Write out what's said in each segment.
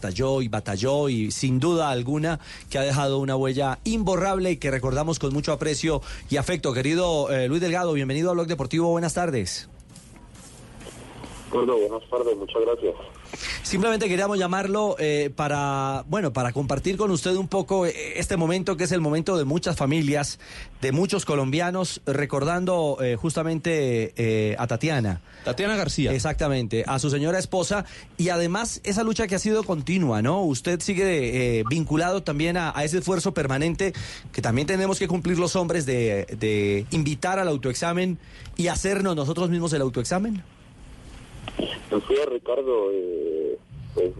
Batalló y batalló y sin duda alguna que ha dejado una huella imborrable y que recordamos con mucho aprecio y afecto. Querido eh, Luis Delgado, bienvenido a Blog Deportivo. Buenas tardes. Gordo, buenas tardes, muchas gracias. Simplemente queríamos llamarlo eh, para, bueno, para compartir con usted un poco eh, este momento que es el momento de muchas familias, de muchos colombianos, recordando eh, justamente eh, a Tatiana. Tatiana García. Exactamente, a su señora esposa y además esa lucha que ha sido continua, ¿no? Usted sigue eh, vinculado también a, a ese esfuerzo permanente que también tenemos que cumplir los hombres de, de invitar al autoexamen y hacernos nosotros mismos el autoexamen. Pues sí, Ricardo, eh, pues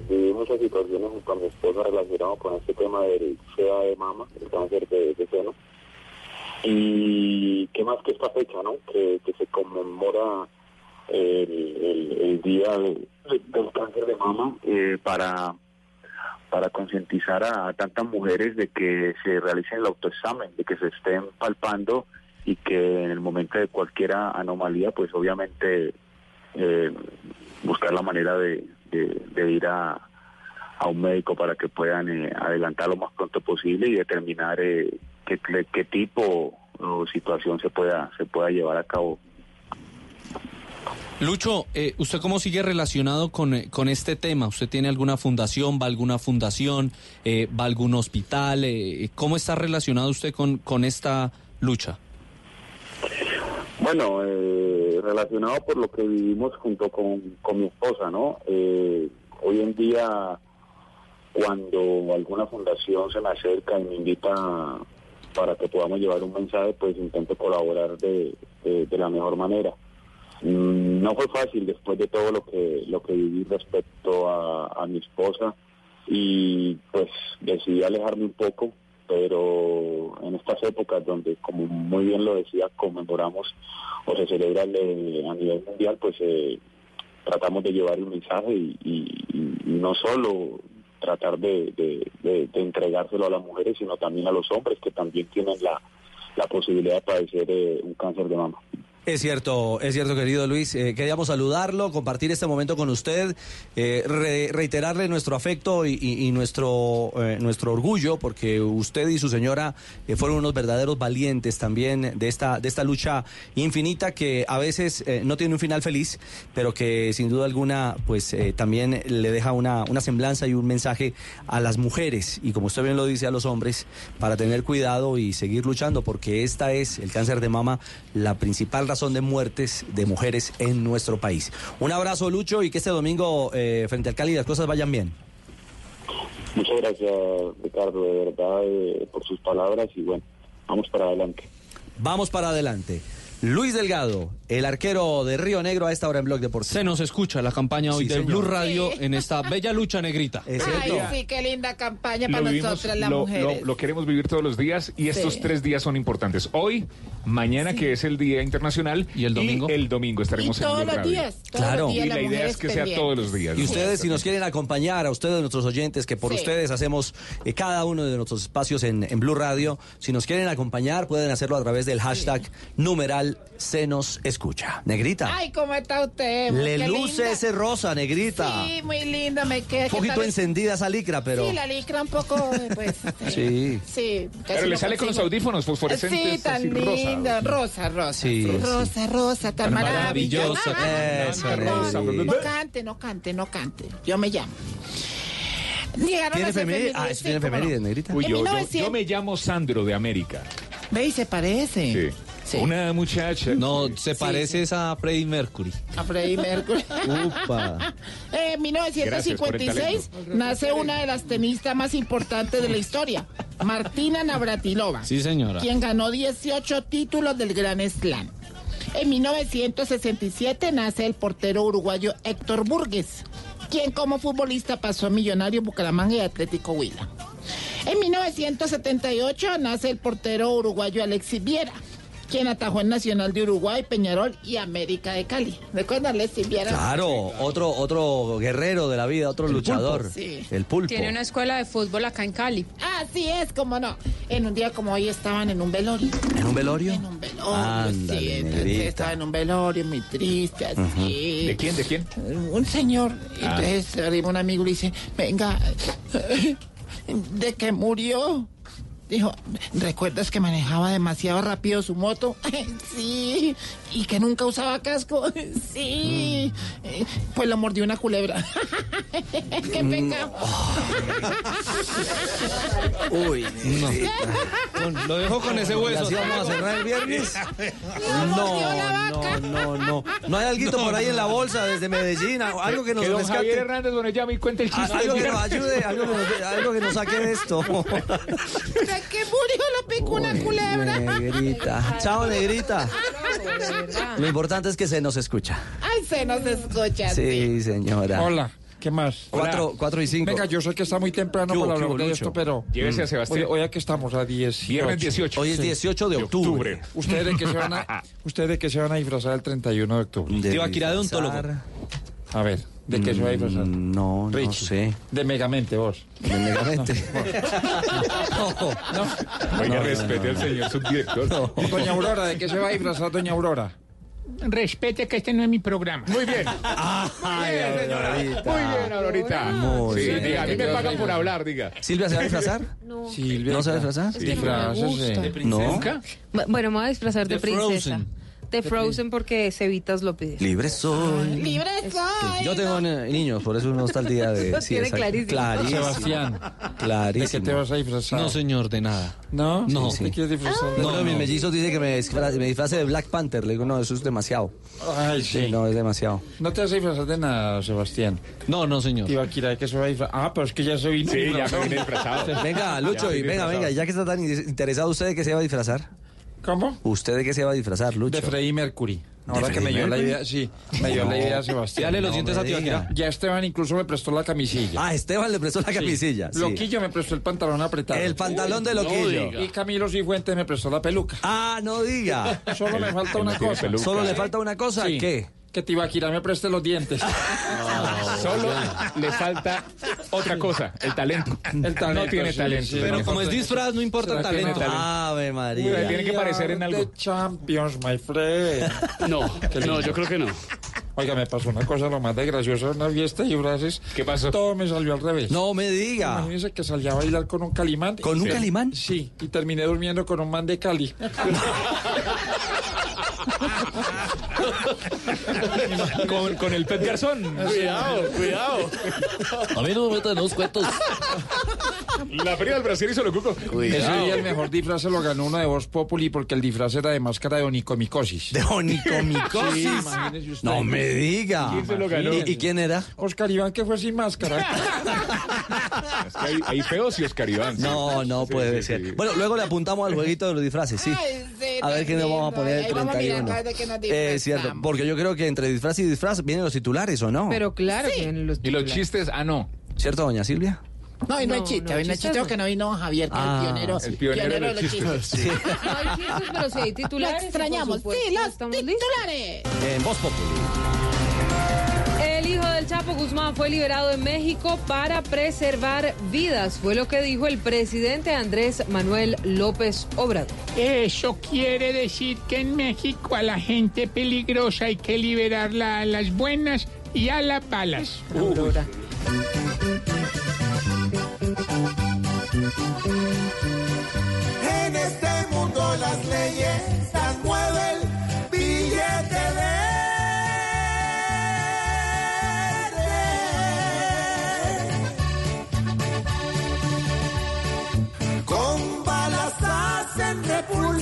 situaciones a mi esposa relacionadas con este tema del SEA de mama, el cáncer de, seno. Y qué más que esta fecha, ¿no? Que, se conmemora el, día del, del cáncer de mama eh, para para concientizar a, a tantas mujeres de que se realicen el autoexamen, de que se estén palpando y que en el momento de cualquier anomalía, pues obviamente eh, buscar la manera de, ir a, un médico para que puedan eh, adelantar lo más pronto posible y determinar eh, qué, qué tipo o situación se pueda se pueda llevar a cabo Lucho, eh, ¿usted cómo sigue relacionado con, eh, con este tema? ¿Usted tiene alguna fundación, va a alguna fundación, va a algún hospital? ¿Cómo está relacionado usted con, con esta lucha? Bueno, eh, relacionado por lo que vivimos junto con, con mi esposa, ¿no? Eh, hoy en día, cuando alguna fundación se me acerca y me invita para que podamos llevar un mensaje, pues intento colaborar de, de- la mejor manera. Mm, No fue fácil después de todo lo que lo que viví respecto a, a mi esposa y pues decidí alejarme un poco, pero en estas épocas donde, como muy bien lo decía, conmemoramos o se celebra el- a nivel mundial, pues eh, tratamos de llevar el mensaje y, no solo tratar de entregárselo a las mujeres, sino también a los hombres que también tienen la, la posibilidad de padecer eh, un cáncer de mama. Es cierto, es cierto, querido Luis. Eh, queríamos saludarlo, compartir este momento con usted, eh, re- reiterarle nuestro afecto y, nuestro, eh, nuestro orgullo, porque usted y su señora fueron unos verdaderos valientes también de esta, de esta lucha infinita que a veces no tiene un final feliz, pero que sin duda alguna, pues también le deja una, una semblanza y un mensaje a las mujeres y como usted bien lo dice a los hombres, para tener cuidado y seguir luchando, porque esta es el cáncer de mama la principal razón de muertes de mujeres en nuestro país. Un abrazo, Lucho, y que este domingo eh, frente al Cali las cosas vayan bien. Muchas gracias, Ricardo, de verdad, eh, por sus palabras y bueno, vamos para adelante. Vamos para adelante. Luis Delgado, el arquero de Río Negro a esta hora en Blog Deportivo. Se nos escucha la campaña hoy Sí, de señor. Blue Radio en esta bella lucha negrita. Es cierto. Ay, sí, qué linda campaña Lo, para vivimos, nosotras las lo, mujeres. lo- lo queremos vivir todos los días y estos tres días son importantes. Hoy, mañana que es el Día Internacional ¿Y el domingo? el domingo y estaremos en todos Blue los Radio. días, todos Claro. los días Y la idea es que sea todos los días. Y ustedes, si nos quieren acompañar, a ustedes, nuestros oyentes, que por Sí. ustedes hacemos eh, cada uno de nuestros espacios en, en Blue Radio, si nos quieren acompañar, pueden hacerlo a través del hashtag numeral se nos escucha. Negrita, Ay, ¿cómo está usted? le Qué luce linda. ese rosa, negrita. Sí, muy linda, me queda. Un poquito encendida esa licra, pero... Sí, la licra un poco, eh, pues. Sí. Sí. casi Pero le no sale con los audífonos fosforescentes. Sí, tan así, linda. rosa. Rosa, rosa. Sí, rosa, rosa, tan, Tan maravillosa. maravillosa. Eso, Rosa. Nelly. No cante, no cante, no cante. Yo me llamo. Llegaron ¿Tiene efemérides? Ah, eso tiene sí, no. efemérides, negrita. Uy, yo, yo- 1900. yo me llamo Sandro de América. Ve y se parece. Sí. Sí. Una muchacha. No, se Sí, parece a Freddie Mercury. A Freddie Mercury. Upa. Eh, En 1956 nace una de las tenistas más importantes de la historia, Martina Navratilova. Sí, señora. Quien ganó 18 títulos del Gran Slam. En 1967 nace el portero uruguayo Héctor Burgues. quien como futbolista pasó a Millonario, Bucaramanga y Atlético Huila. En 1978 nace el portero uruguayo Alexis Viera, quien atajó en Nacional de Uruguay, Peñarol y América de Cali. ¿Recuerdan Alexis Viera? Claro, otro, otro guerrero de la vida, otro luchador. sí. El pulpo. Tiene una escuela de fútbol acá en Cali. Así es, como no. En un día como hoy estaban en un velorio. ¿En un velorio? En un velorio, Ándale, sí. entonces estaba en un velorio muy triste, así. ¿De quién? ¿De quién? Un señor. Ah. Entonces arriba un amigo y le dice, venga, ¿de qué murió? Dijo, ¿recuerdas que manejaba demasiado rápido su moto? sí. ¿Y que nunca usaba casco? sí. Eh, Pues lo mordió una culebra. ¡Qué pecado! Uy, No. Lo dejo con ese hueso. ¿Así vamos a cerrar el viernes? No, no, no, no. No hay algo por ahí en la bolsa desde Medellín, algo que nos Que don Javier. Hernández el chiste. Algo que nos ayude, algo que nos, algo que nos saque de esto. ¿De qué murió? Lo picó una culebra. Negrita. Chao, negrita. De. Lo importante es que se nos escucha. Ay, se nos escucha. Sí, señora. Hola, ¿qué más? Cuatro, cuatro y cinco. Venga, yo sé que está muy temprano ¿Qué hubo, para hablar de esto, pero... Llévese a Sebastián. Hoy, hoy aquí estamos a 10. Viernes 18. Hoy es 18 de octubre. ¿Ustedes de qué se van a, ustedes de qué se van a disfrazar el 31 de octubre? De de disfrazar. ontólogo. A ver, ¿de qué se va a disfrazar? Mm, No, no Richie. sé. De Megamente, vos. De Megamente. No. Oiga, respete al señor subdirector. Doña Aurora, ¿de qué se va a disfrazar Doña Aurora? Respete que este no es mi programa. Muy bien. Ay, Bien, señora. Aurorita. Muy bien, Aurorita. Muy sí, bien. diga, a mí me pagan por hablar, diga. ¿Silvia se va a disfrazar? No. Silvia. ¿No se va a disfrazar? Disfrazarse. No. ¿Nunca? Bu- Bueno, me voy a disfrazar de, De princesa. Frozen. De Frozen porque Cevitas lo pide. Libre soy. Libre soy. Yo tengo ni- niños, por eso uno está al día de. Lo tiene exacto. clarísimo. Clarísimo. Sebastián, ¿de qué Clarísimo. te vas a disfrazar? No, señor, de nada. ¿No? No. ¿Te quieres disfrazar de Uno de mis no. mellizos dice que me disfrace, me disfrace de Black Panther. Le digo, no, eso es demasiado. Ay, Sí, sí. no, es demasiado. No te vas a disfrazar de nada, Sebastián. No, no, señor. Tibaquira, ¿de qué se va a disfrazar? Ah, pero es que ya se vino. Sí, ya me vine disfrazado. Venga, Lucho, Ya, y venga, disfrazado. venga, ya que está tan interesado, ¿usted de qué se va a disfrazar? ¿Cómo? ¿Usted de qué se va a disfrazar, Lucho? De Freddie Mercury. Ahora que me dio la idea, sí, me dio la idea Sebastián. Dale los No dientes a Tibaquirá. Ya Esteban incluso me prestó la camisilla. Ah, Esteban le prestó la camisilla. sí. Loquillo me prestó el pantalón apretado. El pantalón de Loquillo. Y Camilo Cifuentes me prestó la peluca. Ah, no diga. Solo me falta una cosa. peluca. Solo le falta una cosa. Sí, ¿Qué? Que Tibaquira me preste los dientes. Solo le falta otra cosa, el talento. El talento, No tiene sí, talento. sí. Pero como es disfraz, no importa el ¿Será que talento. tiene Ave María. Tiene que parecer en algo. The Champions, my friend. No, no, yo creo que no. Oiga, me pasó una cosa lo más de graciosa en una fiesta y frases. ¿Qué pasó? Todo me salió al revés. No me diga. Imagínense que salí a bailar con un calimán. ¿Con un Sí. calimán? Sí, y terminé durmiendo con un man de Cali. Con, con el Pet Garzón. Cuidado, cuidado. A mí no me meten los cuentos. La feria del Brasil hizo lo cuco. Ese día el mejor disfraz se lo ganó uno de Voz Populi porque el disfraz era de máscara de onicomicosis. De onicomicosis. Sí, imagínese usted. No me diga. ¿Quién se lo ganó? ¿Y, y quién era? Oscar Iván que fue sin máscara. Es que hay, hay feos y Oscar Iván. No, no Sí, puede sí, ser. sí. Bueno, luego le apuntamos al jueguito de los disfraces, sí. Ay, sí, A ver qué nos vamos a poner el Ahí vamos a mirar 31. nos cierto, disfrazamos. porque yo creo que entre disfraz y disfraz vienen los titulares, ¿o no? Pero claro que en los Y los chistes, ah, no. ¿Cierto, doña Silvia? No, hoy no, hay No, chiste, no, hay chistes chiste porque no vino Javier, que Ah, es el pionero, el pionero de los chistes. chistes. No hay chistes, pero sí hay Lo titulares. y por extrañamos. supuesto, Sí, los estamos listos. titulares. En Voz Populi. Del Chapo Guzmán fue liberado en México para preservar vidas, fue lo que dijo el presidente Andrés Manuel López Obrador. Eso quiere decir que en México a la gente peligrosa hay que liberarla a las buenas y a las balas. Aurora. En este mundo las leyes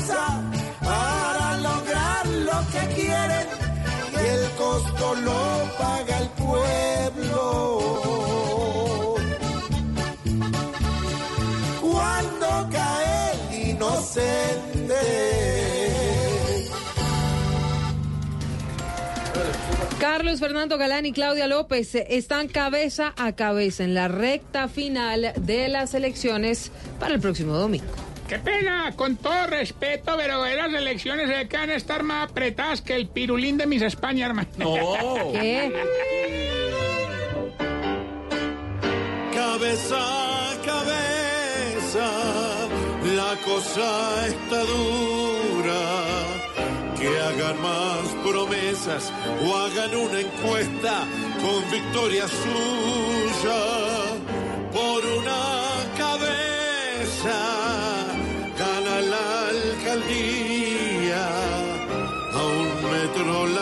repulsa para lograr lo que quieren y el costo lo paga el pueblo. cuando cae el inocente. Carlos Fernando Galán y Claudia López están cabeza a cabeza en la recta final de las elecciones para el próximo domingo. Qué pena, con todo respeto, pero las elecciones se van a estar más apretadas que el pirulín de mis España, hermano. No. ¿Qué? Cabeza a cabeza, la cosa está dura. Que hagan más promesas o hagan una encuesta con victoria suya por una cabeza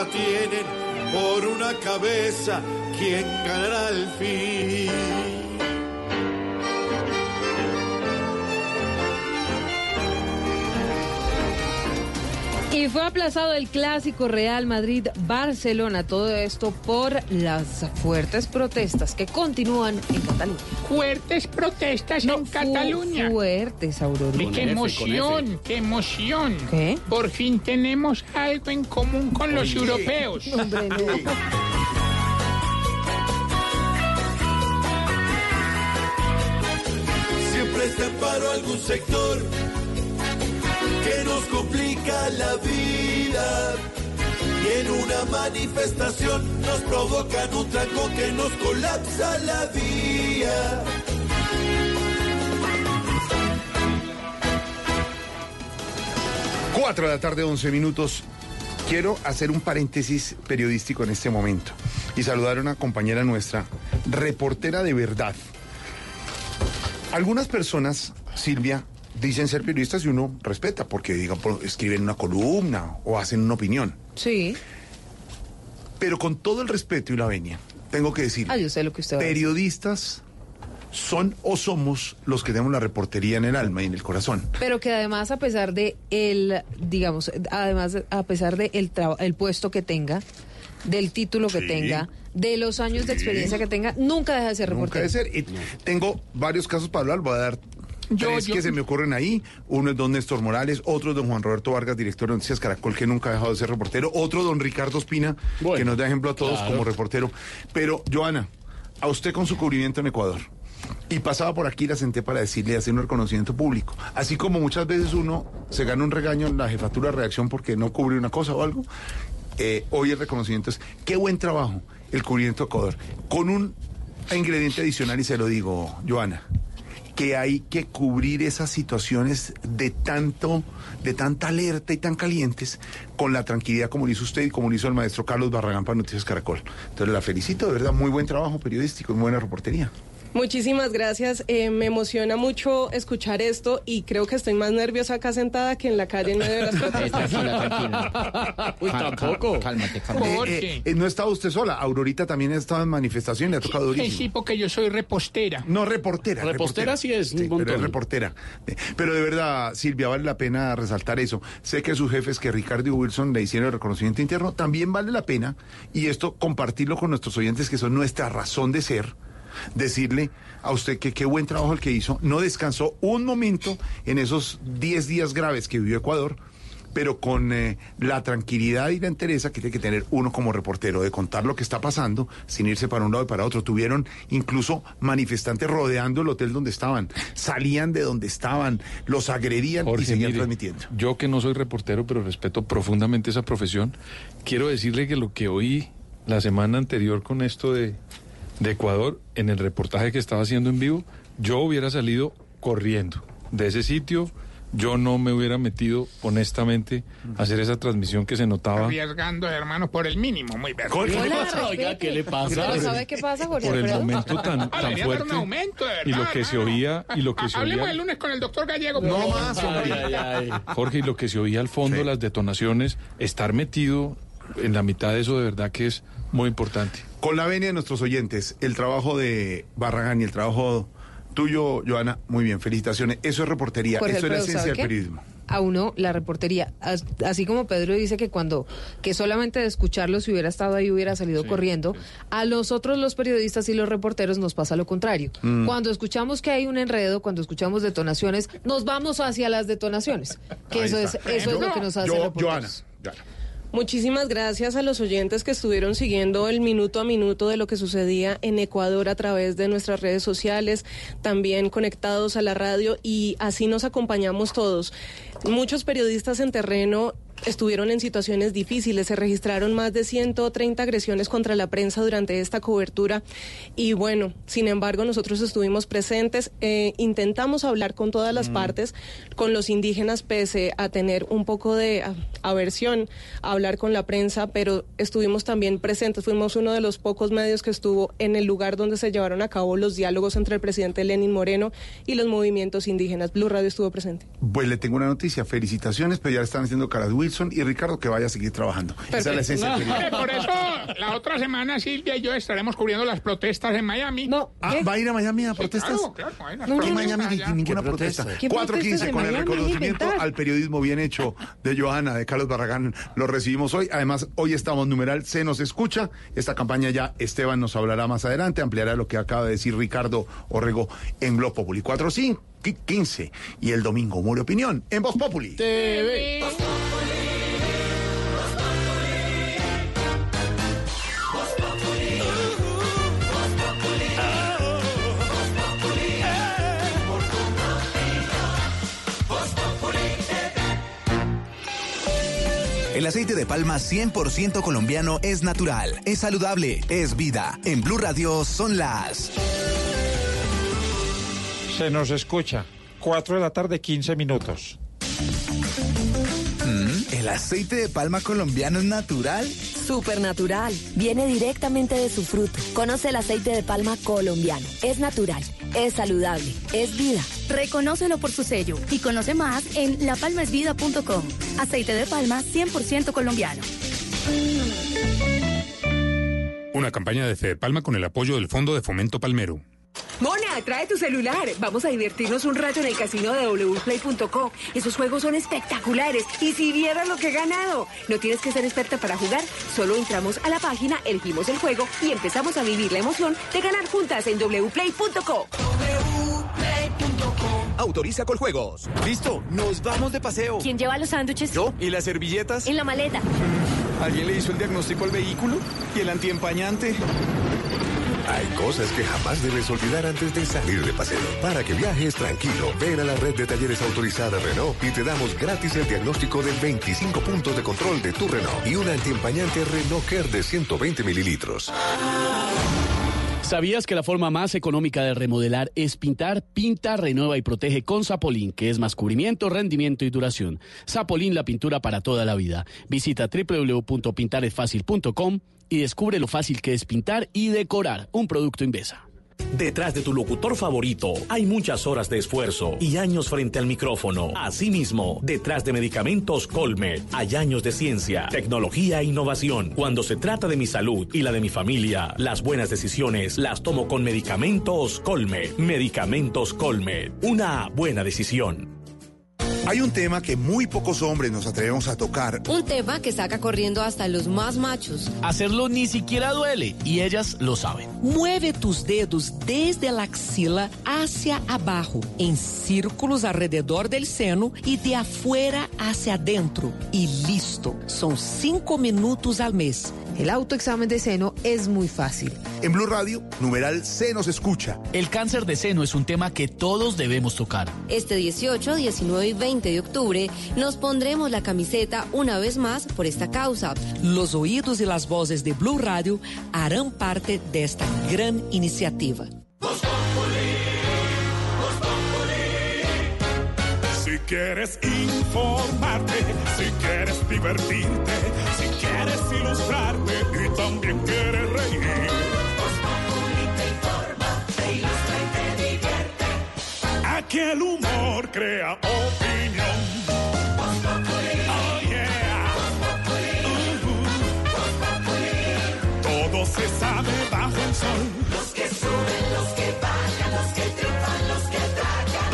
tienen por una cabeza. ¿Quién ganará al fin? Y fue aplazado el clásico Real Madrid-Barcelona. Todo esto por las fuertes protestas que continúan en Cataluña. Fuertes protestas en Cataluña. Fuertes, Aurora. Y qué emoción, qué emoción. ¿Qué? Por fin tenemos algo en común con los europeos. Hombre, no. Siempre está en paro algún sector que nos complica la vida. Y en una manifestación nos provocan un tranco que nos colapsa la vía. Cuatro de la tarde, 11 minutos. Quiero hacer un paréntesis periodístico en este momento y saludar a una compañera nuestra, reportera de verdad. Algunas personas, Silvia, dicen ser periodistas y uno respeta porque digan, por- escriben una columna o hacen una opinión. Sí. Pero con todo el respeto y la venia, tengo que decir, Ah, yo sé lo que usted va a decir. periodistas son o somos los que tenemos la reportería en el alma y en el corazón. Pero que además, a pesar de el, digamos, además, a pesar de el, traba- el puesto que tenga, del título que Sí. tenga, de los años de experiencia que tenga, nunca deja de ser Nunca reportero. de ser. Y tengo varios casos para hablar, voy a dar Yo- tres yo- que se me ocurren ahí. Uno es don Néstor Morales, otro es don Juan Roberto Vargas, director de Noticias Caracol, que nunca ha dejado de ser reportero, otro don Ricardo Espina, que nos da ejemplo a todos claro. como reportero. Pero, Joana, a usted con su cubrimiento en Ecuador. Y pasaba por aquí, la senté para decirle, hacer un reconocimiento público. Así como muchas veces uno se gana un regaño en la jefatura de redacción porque no cubre una cosa o algo, eh, hoy el reconocimiento es, qué buen trabajo el cubrimiento de Ecuador. Con un ingrediente adicional, y se lo digo, Joana, que hay que cubrir esas situaciones de tanto, de tanta alerta y tan calientes con la tranquilidad como lo hizo usted y como lo hizo el maestro Carlos Barragán para Noticias Caracol. Entonces la felicito, de verdad, muy buen trabajo periodístico y buena reportería. Muchísimas gracias. Eh, me emociona mucho escuchar esto y creo que estoy más nerviosa acá sentada que en la calle en medio de las protestas. Uy, tampoco. Cálmate, Eh, eh, no estaba usted sola, Aurorita también estaba en manifestación, le ha tocado Eh, durísimo. sí, porque yo soy repostera. No, reportera. Repostera sí es un pero es reportera. Eh, Pero de verdad, Silvia, vale la pena resaltar eso. Sé que sus jefes, que Ricardo y Wilson le hicieron el reconocimiento interno, también vale la pena, y esto compartirlo con nuestros oyentes, que son nuestra razón de ser, decirle a usted que qué buen trabajo el que hizo. No descansó un momento en esos 10 días graves que vivió Ecuador pero con eh, la tranquilidad y la entereza que tiene que tener uno como reportero de contar lo que está pasando sin irse para un lado y para otro. Tuvieron incluso manifestantes rodeando el hotel donde estaban, salían de donde estaban, los agredían y seguían mire, transmitiendo. Yo que no soy reportero, pero respeto profundamente esa profesión, quiero decirle que lo que oí la semana anterior con esto de, de Ecuador, en el reportaje que estaba haciendo en vivo, yo hubiera salido corriendo de ese sitio. Yo no me hubiera metido, honestamente, a hacer esa transmisión que se notaba Arriesgando, hermano, por el mínimo, muy verdad. Jorge, Hola, Oiga, ¿qué le pasa? Pero ¿sabe qué pasa, Jorge por el momento tan, Ah, tan dar un fuerte aumento, de y lo verdad, que se oía y lo que se Hablemos el oía lunes con el doctor Gallego. No más. Jorge, y lo que se oía al fondo, Sí. las detonaciones, estar metido en la mitad de eso de verdad que es muy importante. Con la venia de nuestros oyentes, el trabajo de Barragán y el trabajo tuyo, Joana, muy bien, felicitaciones. Eso es reportería, Jorge eso es la esencia ¿sabe del periodismo. A uno la reportería, as- así como Pedro dice que cuando, que solamente de escucharlo si hubiera estado ahí hubiera salido corriendo, a nosotros los periodistas y los reporteros nos pasa lo contrario. Mm. Cuando escuchamos que hay un enredo, cuando escuchamos detonaciones, nos vamos hacia las detonaciones, que Ahí eso es, eso es lo que nos hace yo- reporteros. Joana, Joana, Muchísimas gracias a los oyentes que estuvieron siguiendo el minuto a minuto de lo que sucedía en Ecuador a través de nuestras redes sociales, también conectados a la radio y así nos acompañamos todos. Muchos periodistas en terreno estuvieron en situaciones difíciles. Se registraron más de 130 agresiones contra la prensa durante esta cobertura. Y bueno, sin embargo, nosotros estuvimos presentes, eh, intentamos hablar con todas las partes, con los indígenas, pese a tener un poco de a- aversión a hablar con la prensa, pero estuvimos también presentes. Fuimos uno de los pocos medios que estuvo en el lugar donde se llevaron a cabo los diálogos entre el presidente Lenin Moreno y los movimientos indígenas. Blue Radio estuvo presente. Pues le tengo una noticia, felicitaciones, pero ya le están haciendo caras Wilson y Ricardo que vaya a seguir trabajando. Esa es la esencia del Mire, periodismo. por eso, la otra semana Silvia y yo estaremos cubriendo las protestas en Miami. No, Ah, ¿Va a ir a Miami a protestas? Claro, claro, hay No, en Miami ni- ninguna ¿Qué protesta. protestas? ¿Qué 4.15 protestas con el reconocimiento al periodismo bien hecho de Johanna, de Carlos Barragán. Lo recibimos hoy. Además, hoy estamos numeral Se nos escucha. Esta campaña ya Esteban nos hablará más adelante, ampliará lo que acaba de decir Ricardo Orrego en Blog Populi. 4.15 y el domingo Humor y Opinión en Voz Populi. El aceite de palma 100% colombiano es natural, es saludable, es vida. En Blue Radio son las... Se nos escucha. 4 de la tarde, 15 minutos. ¿El aceite de palma colombiano es natural? Supernatural. Viene directamente de su fruto. Conoce el aceite de palma colombiano. Es natural, es saludable, es vida. Reconócelo por su sello y conoce más en lapalmasvida.com. Aceite de palma 100% colombiano. Una campaña de Fede Palma con el apoyo del Fondo de Fomento Palmero. Mona, trae tu celular. Vamos a divertirnos un rato en el casino de wplay.co. Esos juegos son espectaculares. Y si vieras lo que he ganado. No tienes que ser experta para jugar. Solo entramos a la página, elegimos el juego y empezamos a vivir la emoción de ganar juntas en wplay.co. Autoriza con juegos. Listo, nos vamos de paseo. ¿Quién lleva los sándwiches? ¿Yo? ¿Y las servilletas? En la maleta. ¿Alguien le hizo el diagnóstico al vehículo? ¿Y el antiempañante? Hay cosas que jamás debes olvidar antes de salir de paseo. Para que viajes tranquilo, ven a la red de talleres autorizada Renault y te damos gratis el diagnóstico de 25 puntos de control de tu Renault y un antiempañante Renault Care de 120 mililitros. ¿Sabías que la forma más económica de remodelar es pintar? Pinta, renueva y protege con Zapolín, que es más cubrimiento, rendimiento y duración. Zapolín, la pintura para toda la vida. Visita www.pintaresfacil.com y descubre lo fácil que es pintar y decorar un producto Invesa. Detrás de tu locutor favorito hay muchas horas de esfuerzo y años frente al micrófono. Asimismo, detrás de medicamentos Colmed hay años de ciencia, tecnología e innovación. Cuando se trata de mi salud y la de mi familia, las buenas decisiones las tomo con medicamentos Colmed. Medicamentos Colmed. Una buena decisión. Hay un tema que muy pocos hombres nos atrevemos a tocar. Un tema que saca corriendo hasta los más machos. Hacerlo ni siquiera duele y ellas lo saben. Mueve tus dedos desde la axila hacia abajo, en círculos alrededor del seno y de afuera hacia adentro. Y listo. Son cinco minutos al mes. El autoexamen de seno es muy fácil. En Blue Radio, numeral Se nos escucha. El cáncer de seno es un tema que todos debemos tocar. Este 18, 19 y 20 de octubre nos pondremos la camiseta una vez más por esta causa. Los oídos y las voces de Blue Radio harán parte de esta gran iniciativa. Si quieres informarte, si quieres divertirte, si quieres ilustrarte y también quieres reír. te informa, te ilustra y te divierte. Aquí el humor crea opinión. Oh yeah. Uh-huh. Todo se sabe bajo el sol. Los que suben, los que bajan, los que triunfan, los que tragan.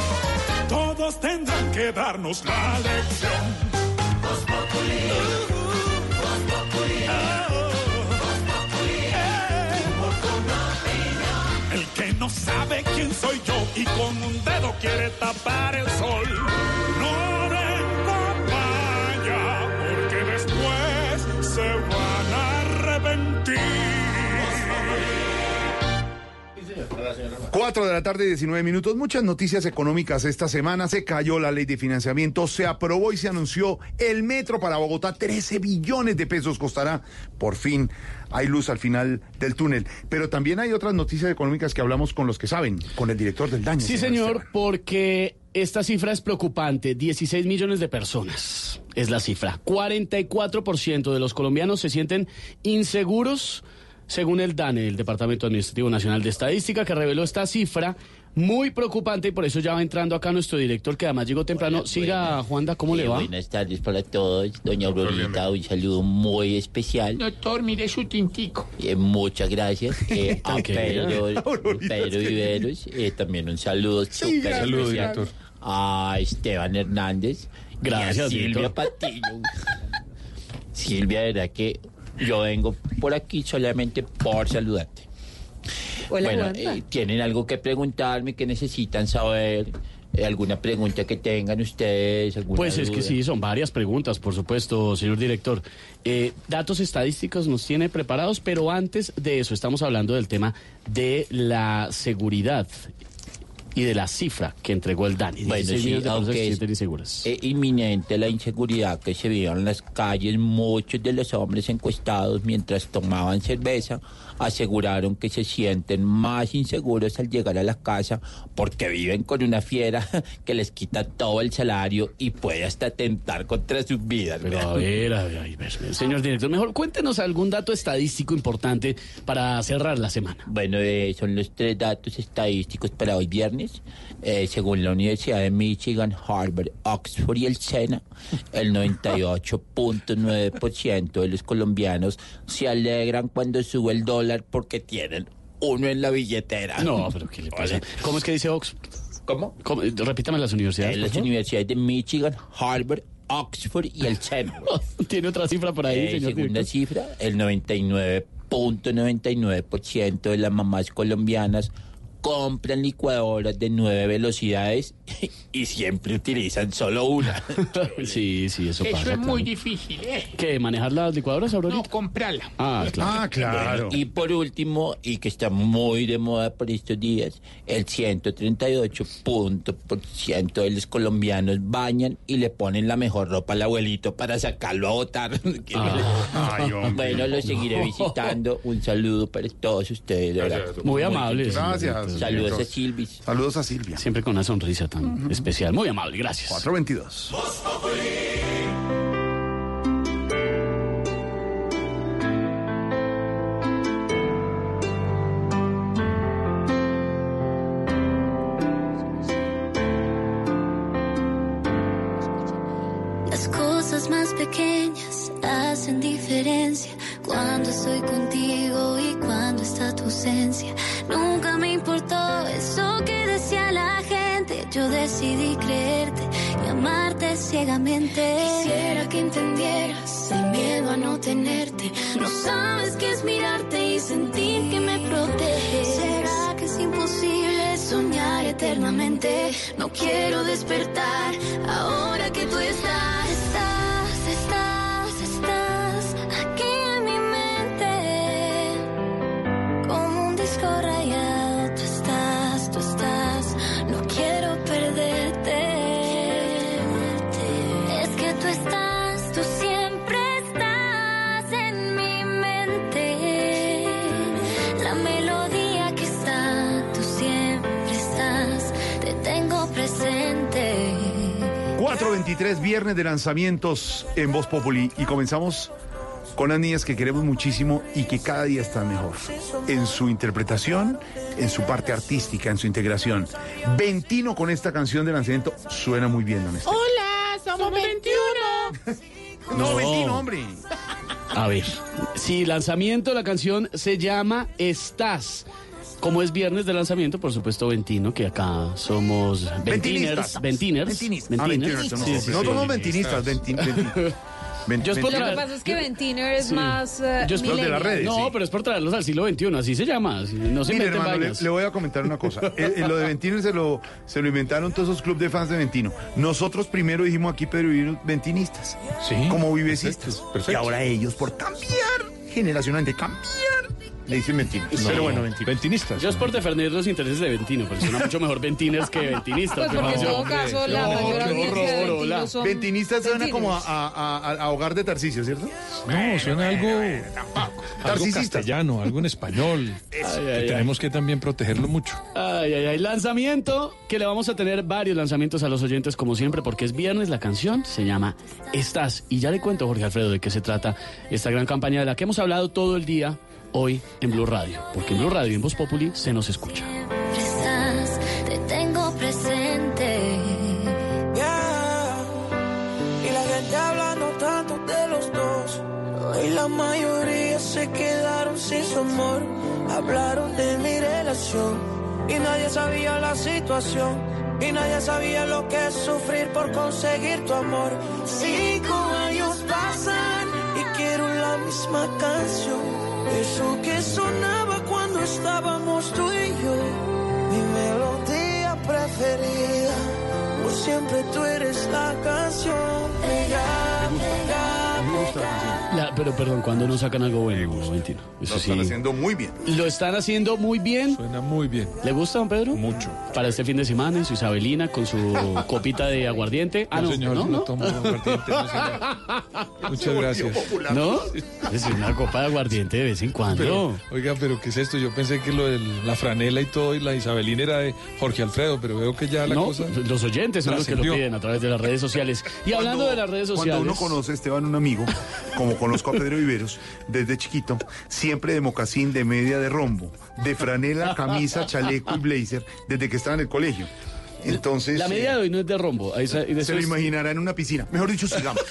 Todos tendrán que darnos la lección. El que no sabe quién soy yo y con un dedo quiere tapar el sol. No vengo a porque después se van a arrepentir. 4 de la tarde, 19 minutos. Muchas noticias económicas esta semana. Se cayó la ley de financiamiento, se aprobó y se anunció el metro para Bogotá. 13 billones de pesos costará por fin hay luz al final del túnel. Pero también hay otras noticias económicas que hablamos con los que saben, con el director del daño. Sí, señor, porque esta cifra es preocupante. 16 millones de personas es la cifra. 44% de los colombianos se sienten inseguros, según el DANE, el Departamento Administrativo Nacional de Estadística, que reveló esta cifra muy preocupante y por eso ya va entrando acá nuestro director, que además llegó temprano. Siga, Juanda, ¿cómo le va? Buenas tardes para todos. Doña Aurorita, un saludo muy especial. Doctor, mire su tintico. Eh, muchas gracias. Eh, a Ok. Pedro, Pedro Viveros, eh, también un saludo súper Saludo, especial. director. A Esteban Hernández. Gracias, y a Silvia director. Patiño. Silvia, verdad que yo vengo por aquí solamente por saludarte. Hola, bueno, eh, ¿tienen algo que preguntarme? que necesitan saber? Eh, ¿Alguna pregunta que tengan ustedes? Pues es que sí, son varias preguntas, por supuesto, señor director. Eh, datos estadísticos nos tiene preparados, pero antes de eso estamos hablando del tema de la seguridad y de la cifra que entregó el DANI. Bueno, 16 sí, aunque se es sienten inseguras. eh, inminente la inseguridad que se vio en las calles, muchos de los hombres encuestados mientras tomaban cerveza aseguraron que se sienten más inseguros al llegar a la casa porque viven con una fiera que les quita todo el salario y puede hasta atentar contra sus vidas. Pero a ver, a ver, a ver, señor director, mejor cuéntenos algún dato estadístico importante para cerrar la semana. Bueno, eh, son los tres datos estadísticos para hoy viernes. Eh, según la Universidad de Michigan, Harvard, Oxford y el SENA, el 98.9% de los colombianos se alegran cuando sube el dólar porque tienen uno en la billetera. No, pero ¿qué le pasa? ¿Cómo es que dice Oxford? ¿Cómo? Repítame las universidades. En por las favor. universidades de Michigan, Harvard, Oxford y el SENA. Tiene otra cifra por ahí, Eh, señor segunda director. cifra, el 99.99% de las mamás colombianas compran licuadoras de nueve velocidades y siempre utilizan solo una. sí, sí, eso, Eso pasa. es muy claro. difícil, ¿eh? ¿Qué? ¿Manejar las licuadoras, Aurorita? No, comprarla. Ah, claro. Bueno, y por último, y que está muy de moda por estos días, el 138% de los colombianos bañan y le ponen la mejor ropa al abuelito para sacarlo a votar. Ay, hombre. bueno, lo seguiré visitando. Un saludo para todos ustedes. Muy amable. señor Gracias. Saludos a Silvis. Saludos a Silvia. Siempre con una sonrisa tan especial. Muy amable, gracias. 422. Las cosas más pequeñas hacen diferencia cuando estoy contigo y cuando está tu ausencia. Importó eso que decía la gente. Yo decidí creerte y amarte ciegamente. Quisiera que entendieras el miedo a no tenerte. No sabes qué es mirarte y sentir que me protege. ¿Será que es imposible soñar eternamente? No quiero despertar ahora que tú. Estás, 423, viernes de lanzamientos en Voz Populi. Y comenzamos con las niñas que queremos muchísimo y que cada día están mejor. En su interpretación, en su parte artística, en su integración. Ventino con esta canción de lanzamiento suena muy bien, don Esteban. Hola, somos 21. No, Ventino, hombre. A ver, sí, lanzamiento, la canción se llama Estás. Como es viernes de lanzamiento, por supuesto, Ventino, que acá somos ventiners. Ventinistas. Ventiners. Ventinistas. Ah, ventiners, no, Sí, sí, no sí. somos ventinistas, ventin, Yo Lo que pasa es que Ventiner es Sí. más. eh, Yo es por- millennial. No, pero es por traerlos al siglo XXI, así se llama. así, No se Mire, hermano, le, vainas. le voy a comentar una cosa. Eh, eh, lo de Ventino se lo, se lo inventaron todos esos clubes de fans de Ventino. Nosotros primero dijimos aquí Pedro y Vino, ventinistas. Sí. Como vivecistas. perfecto. Y ahora ellos, por cambiar generacionalmente, cambiar, Le dicen Ventinas. Pero bueno, Ventinas. Ventinistas. Yo es por defender los intereses de Ventino, pero suena mucho mejor Ventiners que Ventinistas. Pues porque en todo caso la No, mayor qué audiencia de horror, Ventino hola. son Ventinistas suena ventinos. como a, a- a- a hogar de Tarcisio, ¿cierto? No, suena algo, algo Narcisista. castellano, algo en español. que ay, ay. tenemos que también protegerlo mucho. Ay, ay, ay. Lanzamiento que le vamos a tener varios lanzamientos a los oyentes, como siempre, porque es viernes. La canción se llama Estás. Y ya le cuento, Jorge Alfredo, de qué se trata esta gran campaña de la que hemos hablado todo el día hoy en Blue Radio. Porque en Blue Radio y en Voz Populi se nos escucha. estás, te tengo presente. Y la gente hablando tanto de los dos. Y la mayoría se quedaron sin su amor. Hablaron de mi relación. Y nadie sabía la situación. Y nadie sabía lo que es sufrir por conseguir tu amor. Cinco años pasan y quiero la misma canción. Eso que sonaba cuando estábamos tú y yo. Mi melodía preferida. Por siempre tú eres la canción. Pega, pega, pega. La- pero perdón, cuando no sacan algo bueno? Eso Lo están sí. haciendo muy bien. Lo están haciendo muy bien. Suena muy bien. ¿Le gusta, don Pedro? Mucho. Para este fin de semana, en su Isabelina, con su copita de aguardiente. Ah, No, no, señor, no, tomo aguardiente, no, señor. Muchas gracias. ¿No? Es una copa de aguardiente de vez en cuando. Pero, oiga, pero ¿qué es esto? Yo pensé que lo de la franela y todo y la Isabelina era de Jorge Alfredo, pero veo que ya la no, cosa... los oyentes son los que lo piden a través de las redes sociales. Y hablando de las redes sociales. Cuando uno conoce a Esteban, un amigo, como conozco a Pedro Viveros, desde chiquito, siempre de mocasín, de media, de rombo, de franela, camisa, chaleco y blazer, desde que estaba en el colegio. Entonces... La media de hoy no es de rombo. ahí Se lo imaginará en una piscina. Mejor dicho, sigamos.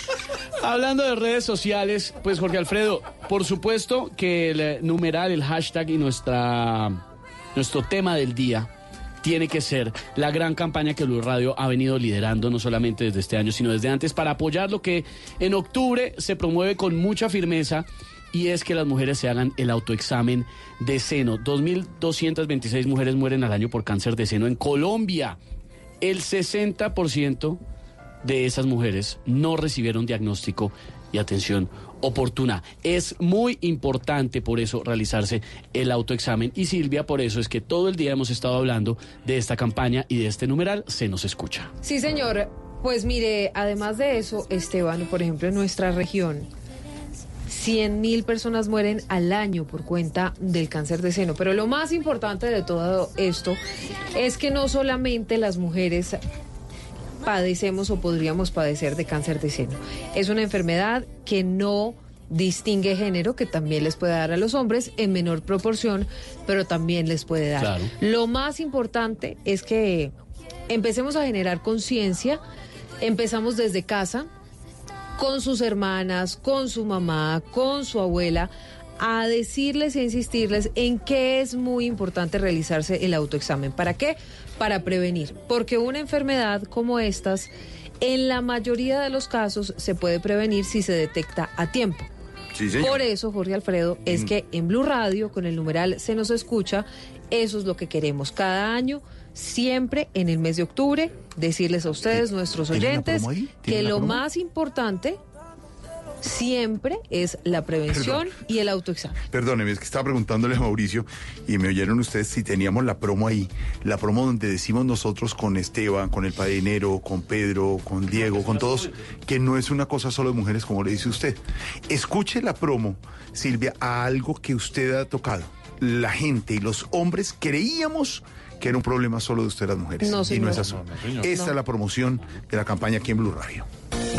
Hablando de redes sociales, pues Jorge Alfredo, por supuesto que el eh, numeral, el hashtag y nuestra, nuestro tema del día tiene que ser la gran campaña que Blue Radio ha venido liderando, no solamente desde este año, sino desde antes, para apoyar lo que en octubre se promueve con mucha firmeza y es que las mujeres se hagan el autoexamen de seno. 2.226 mujeres mueren al año por cáncer de seno en Colombia. El 60% de esas mujeres no recibieron diagnóstico y atención oportuna. Es muy importante por eso realizarse el autoexamen y Silvia, por eso es que todo el día hemos estado hablando de esta campaña y de este numeral se nos escucha. Sí, señor. Pues mire, además de eso, Esteban, por ejemplo, en nuestra región, 100 mil personas mueren al año por cuenta del cáncer de seno. Pero lo más importante de todo esto es que no solamente las mujeres padecemos o podríamos padecer de cáncer de seno. Es una enfermedad que no distingue género, que también les puede dar a los hombres en menor proporción, pero también les puede dar. Claro. Lo más importante es que empecemos a generar conciencia, empezamos desde casa, con sus hermanas, con su mamá, con su abuela, a decirles e insistirles en que es muy importante realizarse el autoexamen. ¿Para qué? Para prevenir. Porque una enfermedad como estas, en la mayoría de los casos, se puede prevenir si se detecta a tiempo. Sí. Por eso, Jorge Alfredo, es Mm. que en Blue Radio, con el numeral Se nos escucha, eso es lo que queremos. Cada año, siempre en el mes de octubre, decirles a ustedes, nuestros ¿Tienen la oyentes, que ¿Tienen la lo más importante siempre es la prevención y el autoexamen. Perdóneme, es que estaba preguntándole a Mauricio y me oyeron ustedes si teníamos la promo ahí. La promo donde decimos nosotros con Esteban, con el padrinero, con Pedro, con Diego, con todos, que no es una cosa solo de mujeres como le dice usted. Escuche la promo, Silvia, a algo que usted ha tocado. La gente y los hombres creíamos que era un problema solo de usted las mujeres. No, y no es así. No, no, señor. Esta No. es la promoción de la campaña aquí en Blue Radio.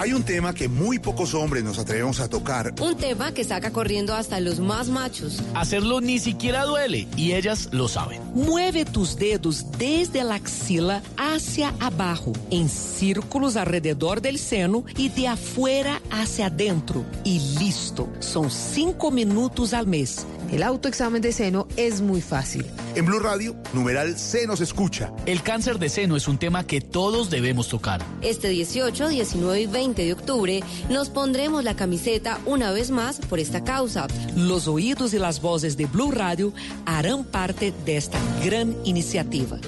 Hay un tema que muy pocos hombres nos atrevemos a tocar. Un tema que saca corriendo hasta los más machos. Hacerlo ni siquiera duele y ellas lo saben. Mueve tus dedos desde la axila hacia abajo, en círculos alrededor del seno y de afuera hacia adentro. Y listo. Son cinco minutos al mes. El autoexamen de seno es muy fácil. En Blue Radio, numeral se nos escucha. El cáncer de seno es un tema que todos debemos tocar. Este 18, 19 y 20 de octubre nos pondremos la camiseta una vez más por esta causa. Los oídos y las voces de Blue Radio harán parte de esta gran iniciativa.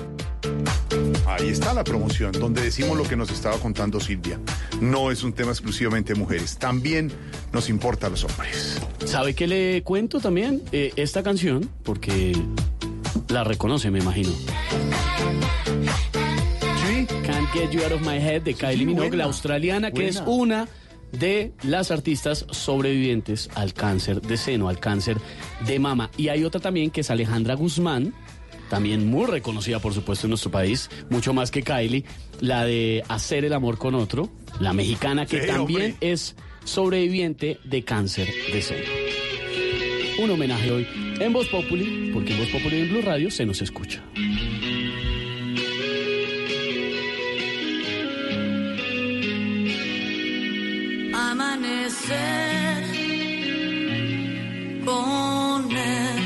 Ahí Ahí está la promoción, donde decimos lo que nos estaba contando Silvia. No es un tema exclusivamente de mujeres, también nos importa a los hombres. ¿Sabe qué le cuento también? Eh, esta canción, porque la reconoce, me imagino. Get You Out of My Head de Kylie Minogue, buena, la australiana, que es una de las artistas sobrevivientes al cáncer de seno, al cáncer de mama. Y hay otra también que es Alejandra Guzmán, también muy reconocida por supuesto en nuestro país, mucho más que Kylie, la de Hacer el amor con otro, la mexicana que Sí, también hombre. es sobreviviente de cáncer de seno. Un homenaje hoy en Voz Populi, porque en Voz Populi y en Blue Radio se nos escucha. Amanecer con él.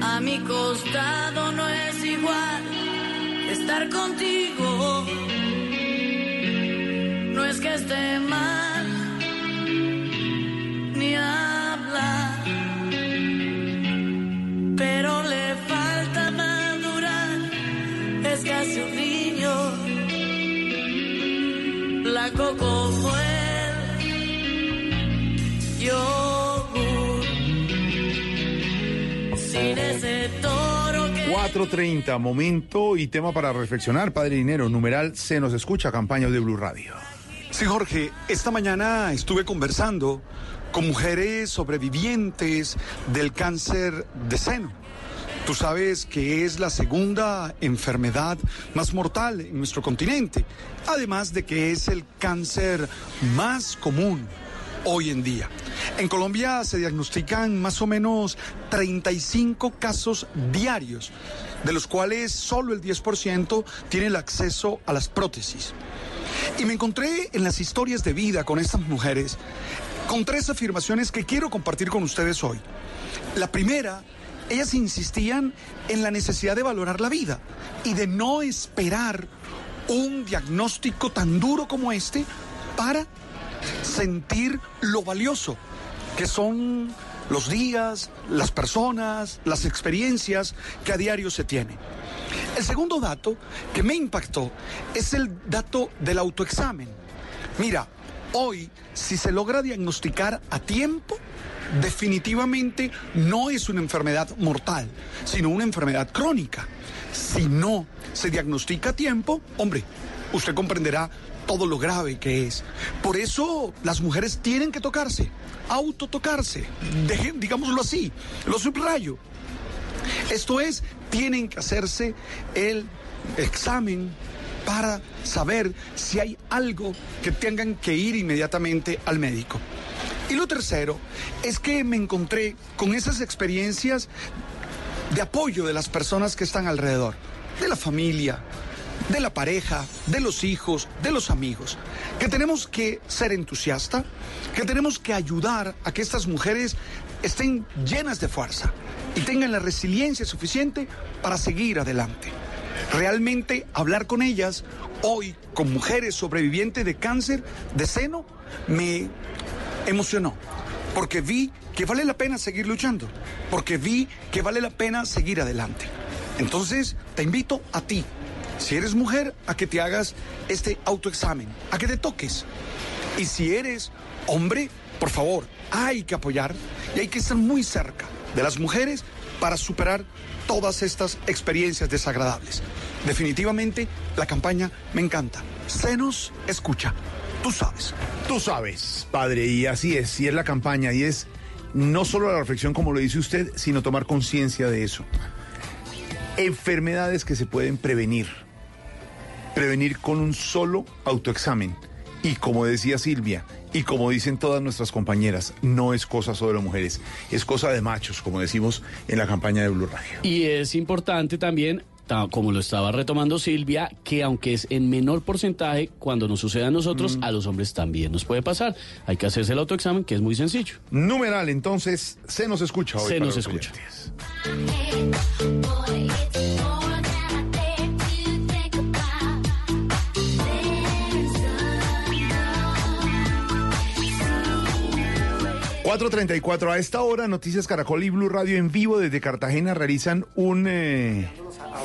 A mi costado no es igual estar contigo. No es que esté mal ni hablar, pero le falta madurar. Es casi un blanco como el yogur. Sin ese toro que 4.30, momento y tema para reflexionar, Padre Dinero, numeral se nos escucha, campaña de Blue Radio. Sí, Jorge, esta mañana estuve conversando con mujeres sobrevivientes del cáncer de seno. Tú sabes que es la segunda enfermedad más mortal en nuestro continente, además de que es el cáncer más común hoy en día. En Colombia se diagnostican más o menos 35 casos diarios, de los cuales solo el 10% tiene el acceso a las prótesis. Y me encontré en las historias de vida con estas mujeres con tres afirmaciones que quiero compartir con ustedes hoy. La primera, ellas insistían en la necesidad de valorar la vida y de no esperar un diagnóstico tan duro como este para sentir lo valioso que son los días, las personas, las experiencias que a diario se tiene. El segundo dato que me impactó es el dato del autoexamen. Mira, hoy si se logra diagnosticar a tiempo, definitivamente no es una enfermedad mortal, sino una enfermedad crónica. Si no se diagnostica a tiempo, hombre, usted comprenderá todo lo grave que es. Por eso las mujeres tienen que tocarse, autotocarse, dejen, digámoslo así, lo subrayo. Esto es, tienen que hacerse el examen para saber si hay algo que tengan que ir inmediatamente al médico. Y lo tercero es que me encontré con esas experiencias de apoyo de las personas que están alrededor, de la familia, de la pareja, de los hijos, de los amigos, que tenemos que ser entusiastas, que tenemos que ayudar a que estas mujeres estén llenas de fuerza y tengan la resiliencia suficiente para seguir adelante. Realmente hablar con ellas hoy, con mujeres sobrevivientes de cáncer de seno, me emocionó, porque vi que vale la pena seguir luchando, porque vi que vale la pena seguir adelante. Entonces, te invito a ti, si eres mujer, a que te hagas este autoexamen, a que te toques. Y si eres hombre, por favor, hay que apoyar y hay que estar muy cerca de las mujeres para superar todas estas experiencias desagradables. Definitivamente, la campaña me encanta. Se nos escucha. Tú sabes. Tú sabes, padre, y así es, y es la campaña, y es no solo la reflexión como lo dice usted, sino tomar conciencia de eso. Enfermedades que se pueden prevenir. Prevenir con un solo autoexamen. Y como decía Silvia, y como dicen todas nuestras compañeras, no es cosa solo de mujeres, es cosa de machos, como decimos en la campaña de Blue Radio. Y es importante también, ta- como lo estaba retomando Silvia, que aunque es en menor porcentaje, cuando nos sucede a nosotros, a los hombres también nos puede pasar. Hay que hacerse el autoexamen, que es muy sencillo. Numeral, entonces, se nos escucha hoy. Se para nos los escucha. oyentes. ...4.34 a esta hora... ...Noticias Caracol y Blue Radio en vivo... ...desde Cartagena realizan un... eh,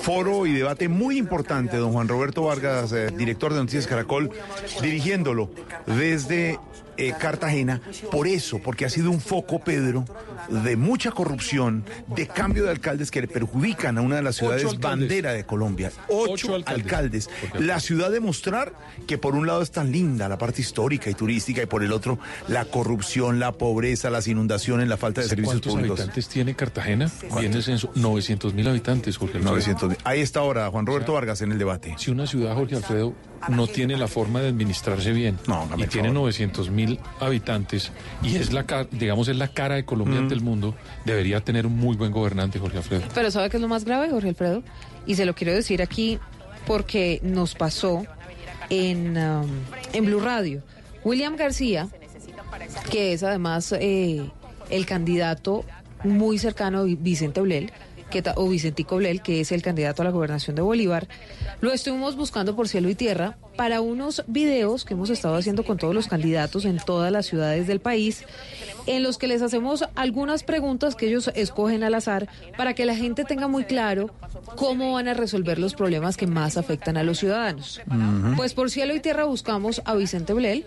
foro y debate muy importante, don Juan Roberto Vargas, eh, director de Noticias Caracol, dirigiéndolo desde eh, Cartagena, por eso, porque ha sido un foco, Pedro, de mucha corrupción, de cambio de alcaldes que le perjudican a una de las ciudades bandera de Colombia. Ocho, Ocho alcaldes. alcaldes. La ciudad de mostrar que por un lado es tan linda la parte histórica y turística y por el otro la corrupción, la pobreza, las inundaciones, la falta de servicios ¿Cuántos públicos. habitantes tiene Cartagena? Viene el censo. 900 mil habitantes, Jorge Alfredo. 900 mil. Ahí está ahora Juan Roberto Vargas en el debate. Si una ciudad, Jorge Alfredo, no tiene la forma de administrarse bien y tiene 900 mil habitantes y es la, digamos, es la cara de Colombia Mm. Ante el mundo, debería tener un muy buen gobernante, Jorge Alfredo. Pero ¿sabe qué es lo más grave, Jorge Alfredo? Y se lo quiero decir aquí porque nos pasó en, um, en Blue Radio. William García, que es además eh, el candidato muy cercano a Vi- Vicente Blel, que o Vicentico Blel, que es el candidato a la gobernación de Bolívar, lo estuvimos buscando por cielo y tierra para unos videos que hemos estado haciendo con todos los candidatos en todas las ciudades del país, en los que les hacemos algunas preguntas que ellos escogen al azar para que la gente tenga muy claro cómo van a resolver los problemas que más afectan a los ciudadanos. Pues por cielo y tierra buscamos a Vicente Blel,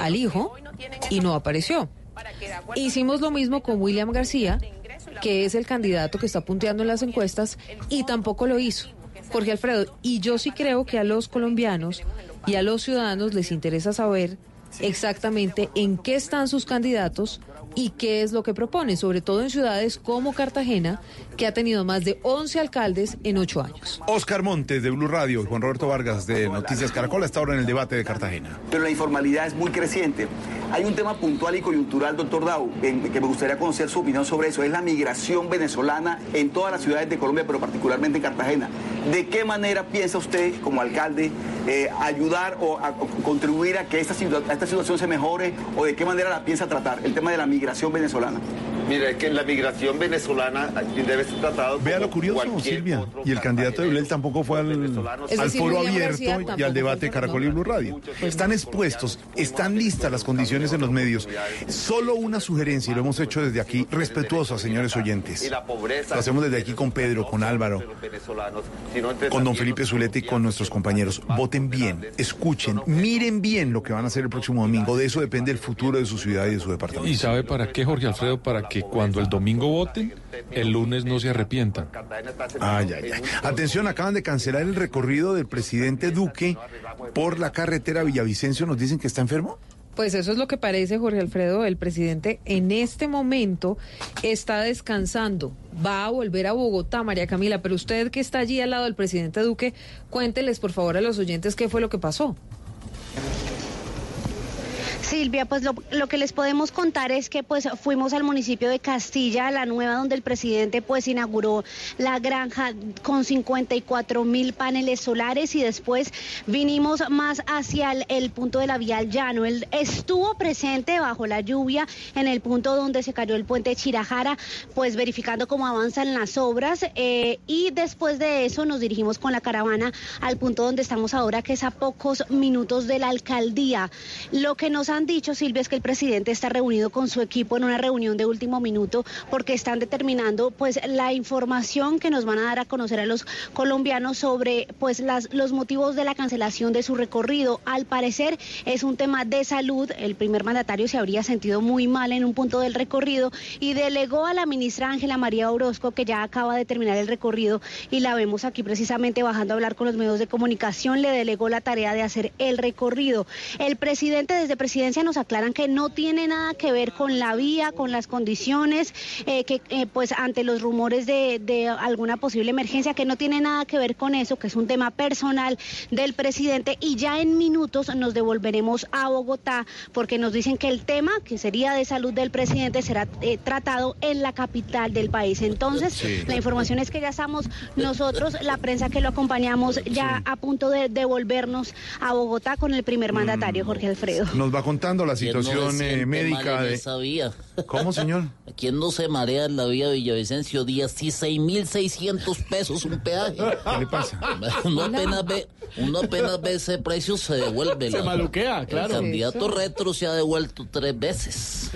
al hijo, y no apareció. Hicimos lo mismo con William García, que es el candidato que está punteando en las encuestas, y tampoco lo hizo. Jorge Alfredo, y yo sí creo que a los colombianos y a los ciudadanos les interesa saber exactamente en qué están sus candidatos y qué es lo que proponen, sobre todo en ciudades como Cartagena, que ha tenido más de 11 alcaldes en 8 años. Oscar Montes de Blue Radio y Juan Roberto Vargas de Noticias Caracol está ahora en el debate de Cartagena. pero la informalidad es muy creciente. Hay un tema puntual y coyuntural, doctor Dau, en- que me gustaría conocer su opinión sobre eso, es la migración venezolana en todas las ciudades de Colombia, pero particularmente en Cartagena. ¿De qué manera piensa usted, como alcalde, eh, ayudar o, a- o contribuir a que esta, a esta situación se mejore o de qué manera la piensa tratar, el tema de la migración venezolana? Mira, es que la migración venezolana debe ser tratado Vea lo curioso, Silvia. Y el candidato de Blel tampoco fue al, al decir, foro abierto y al debate Caracol y Blue Radio. Están expuestos, están listas las condiciones en los medios. Solo una sugerencia, y lo hemos hecho desde aquí, respetuosa, señores oyentes. Lo hacemos desde aquí con Pedro, con Álvaro, con don Felipe Zuleta y con nuestros compañeros. Voten bien, escuchen, miren bien lo que van a hacer el próximo domingo. De eso depende el futuro de su ciudad y de su departamento. ¿Y sabe para qué, Jorge Alfredo? Para que cuando el domingo voten, el lunes no se arrepientan. Ay, ay, ay. Atención, acaban de cancelar el recorrido del presidente Duque por la carretera Villavicencio. Nos dicen que está enfermo. Pues eso es lo que parece, Jorge Alfredo. El presidente en este momento está descansando. Va a volver a Bogotá, María Camila. Pero usted que está allí al lado del presidente Duque, cuénteles por favor a los oyentes qué fue lo que pasó. Silvia, pues lo, que les podemos contar es que pues fuimos al municipio de Castilla, la nueva, donde el presidente pues inauguró la granja con 54 mil paneles solares y después vinimos más hacia el, punto de la vía llano. Él estuvo presente bajo la lluvia en el punto donde se cayó el puente Chirajara, pues verificando cómo avanzan las obras eh, y después de eso nos dirigimos con la caravana al punto donde estamos ahora, que es a pocos minutos de la alcaldía. Lo que nos han dicho, Silvia, es que el presidente está reunido con su equipo en una reunión de último minuto porque están determinando pues la información que nos van a dar a conocer a los colombianos sobre pues las, los motivos de la cancelación de su recorrido. Al parecer es un tema de salud. El primer mandatario se habría sentido muy mal en un punto del recorrido y delegó a la ministra Ángela María Orozco que ya acaba de terminar el recorrido y la vemos aquí precisamente bajando a hablar con los medios de comunicación, le delegó la tarea de hacer el recorrido. El presidente desde presidencia nos aclaran que no tiene nada que ver con la vía, con las condiciones, eh, que eh, pues ante los rumores de, de alguna posible emergencia, que no tiene nada que ver con eso, que es un tema personal del presidente y ya en minutos nos devolveremos a Bogotá porque nos dicen que el tema, que sería de salud del presidente, será eh, tratado en la capital del país. Entonces, Sí. la información es que ya estamos nosotros, la prensa que lo acompañamos, ya a punto de devolvernos a Bogotá con el primer mandatario, Jorge Alfredo. Nos va contando la situación eh, médica de... ¿Cómo, señor? ¿Quién no se marea en la vía Villavicencio Díaz? Sí, 6.600 pesos un peaje. ¿Qué le pasa? Uno apenas ve, uno apenas ve ese precio, se devuelve. Se la- maluquea, claro. El candidato retro se ha devuelto tres veces.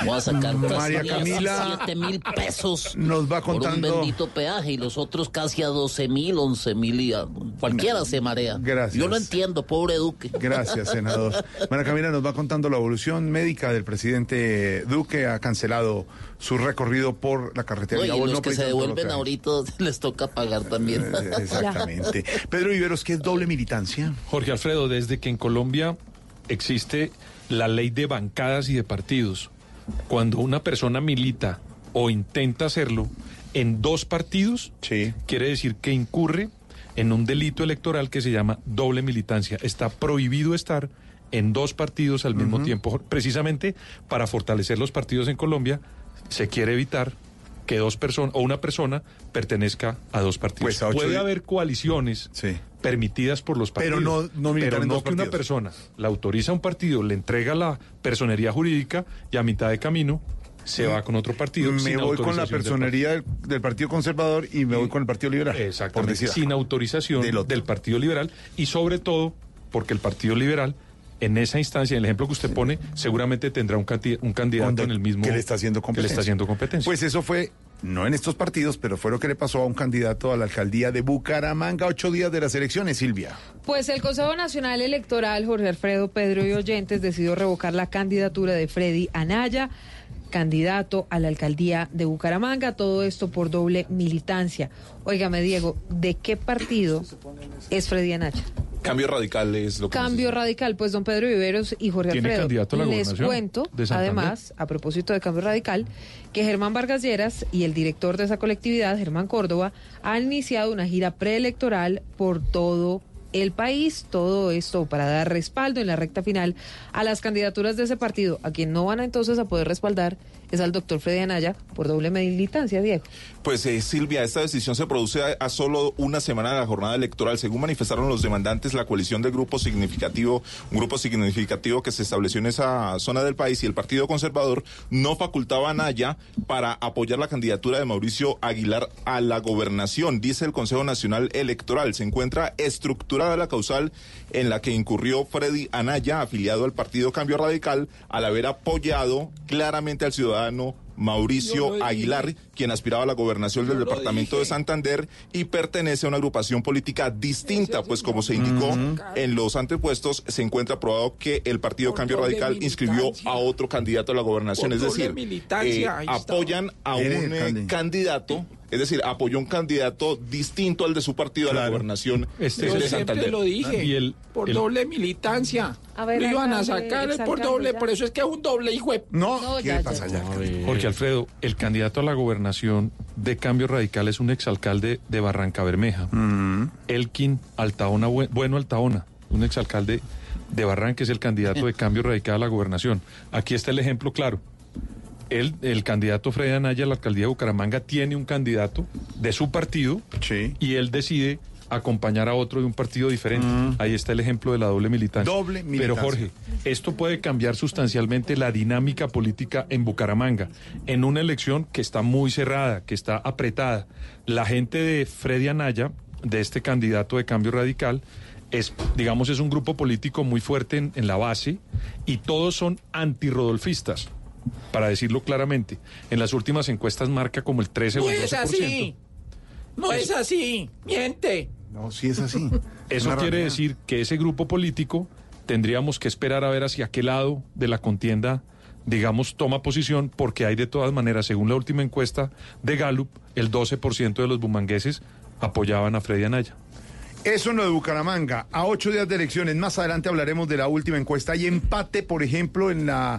Vamos a sacar María casi Camila 17 mil pesos nos va por un contando- bendito peaje y los otros casi a 12 mil, 11 mil y a- cualquiera se marea. Gracias. Yo lo entiendo, pobre Duque. Gracias, senador. María Camila nos va contando la evolución médica del presidente Duque. Ha cancelado su recorrido por la carretera. Oye, Digamos, los no que se devuelven ahorita les toca pagar también. Eh, Exactamente. Pedro Viveros, ¿qué es doble militancia? Jorge Alfredo, desde que en Colombia existe la ley de bancadas y de partidos, cuando una persona milita o intenta hacerlo en dos partidos, quiere decir que incurre en un delito electoral que se llama doble militancia. Está prohibido estar en dos partidos al mismo tiempo. Precisamente para fortalecer los partidos en Colombia, se quiere evitar que dos personas o una persona pertenezca a dos partidos. Pues a Puede haber coaliciones permitidas por los Pero partidos. no- no militar pero no que una persona la autoriza a un partido, le entrega la personería jurídica y a mitad de camino se va con otro partido. Me sin voy con la del personería del, Partido Conservador y me voy con el Partido Liberal. Exactamente, sin autorización del, Partido Liberal y sobre todo porque el Partido Liberal en esa instancia, en el ejemplo que usted pone, seguramente tendrá un, cati- un candidato Donde- en el mismo que le está haciendo que le competencia. está haciendo competencia. Pues eso fue, no en estos partidos, pero fue lo que le pasó a un candidato a la alcaldía de Bucaramanga, ocho días de las elecciones, Silvia. Pues el Consejo Nacional Electoral, Jorge Alfredo Pedro y Oyentes, decidió revocar la candidatura de Freddy Anaya, candidato a la alcaldía de Bucaramanga, todo esto por doble militancia. Óigame, Diego, ¿de qué partido es Freddy Anaya? Cambio radical es lo que Cambio radical, pues don Pedro Viveros y Jorge ¿Tiene Alfredo. candidato a la Les cuento, además, a propósito de Cambio Radical, que Germán Vargas Lleras y el director de esa colectividad, Germán Córdoba, han iniciado una gira preelectoral por todo el país, todo esto para dar respaldo en la recta final a las candidaturas de ese partido, a quien no van entonces a poder respaldar es al doctor Freddy Anaya por doble militancia, Diego. Pues eh, Silvia, esta decisión se produce a, solo una semana de la jornada electoral. Según manifestaron los demandantes, la coalición del grupo significativo, un grupo significativo que se estableció en esa zona del país y el Partido Conservador no facultaba a Naya para apoyar la candidatura de Mauricio Aguilar a la gobernación, dice el Consejo Nacional Electoral. Se encuentra estructurada la causal en la que incurrió Freddy Anaya, afiliado al Partido Cambio Radical, al haber apoyado claramente al ciudadano Mauricio. Aguilar, quien aspiraba a la gobernación del departamento de Santander y pertenece a una agrupación política distinta, pues como se indicó en los antepuestos, se encuentra probado que el Partido Por Cambio Radical inscribió a otro candidato a la gobernación, Por es doble decir, militancia, eh, apoyan a un eh, candi- candidato, es decir, apoyó un candidato distinto al de su partido a la gobernación Este Yo de siempre Santander. lo dije, Y el- por el- doble militancia. A ver, lo iban a sacar es por doble, ya. por eso es que es un doble hijo de... No, No, ¿qué ya, pasa ya. ya? Jorge Alfredo, el candidato a la gobernación de Cambio Radical es un exalcalde de Barranca Bermeja, Elkin Altaona, Bue- Bueno Altaona, un exalcalde de Barranca, es el candidato de Cambio Radical a la gobernación. Aquí está el ejemplo claro. El candidato Freddy Anaya a la alcaldía de Bucaramanga tiene un candidato de su partido y él decide acompañar a otro de un partido diferente. Ahí está el ejemplo de la doble militancia. Doble Pero militancia. Jorge, esto puede cambiar sustancialmente la dinámica política en Bucaramanga, en una elección que está muy cerrada, que está apretada. La gente de Freddy Anaya, de este candidato de cambio radical, es, digamos, es un grupo político muy fuerte en, en la base y todos son antirrodolfistas, para decirlo claramente. En las últimas encuestas marca como el 13 No o el 12%. es así. No es así. Miente. No, sí es así. Eso quiere realidad. decir que ese grupo político tendríamos que esperar a ver hacia qué lado de la contienda, digamos, toma posición, porque hay de todas maneras, según la última encuesta de Gallup, el 12% de los bumangueses apoyaban a Freddy Anaya. Eso en lo de Bucaramanga. A ocho días de elecciones, más adelante hablaremos de la última encuesta. Hay empate, por ejemplo, en la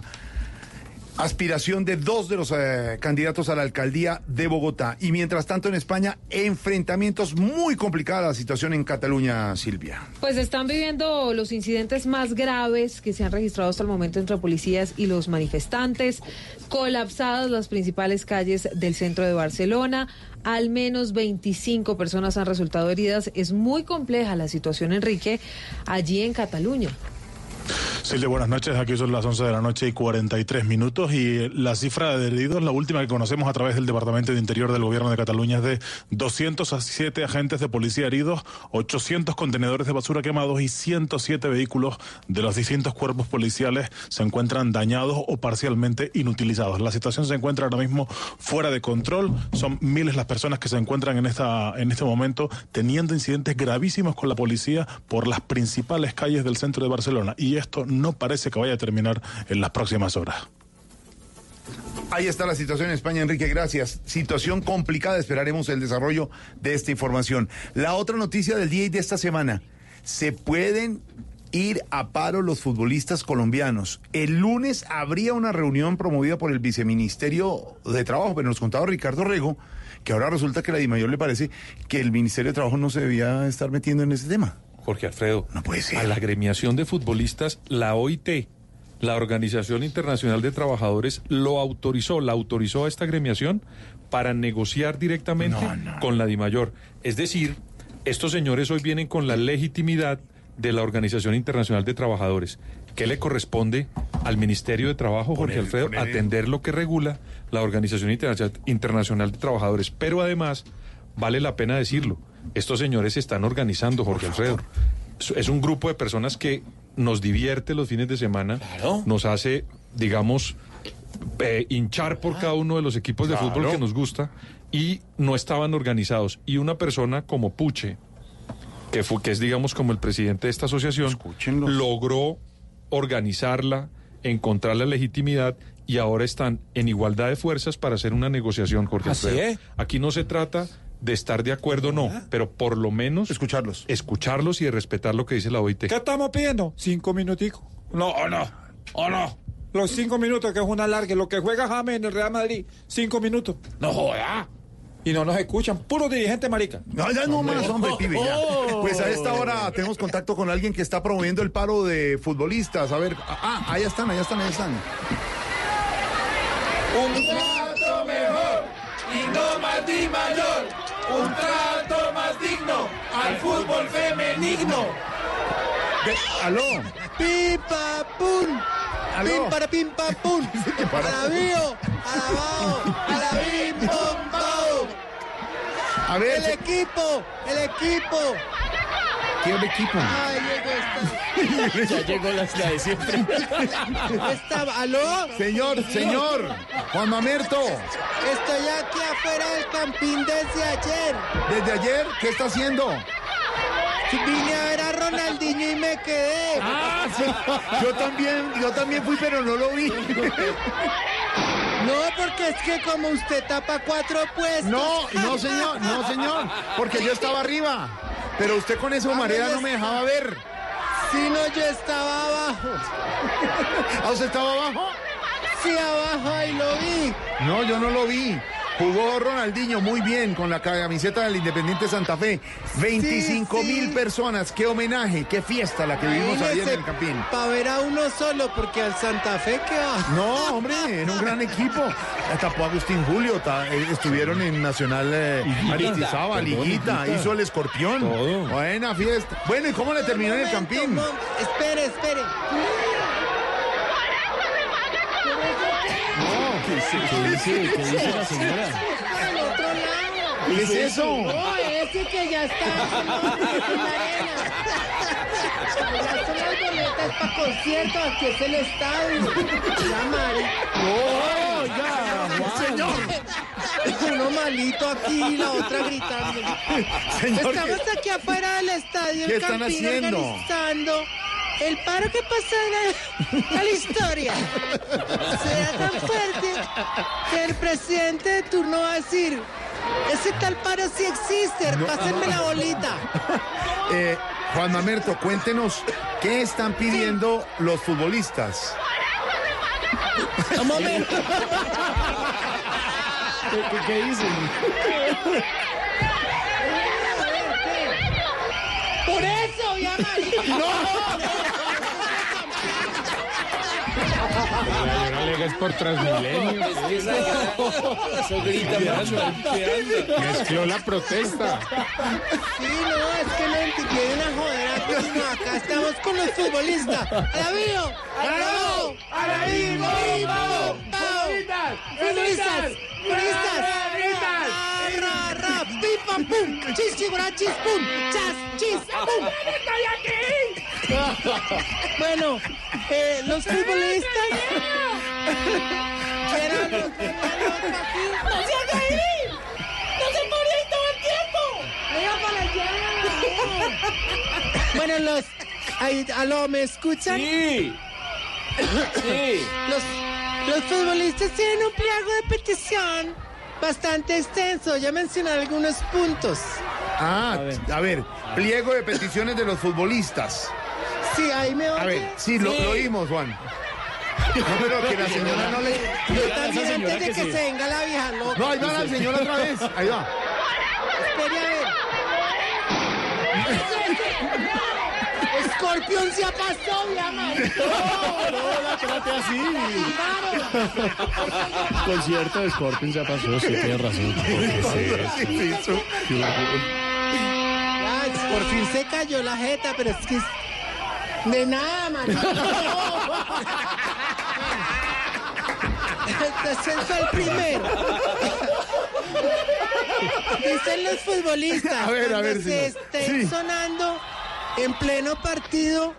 aspiración de dos de los eh, candidatos a la alcaldía de Bogotá. Y mientras tanto en España, enfrentamientos muy complicadas la situación en Cataluña, Silvia. Pues están viviendo los incidentes más graves que se han registrado hasta el momento entre policías y los manifestantes, colapsadas las principales calles del centro de Barcelona, al menos 25 personas han resultado heridas. Es muy compleja la situación, Enrique, allí en Cataluña. Silvia, buenas noches. Aquí son las 11 de la noche y 43 minutos. Y la cifra de heridos, la última que conocemos a través del Departamento de Interior del Gobierno de Cataluña, es de 207 agentes de policía heridos, 800 contenedores de basura quemados y 107 vehículos de los distintos cuerpos policiales se encuentran dañados o parcialmente inutilizados. La situación se encuentra ahora mismo fuera de control. Son miles las personas que se encuentran en, esta, en este momento teniendo incidentes gravísimos con la policía por las principales calles del centro de Barcelona. Esto no parece que vaya a terminar en las próximas horas. Ahí está la situación en España, Enrique, gracias. Situación complicada, esperaremos el desarrollo de esta información. La otra noticia del día y de esta semana, se pueden ir a paro los futbolistas colombianos. El lunes habría una reunión promovida por el viceministerio de Trabajo, pero nos contaba Ricardo Rego que ahora resulta que la DIMAYOR le parece que el Ministerio de Trabajo no se debía estar metiendo en ese tema. Jorge Alfredo. No puede ser. A la agremiación de futbolistas, la OIT, la Organización Internacional de Trabajadores, lo autorizó, la autorizó a esta agremiación para negociar directamente con la DIMAYOR. Es decir, estos señores hoy vienen con la legitimidad de la Organización Internacional de Trabajadores. ¿Qué le corresponde al Ministerio de Trabajo, Jorge Alfredo, atender lo que regula la Organización Interna- Internacional de Trabajadores? Pero además, vale la pena decirlo, estos señores se están organizando, Jorge Alfredo. Es- un grupo de personas que nos divierte los fines de semana, nos hace, digamos, eh, hinchar por cada uno de los equipos de Claro. fútbol que nos gusta y no estaban organizados. Y una persona como Puche, que, fue, que es, digamos, como el presidente de esta asociación, logró organizarla, encontrar la legitimidad y ahora están en igualdad de fuerzas para hacer una negociación, Jorge ¿Así Alfredo. es? Aquí no se trata de estar de acuerdo, no, pero por lo menos escucharlos. Escucharlos y de respetar lo que dice la OIT. ¿Qué estamos pidiendo? Cinco minuticos. No, o no, o no. Los cinco minutos que es una larga. Lo que juega James en el Real Madrid, cinco minutos. No joda. Y no nos escuchan. Puro dirigente marica. No, ya no más, hombre, pibe, ya. Pues a esta hora tenemos contacto con alguien que está promoviendo el paro de futbolistas. A ver, ah, allá están, allá están, allá están. Un trato mejor y no más mayor. Un trato más digno al fútbol femenino. aló. Pim pam pum. Pim para pim pam pum. Pom. A ver. El equipo, el equipo. ¿Qué equipo? Ay, llegó esta. Ya llegó la, la de siempre. Estaba, ¿aló? Señor, señor, Juan Mamerto, Estoy aquí afuera del campín desde ayer. desde ayer, ¿qué está haciendo? Vine a ver a Ronaldinho y me quedé. Ah, sí. Yo también, yo también fui, pero no lo vi. No, porque es que como usted tapa cuatro puestos. No, no, señor, no, señor, porque yo estaba arriba. Pero usted con esa humareda no me dejaba ver. Sí, no, yo estaba abajo. ¿Ah, usted estaba abajo? Sí, abajo, ahí lo vi. No, yo no lo vi. Jugó Ronaldinho muy bien con la camiseta del Independiente Santa Fe. 25 mil personas. Qué homenaje, qué fiesta la que vivimos ayer en el Campín. Para ver a uno solo, porque al Santa Fe que va. No, hombre, era un gran equipo. Tapó Agustín Julio, ta- eh, estuvieron en Nacional eh, Aristizábal, Liguita, Liguita. hizo el escorpión. Buena fiesta. Bueno, ¿y cómo le terminó en el Campín? Espere, espere. ¿Qué dice, qué dice la señora? Al otro lado. ¿Qué es eso? No, ese que ya está en la arena. Ya son las boletas para conciertos, aquí es el estadio. Ya, Mari. ¡Oh, ya! Señor. Uno malito aquí y la otra gritando. Señor, Estamos aquí afuera del estadio. ¿Qué el están haciendo? Organizando el paro que pasó en la, a la historia. Será tan fuerte que el presidente de turno va a decir, ese tal paro sí existe, pásenme la bolita. Eh, Juan Mamerto, cuéntenos, ¿qué están pidiendo los futbolistas? Un momento. ¿Qué, qué- qué dicen? Por ya, Mari. señora alega es por Transmilenio. Eso grita mucho. Mezcló la protesta. Sí, no, es que no entiende una jodera que no, acá estamos con los futbolistas. ¡Alabío! ¡Alabío! ¡Alabío! ¡Alabío! ¡Futbolistas! ¡Futbolistas! ¡Futbolistas! ¡Ra, ra! ¡Pim, pam, pum! ¡Chis, chigura, chis, pum! ¡Chas, chis, pum! ¡Estoy aquí! Bueno, eh, los futbolistas... ¿Quieran los aquí? ¡No se haga ahí! ¡No se pone ahí todo el tiempo! ¡Venga para allá! Bueno, los... Ahí, ¿Aló, me escuchan? Sí. Sí. Los, los futbolistas tienen un pliego de petición bastante extenso. Ya mencioné algunos puntos. Ah, a ver, pliego de peticiones de los futbolistas. Sí, ahí me oye. A ver, sí, lo, lo oímos, Juan. No, pero que la señora no le... Yo también antes de que se venga la vieja loca. No, ahí va la señora otra vez. Ahí va. Espere a ver. Scorpion se ha pasado, ya, maricón. No, la trate así. Concierto de Scorpion ya pasó, sí, tienes razón. Ay, por fin se cayó la jeta, pero es que... De nada, maricón. Este es el primero. Dicen los futbolistas. A ver, a cuando ver, se señor. estén Sí. sonando en pleno partido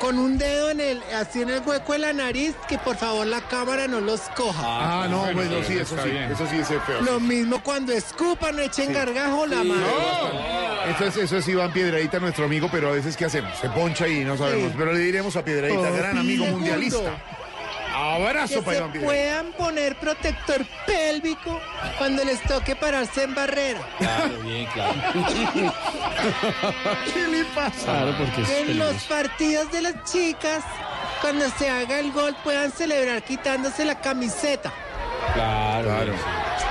con un dedo en el, así en el hueco de la nariz, que por favor la cámara no los coja. Ah, no, bueno, sí, eso sí, bien. eso sí es feo. Lo mismo cuando escupan, echen gargajo la mano. Eso es, eso es Iván Piedradita, nuestro amigo, pero a veces ¿qué hacemos? Se poncha y no sabemos. Sí. Pero le diremos a Piedradita, Oh, gran amigo mundialista. Abrazo que para se puedan poner protector pélvico cuando les toque pararse en barrera. Claro, bien, claro. ¿Qué le pasa? Claro, porque es En los partidos de las chicas, cuando se haga el gol, puedan celebrar quitándose la camiseta. Claro. Claro.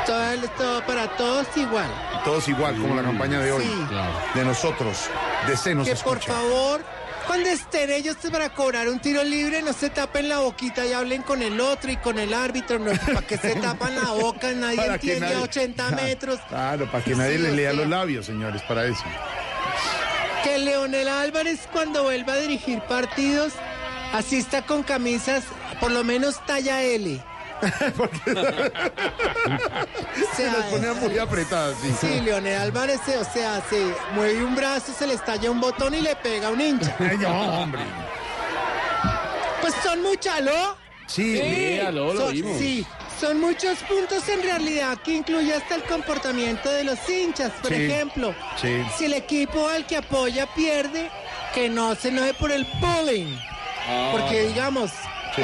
Todo, todo- para todos igual. Todos igual, como la campaña de hoy. Sí. De nosotros, de senos que por favor, cuando estén ellos para cobrar un tiro libre, no se tapen la boquita y hablen con el otro y con el árbitro. No, para que se tapan la boca, nadie Para entiende a nadie- 80 metros. Claro, para que nadie Sí, o lea sea. los labios, señores, para eso. Que Leonel Álvarez cuando vuelva a dirigir partidos asista con camisas por lo menos talla L. O Se las ponía muy apretadas, sí. Sí, Leonel Álvarez, o sea, se mueve un brazo, se le estalla un botón y le pega a un hincha. No, hombre. Pues son muchas, ¿no? Sí, Sí, aló, lo Son- sí, son muchos puntos en realidad que incluye hasta el comportamiento de los hinchas. Por Sí, ejemplo, sí. si el equipo al que apoya pierde, que no se enoje por el bullying. Porque digamos.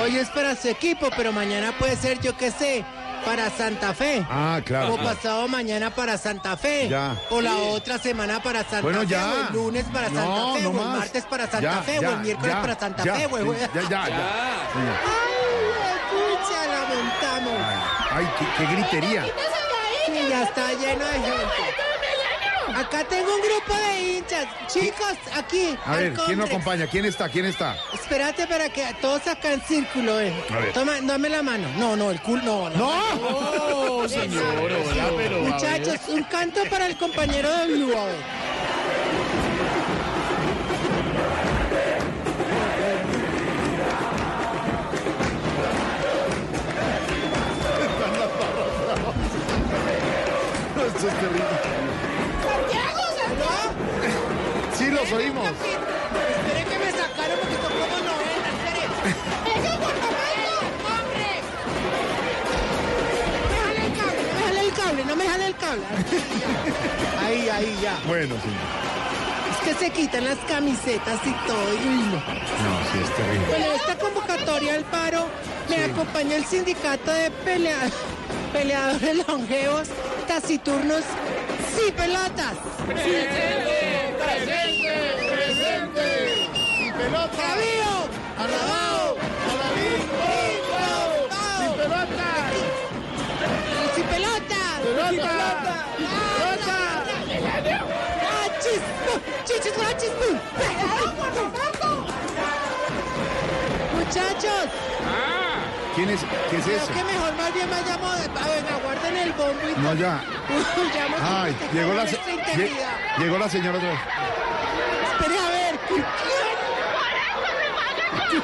Hoy es para su equipo, pero mañana puede ser, yo qué sé, para Santa Fe. Ah, claro. O pasado mañana para Santa Fe. Ya. O la otra semana para Santa Bueno, Fe. ya. O el lunes para No, Santa Fe. no o el más. martes para Santa Ya, Fe. ya, o el miércoles ya, para Santa ya, Fe. güey, sí, güey. Ya, ya, ya. Ay, pucha, la montamos. Ay, qué, qué gritería. Sí, ya está lleno de gente. Acá tengo un grupo de hinchas. Chicos, aquí. A al ver, ¿quién nos complex. acompaña? ¿Quién está? ¿Quién está? Espérate para que todos acá en círculo, eh. A ver. Toma, dame la mano. No, no, el culo, no. ¡No! No, señor, hola, pero. a ver. Muchachos, un canto para el compañero de Blue. a ver. Esto es terrible. Oímos. Espere que me sacaron porque son como novena, espere. ¡Venga, por favor, hombre! No me jale el cable, no me jale el cable, no me jale el cable. Ahí, ahí, ya. Bueno, sí. Es que se quitan las camisetas y todo. y no. No, sí, es terrible. Bueno, esta convocatoria al paro me acompaña el sindicato de pelea- peleadores longevos, taciturnos, sí pelotas. ¡Presente! ¡Presente! ¡Presente! ¡Y pelota! ¡Bravío! ¡Alabao! ¡Sin pelota! ¡Sí pelota! ¡Pelota! ¡Pelota! ¡Ah, chispu! ¡Chichis, ah, chispu! Muchachos, ¿Quién es, ¿Qué es Creo eso? que mejor más bien vayamos, a ver, aguarden el bombo y No, ya. Ay, llegó la, se- llegó la señora otra vez. Espere a ver, ¿quién? No sé, yo qué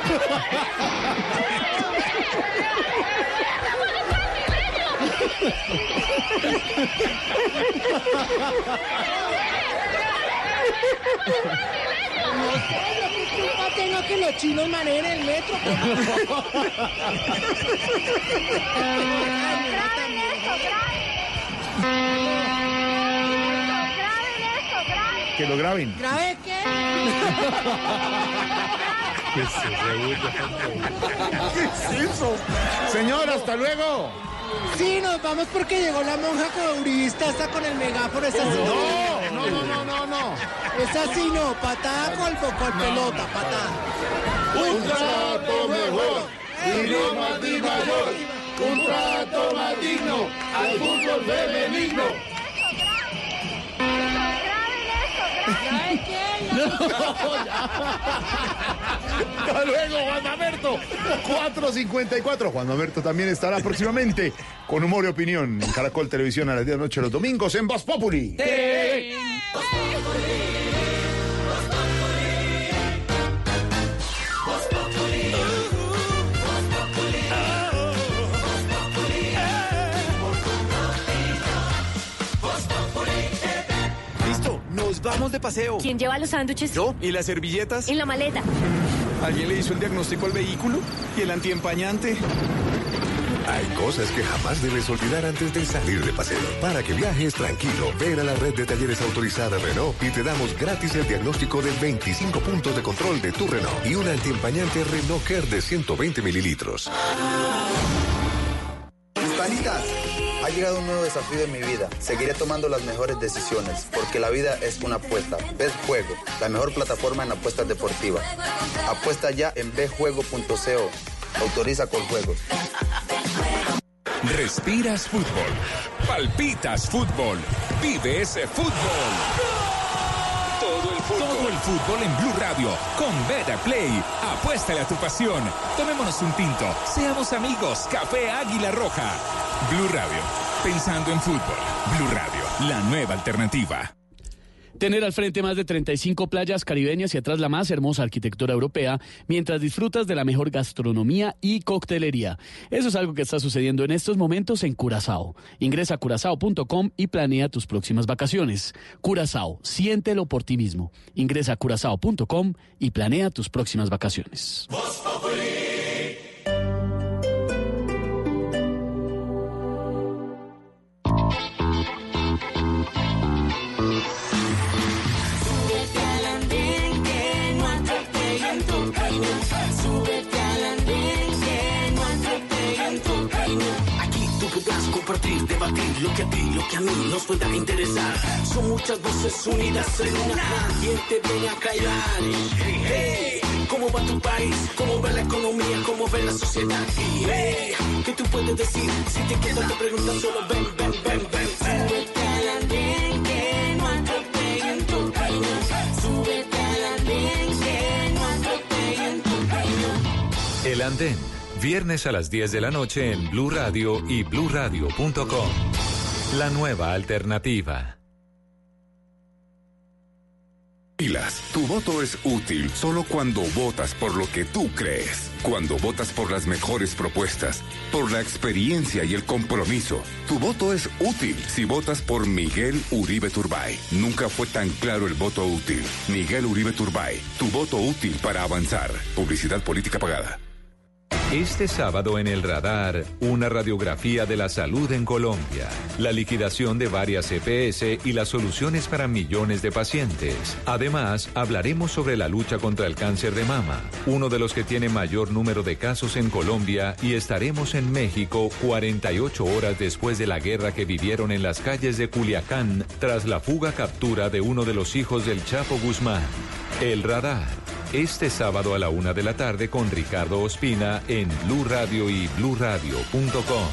culpa tengo que los chinos manejen el metro. Que lo graben. ¿Grave qué? ¿Qué es eso? Señora, hasta luego. Sí, nos vamos porque llegó la monja cobrista esta con el megáfono. Esa sí. No, no, no, no, no, no. Esa sí no, patada con, con pelota, patada. Un trato mejor y no más ni mayor. Un trato más digno al fútbol femenino. Hasta luego, Juan Mamerto. 4.54. Juan Mamerto también estará próximamente con humor y opinión en Caracol Televisión a las 10 de la noche los domingos en Voz Populi. Listo, nos vamos de paseo. ¿Quién lleva los sándwiches? Yo. ¿Y las servilletas? En la maleta. ¿Alguien le hizo el diagnóstico al vehículo? ¿Y el antiempañante? Hay cosas que jamás debes olvidar antes de salir de paseo. Para que viajes tranquilo, ven a la red de talleres autorizada Renault y te damos gratis el diagnóstico de 25 puntos de control de tu Renault y un antiempañante Renault Care de 120 mililitros. Hispanitas, ha llegado un nuevo desafío en mi vida. Seguiré tomando las mejores decisiones, porque la vida es una apuesta. Bet Juego, la mejor plataforma en apuestas deportivas. Apuesta ya en betjuego.co. Autoriza con juegos. Respiras fútbol. Palpitas fútbol. Vive ese fútbol. Todo el fútbol. En Blue Radio. Con Beta Play. Apuéstale a tu pasión. Tomémonos un tinto. Seamos amigos. Café Águila Roja. Blue Radio. Pensando en fútbol. Blue Radio. La nueva alternativa. Tener al frente más de 35 playas caribeñas y atrás la más hermosa arquitectura europea, mientras disfrutas de la mejor gastronomía y coctelería. Eso es algo que está sucediendo en estos momentos en Curazao. Ingresa a curazao.com y planea tus próximas vacaciones. Curazao, siéntelo por ti mismo. Ingresa a curazao.com y planea tus próximas vacaciones. Compartir, debatir lo que a ti, lo que a mí nos pueda interesar. Son muchas voces unidas en una. ¿Quién te viene a callar? Hey, ¿cómo va tu país? ¿Cómo va la economía? ¿Cómo va la sociedad? Hey, ¿qué tú puedes decir? Si te quedas te preguntas solo ven, ven, ven, ven. Súbete que no atropellen tu camino. Súbete andén que no atropellen tu camino. El Andén, viernes a las 10 de la noche en Blue Radio y bluradio.com. La nueva alternativa. Pilas, tu voto es útil solo cuando votas por lo que tú crees. Cuando votas por las mejores propuestas, por la experiencia y el compromiso. Tu voto es útil si votas por Miguel Uribe Turbay. Nunca fue tan claro el voto útil. Miguel Uribe Turbay, tu voto útil para avanzar. Publicidad política pagada. Este sábado en el radar, una radiografía de la salud en Colombia, la liquidación de varias EPS y las soluciones para millones de pacientes. Además, hablaremos sobre la lucha contra el cáncer de mama, uno de los que tiene mayor número de casos en Colombia y estaremos en México 48 horas después de la guerra que vivieron en las calles de Culiacán tras la fuga captura de uno de los hijos del Chapo Guzmán. El radar. Este sábado a la una de la tarde con Ricardo Ospina en Blue Radio y bluradio.com.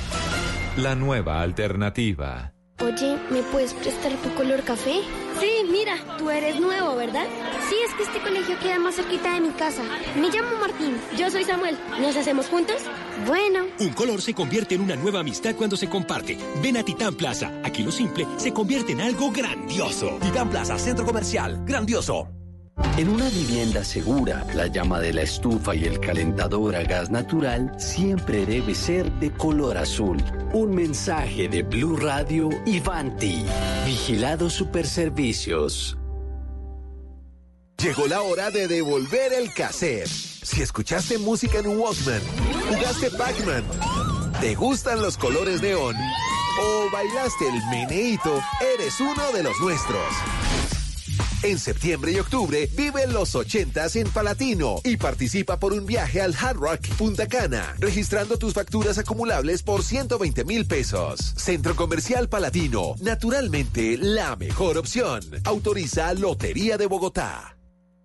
La nueva alternativa. Oye, ¿me puedes prestar tu color café? Sí, mira, tú eres nuevo, ¿verdad? Sí, es que este colegio queda más cerquita de mi casa. Me llamo Martín. Yo soy Samuel. ¿Nos hacemos juntos? Bueno. Un color se convierte en una nueva amistad cuando se comparte. Ven a Titán Plaza. Aquí lo simple se convierte en algo grandioso. Titán Plaza, centro comercial. Grandioso. En una vivienda segura, la llama de la estufa y el calentador a gas natural siempre debe ser de color azul. Un mensaje de Blue Radio y Vanti. Vigilado Superservicios. Llegó la hora de devolver el cassette. Si escuchaste música en Walkman, jugaste Pac-Man, te gustan los colores neón o bailaste el meneíto, eres uno de los nuestros. En septiembre y octubre vive los 80s en Palatino y participa por un viaje al Hard Rock Punta Cana, registrando tus facturas acumulables por 120 mil pesos. Centro Comercial Palatino, naturalmente la mejor opción. Autoriza Lotería de Bogotá.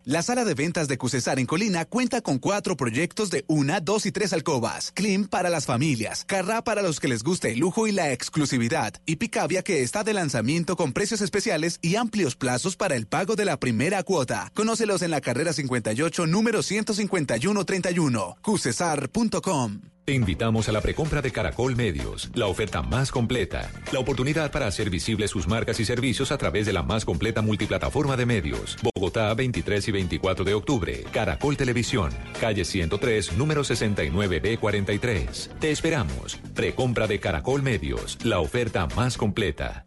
La sala de ventas de Cusesar en Colina cuenta con cuatro proyectos de una, dos y tres alcobas. Clean para las familias. Carrá para los que les guste el lujo y la exclusividad. Y Picavia que está de lanzamiento con precios especiales y amplios plazos para el pago de la primera cuota. Conócelos en la carrera 58, número 15131. Cusesar.com. Te invitamos a la precompra de Caracol Medios, la oferta más completa, la oportunidad para hacer visibles sus marcas y servicios a través de la más completa multiplataforma de medios. Bogotá, 23 y 24 de octubre. Caracol Televisión, calle 103, número 69B43. Te esperamos. Precompra de Caracol Medios, la oferta más completa.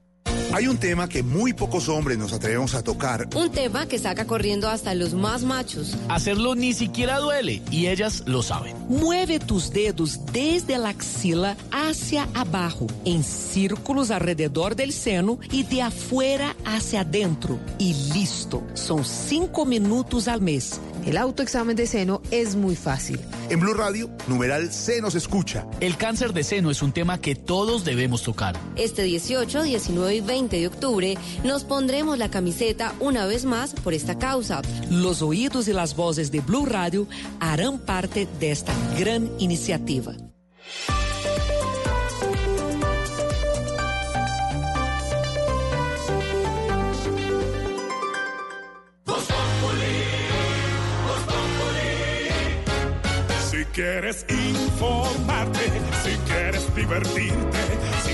Hay un tema que muy pocos hombres nos atrevemos a tocar. Un tema que saca corriendo hasta los más machos. Hacerlo ni siquiera duele y ellas lo saben. Mueve tus dedos desde la axila hacia abajo, en círculos alrededor del seno y de afuera hacia adentro. Y listo. Son cinco minutos al mes. El autoexamen de seno es muy fácil. En Blue Radio, numeral se nos escucha. El cáncer de seno es un tema que todos debemos tocar. Este 18, 19 y 20 de octubre nos pondremos la camiseta una vez más por esta causa. Los oídos y las voces de Blue Radio harán parte de esta gran iniciativa. Si quieres informarte, si quieres divertirte, si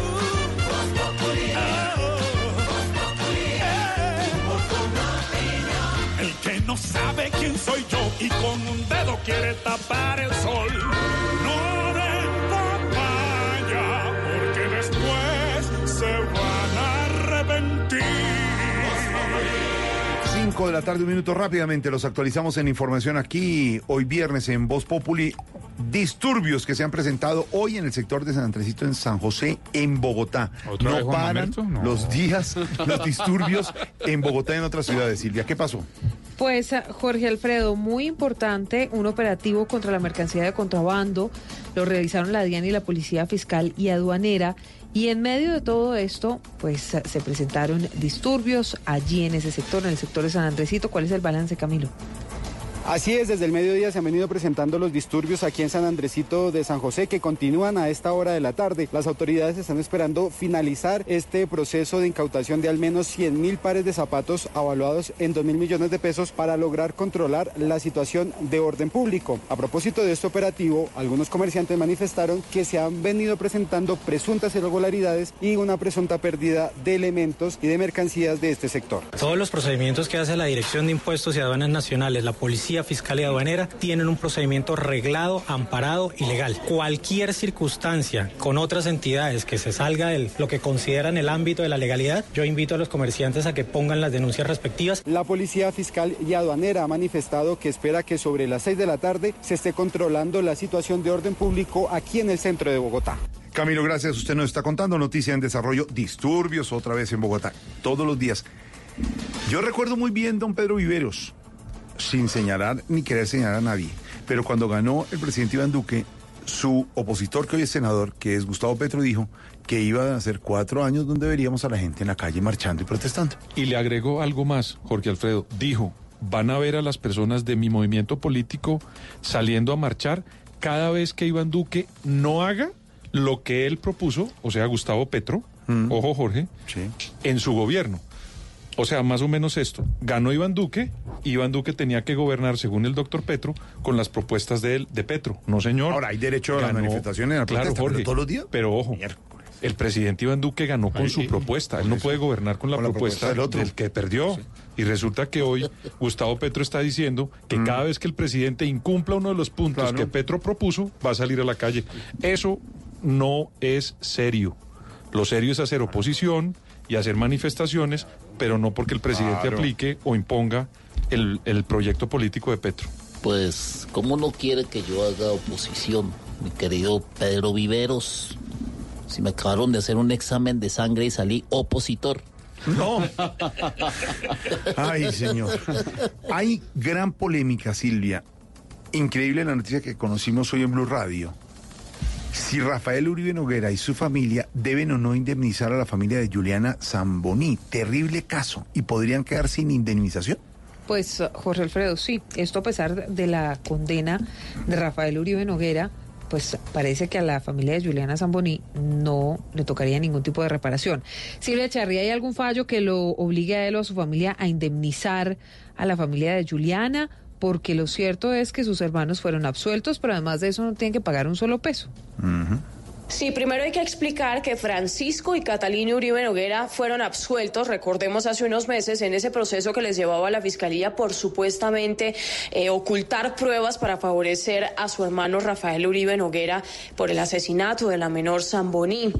no sabe quién soy yo y con un dedo quiere tapar el sol. No den papaya, porque después se van a arrepentir. 5 de la tarde, un minuto rápidamente, los actualizamos en información aquí, hoy viernes en Voz Populi. Disturbios que se han presentado hoy en el sector de San Andresito en San José, en Bogotá. ¿Otra vez No paran? No. los días, los disturbios en Bogotá y en otras ciudades. Silvia, ¿qué pasó? Pues Jorge Alfredo, muy importante, un operativo contra la mercancía de contrabando, lo realizaron la DIAN y la Policía Fiscal y Aduanera, y en medio de todo esto, pues se presentaron disturbios allí en ese sector, en el sector de San Andresito. ¿Cuál es el balance, Camilo? Así es, desde el mediodía se han venido presentando los disturbios aquí en San Andresito de San José que continúan a esta hora de la tarde. Las autoridades están esperando finalizar este proceso de incautación de al menos 100 mil pares de zapatos avaluados en 2 mil millones de pesos para lograr controlar la situación de orden público. A propósito de este operativo, algunos comerciantes manifestaron que se han venido presentando presuntas irregularidades y una presunta pérdida de elementos y de mercancías de este sector. Todos los procedimientos que hace la Dirección de Impuestos y Aduanas Nacionales, la Policía Fiscal y Aduanera, tienen un procedimiento reglado, amparado y legal. Cualquier circunstancia con otras entidades que se salga de lo que consideran el ámbito de la legalidad, yo invito a los comerciantes a que pongan las denuncias respectivas. La Policía Fiscal y Aduanera ha manifestado que espera que sobre las 6 de la tarde se esté controlando la situación de orden público aquí en el centro de Bogotá. Camilo, gracias. Usted nos está contando noticia en desarrollo, disturbios otra vez en Bogotá, todos los días. Yo recuerdo muy bien don Pedro Viveros. Sin señalar ni querer señalar a nadie, pero cuando ganó el presidente Iván Duque, su opositor, que hoy es senador, que es Gustavo Petro, dijo que iba a hacer cuatro años donde veríamos a la gente en la calle marchando y protestando. Y le agregó algo más, Jorge Alfredo. Dijo, van a ver a las personas de mi movimiento político saliendo a marchar cada vez que Iván Duque no haga lo que él propuso, o sea, Gustavo Petro, ojo Jorge, en su gobierno. O sea, más o menos esto. Ganó Iván Duque, Iván Duque tenía que gobernar, según el doctor Petro, con las propuestas de él, de Petro. No, señor. Ahora, hay derecho a las manifestaciones, a la claro, protesta, pero todos los días. Pero ojo, el presidente Iván Duque ganó con Ahí, su propuesta. Él no puede gobernar con la, Con la propuesta, del otro. que perdió. Y resulta que hoy Gustavo Petro está diciendo que cada vez que el presidente incumpla uno de los puntos Claro. que Petro propuso, va a salir a la calle. Eso no es serio. Lo serio es hacer oposición y hacer manifestaciones, pero no porque el presidente Claro. aplique o imponga el, el proyecto político de Petro. Pues, ¿cómo no quiere que yo haga oposición, mi querido Pedro Viveros? Si me acabaron de hacer un examen de sangre y salí opositor. No. Ay, señor. Hay gran polémica, Silvia. Increíble la noticia que conocimos hoy en Blue Radio. Si Rafael Uribe Noguera y su familia deben o no indemnizar a la familia de Juliana Zamboní. Terrible caso. ¿Y podrían quedar sin indemnización? Pues Jorge Alfredo, sí, esto a pesar de la condena de Rafael Uribe Noguera, pues parece que a la familia de Juliana Zamboni no le tocaría ningún tipo de reparación. Silvia Charri, ¿hay algún fallo que lo obligue a él o a su familia a indemnizar a la familia de Juliana? Porque lo cierto es que sus hermanos fueron absueltos, pero además de eso no tienen que pagar un solo peso. Sí, primero hay que explicar que Francisco y Catalina Uribe Noguera fueron absueltos, recordemos hace unos meses, en ese proceso que les llevaba a la Fiscalía por supuestamente eh, ocultar pruebas para favorecer a su hermano Rafael Uribe Noguera por el asesinato de la menor Zamboní.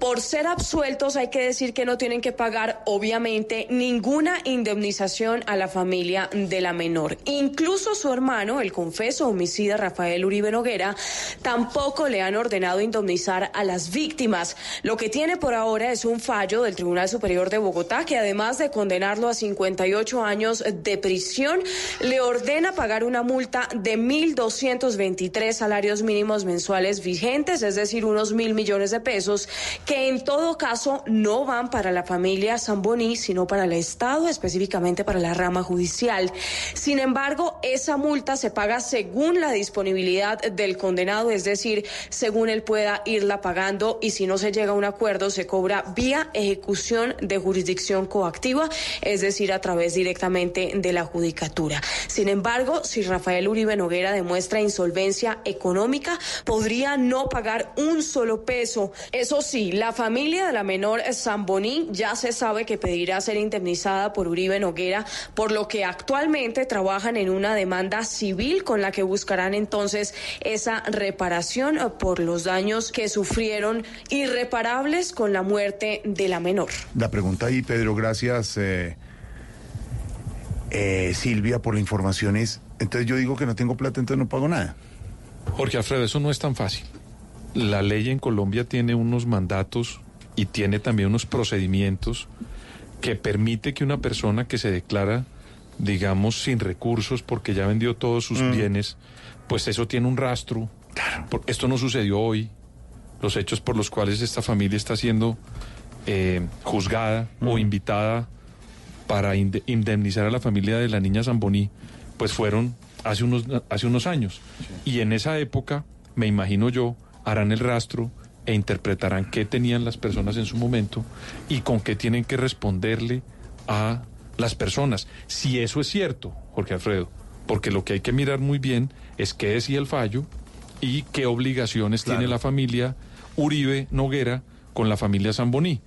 Por ser absueltos hay que decir que no tienen que pagar obviamente ninguna indemnización a la familia de la menor. Incluso su hermano, el confeso homicida Rafael Uribe Noguera, tampoco le han ordenado a las víctimas. Lo que tiene por ahora es un fallo del Tribunal Superior de Bogotá que además de condenarlo a 58 años de prisión, le ordena pagar una multa de 1.223 salarios mínimos mensuales vigentes, es decir, unos mil millones de pesos, que en todo caso no van para la familia Zamboní, sino para el Estado, específicamente para la rama judicial. Sin embargo, esa multa se paga según la disponibilidad del condenado, es decir, según él pueda irla pagando y si no se llega a un acuerdo se cobra vía ejecución de jurisdicción coactiva, es decir, a través directamente de la judicatura. Sin embargo, si Rafael Uribe Noguera demuestra insolvencia económica, podría no pagar un solo peso. Eso sí, la familia de la menor Zamboní ya se sabe que pedirá ser indemnizada por Uribe Noguera, por lo que actualmente trabajan en una demanda civil con la que buscarán entonces esa reparación por los daños sufrieron irreparables con la muerte de la menor. La pregunta ahí, Pedro, gracias, eh, eh, Silvia, por la información es, entonces yo digo que no tengo plata, entonces no pago nada. Jorge Alfredo, eso no es tan fácil. La ley en Colombia tiene unos mandatos y tiene también unos procedimientos que permite que una persona que se declara, digamos, sin recursos porque ya vendió todos sus Mm. bienes, pues eso tiene un rastro. Por- Esto no sucedió hoy. Los hechos por los cuales esta familia está siendo eh, juzgada Mm. o invitada para inde- indemnizar a la familia de la niña Zamboní, pues fueron hace unos, hace unos años. Y en esa época, me imagino yo, harán el rastro e interpretarán qué tenían las personas en su momento y con qué tienen que responderle a las personas. Si eso es cierto, Jorge Alfredo, porque lo que hay que mirar muy bien es qué decía el fallo y qué obligaciones tiene la familia Uribe Noguera con la familia Zamboní,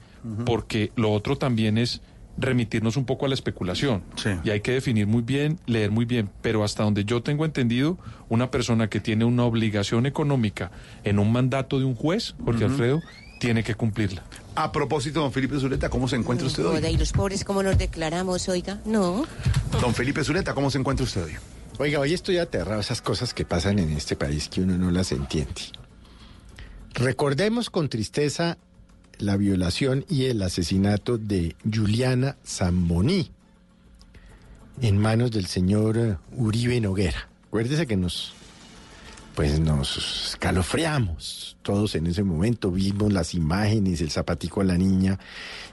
porque lo otro también es remitirnos un poco a la especulación. Y hay que definir muy bien, leer muy bien, pero hasta donde yo tengo entendido, una persona que tiene una obligación económica en un mandato de un juez, Jorge. Alfredo, tiene que cumplirla. A propósito, don Felipe Zuleta, ¿cómo se encuentra usted hoy? Joda, ¿y los pobres cómo nos declaramos, oiga? No. Don Felipe Zuleta, ¿cómo se encuentra usted hoy? Oiga, hoy estoy aterrado esas cosas que pasan en este país que uno no las entiende. Recordemos con tristeza la violación y el asesinato de Juliana Zamboní. en manos del señor eh, Uribe Noguera. Acuérdese que nos, pues nos escalofriamos todos en ese momento, vimos las imágenes, el zapatico a la niña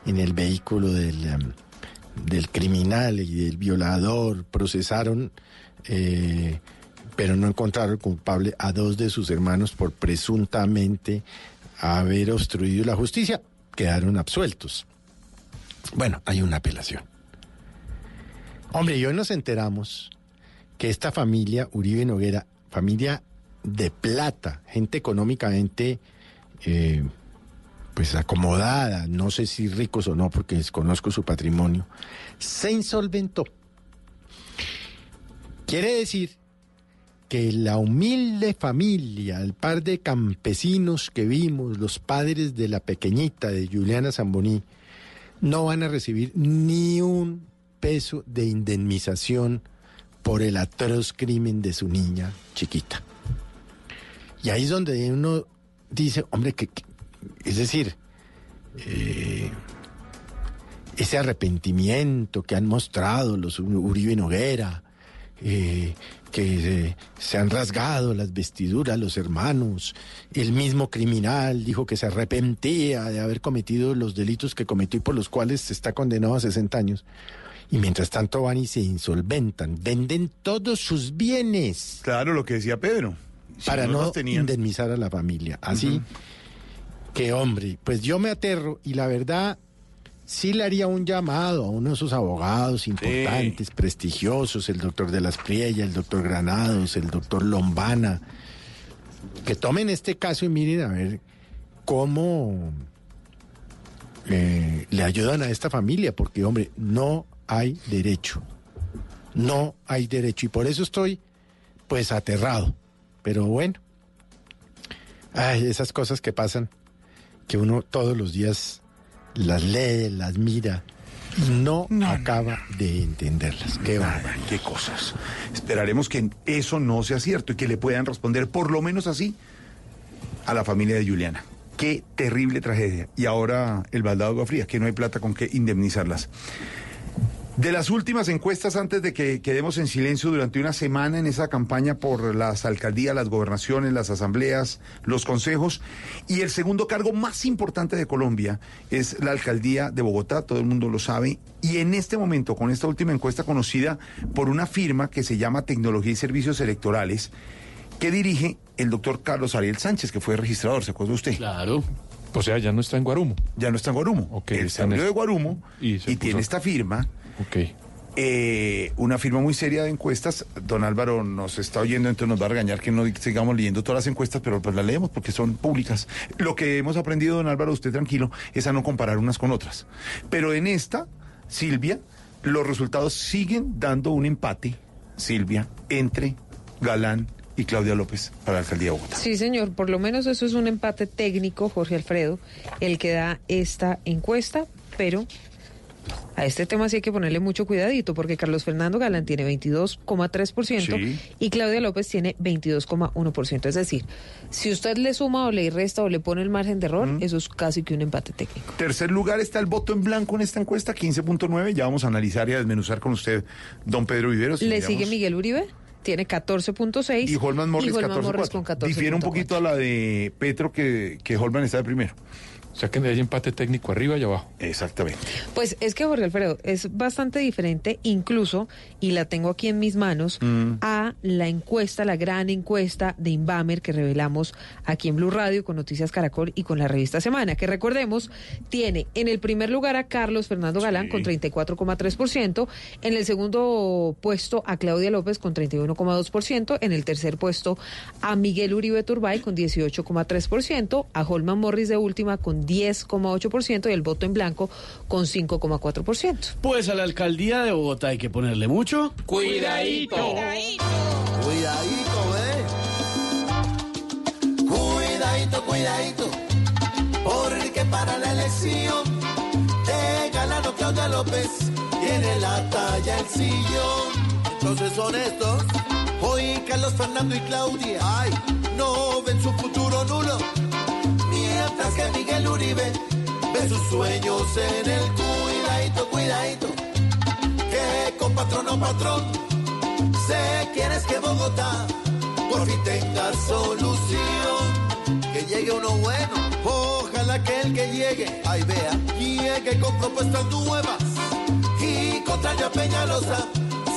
en el vehículo del, em, del criminal y del violador, procesaron, eh, pero no encontraron culpable a dos de sus hermanos por presuntamente haber obstruido la justicia, quedaron absueltos. Bueno, hay una apelación. Hombre, y hoy nos enteramos que esta familia, Uribe Noguera, familia de plata, gente económicamente eh, pues acomodada, no sé si ricos o no, porque desconozco su patrimonio, se insolventó. Quiere decir que la humilde familia, el par de campesinos que vimos, los padres de la pequeñita de Juliana Zamboní, no van a recibir ni un peso de indemnización por el atroz crimen de su niña chiquita. Y ahí es donde uno dice, hombre, que, es decir, eh, ese arrepentimiento que han mostrado los Uribe Noguera, eh, que eh, se han rasgado las vestiduras los hermanos, el mismo criminal dijo que se arrepentía de haber cometido los delitos que cometió y por los cuales está condenado a 60 años. Y mientras tanto van y se insolventan, venden todos sus bienes. Claro, lo que decía Pedro. Si para no no, los tenían. indemnizar a la familia. Así que, hombre, pues yo me aterro y la verdad sí le haría un llamado a uno de esos abogados importantes, prestigiosos, el doctor de las Priella, el doctor Granados, el doctor Lombana, que tomen este caso y miren a ver cómo eh, le ayudan a esta familia, porque, hombre, no hay derecho. No hay derecho. Y por eso estoy, pues, aterrado. Pero bueno, ay, esas cosas que pasan, que uno todos los días las lee, las mira y no, acaba de entenderlas. Qué bárbaro. Qué cosas. Esperaremos que eso no sea cierto y que le puedan responder, por lo menos así, a la familia de Juliana. Qué terrible tragedia. Y ahora el baldado de agua fría, que no hay plata con qué indemnizarlas. De las últimas encuestas, antes de que quedemos en silencio durante una semana en esa campaña por las alcaldías, las gobernaciones, las asambleas, los consejos, y el segundo cargo más importante de Colombia es la alcaldía de Bogotá, todo el mundo lo sabe, y en este momento, con esta última encuesta conocida por una firma que se llama Tecnología y Servicios Electorales, que dirige el doctor Carlos Ariel Sánchez, que fue registrador, ¿se acuerda usted? Claro. O sea, ya no está en Guarumo. Ya no está en Guarumo. Ok, Él de Guarumo Y tiene esta firma. Ok. eh, una firma muy seria de encuestas. Don Álvaro nos está oyendo, entonces nos va a regañar que no sigamos leyendo todas las encuestas, pero pues las leemos porque son públicas. Lo que hemos aprendido, don Álvaro, usted tranquilo, es a no comparar unas con otras. Pero en esta, Silvia, los resultados siguen dando un empate, Silvia, entre Galán y Claudia López para la alcaldía de Bogotá. Sí, señor, por lo menos eso es un empate técnico, Jorge Alfredo, el que da esta encuesta, pero a este tema sí hay que ponerle mucho cuidadito, porque Carlos Fernando Galán tiene 22,3% Sí. y Claudia López tiene 22,1%. Es decir, si usted le suma o le resta o le pone el margen de error, eso es casi que un empate técnico. Tercer lugar está el voto en blanco en esta encuesta, 15.9. Ya vamos a analizar y a desmenuzar con usted, don Pedro Viveros. Le sigue Miguel Uribe, tiene 14.6 Y Holman Morris, y Holman 14.4. Morris con 14. Difiere un poquito a la de Petro que, que Holman está de primero. O sea que hay empate técnico arriba y abajo. Exactamente. Pues es que Jorge Alfredo es bastante diferente, incluso, y la tengo aquí en mis manos, Mm. a la encuesta, la gran encuesta de Inbamer que revelamos aquí en Blue Radio con Noticias Caracol y con la revista Semana, que recordemos tiene en el primer lugar a Carlos Fernando Galán con 34,3%, en el segundo puesto a Claudia López con 31,2%, en el tercer puesto a Miguel Uribe Turbay con 18,3%, a Holman Morris de última con 10,8% y el voto en blanco con 5,4%. Pues a la alcaldía de Bogotá hay que ponerle mucho. Cuidadito. Cuidadito, ve. Cuidadito, cuidadito. Porque para la elección de Galano Claudia López tiene la talla el sillón. Entonces son estos. Hoy Carlos Fernando y Claudia. Ay, no ven su futuro nulo. Que Miguel Uribe ve sus sueños en el cuidadito, cuidadito. Que con patrón patrón. Sé quieres que Bogotá por fin tenga solución. Que llegue uno bueno, ojalá que el que llegue, ahí vea, llegue con propuestas nuevas. Y contra ya Peñalosa,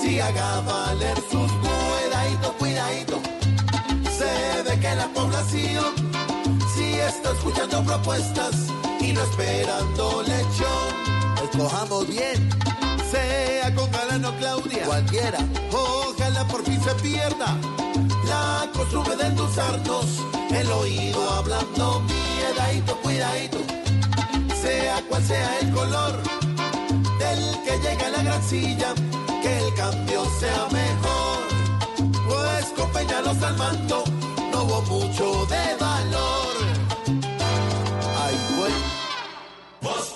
si haga valer sus cuidadito, cuidadito. Se ve que la población, si está escuchando propuestas y no esperando lechón, escojamos bien sea con Galano Claudia, cualquiera, ojalá por fin se pierda la costumbre de endulzarnos el oído hablando miedadito, cuidadito, sea cual sea el color del que llega a la gran silla, que el cambio sea mejor, pues con Peñalos al mando no hubo mucho de valor.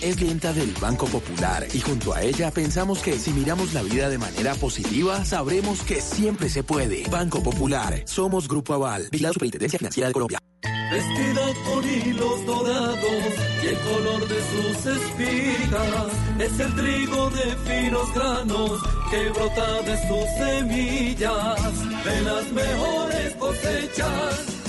Es clienta del Banco Popular y junto a ella pensamos que si miramos la vida de manera positiva, sabremos que siempre se puede. Banco Popular, somos Grupo Aval, la Superintendencia Financiera de Colombia. Vestida con hilos dorados y el color de sus espigas es el trigo de finos granos que brota de sus semillas. De las mejores cosechas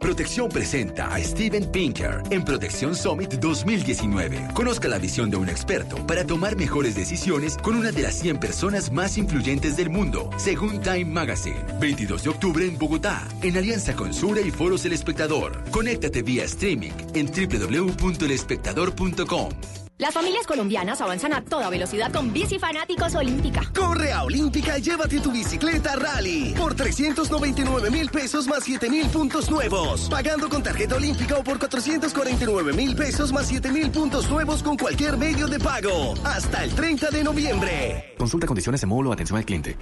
Protección presenta a Steven Pinker en Protección Summit 2019. Conozca la visión de un experto para tomar mejores decisiones con una de las 100 personas más influyentes del mundo, según Time Magazine. 22 de octubre en Bogotá, en alianza con Sura y Foros El Espectador. Conéctate vía streaming en www.elespectador.com. Las familias colombianas avanzan a toda velocidad con Bici Fanáticos Olímpica. Corre a Olímpica y llévate tu bicicleta Rally por 399 mil pesos más 7 mil puntos nuevos. Pagando con tarjeta olímpica o por 449 mil pesos más 7 mil puntos nuevos con cualquier medio de pago. Hasta el 30 de noviembre. Consulta condiciones de módulo atención al cliente.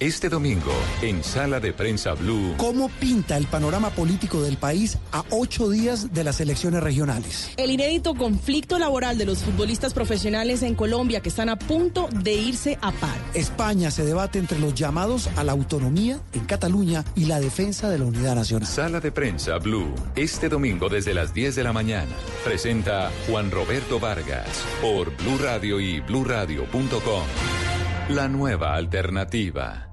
Este domingo, en Sala de Prensa Blue. ¿Cómo pinta el panorama político del país a ocho días de las elecciones regionales? El inédito conflicto laboral de los futbolistas profesionales en Colombia que están a punto de irse a paro. España se debate entre los llamados a la autonomía en Cataluña y la defensa de la unidad nacional. Sala de Prensa Blue. Este domingo desde las 10 de la mañana. Presenta Juan Roberto Vargas por Blue Radio y bluradio.com. La nueva alternativa.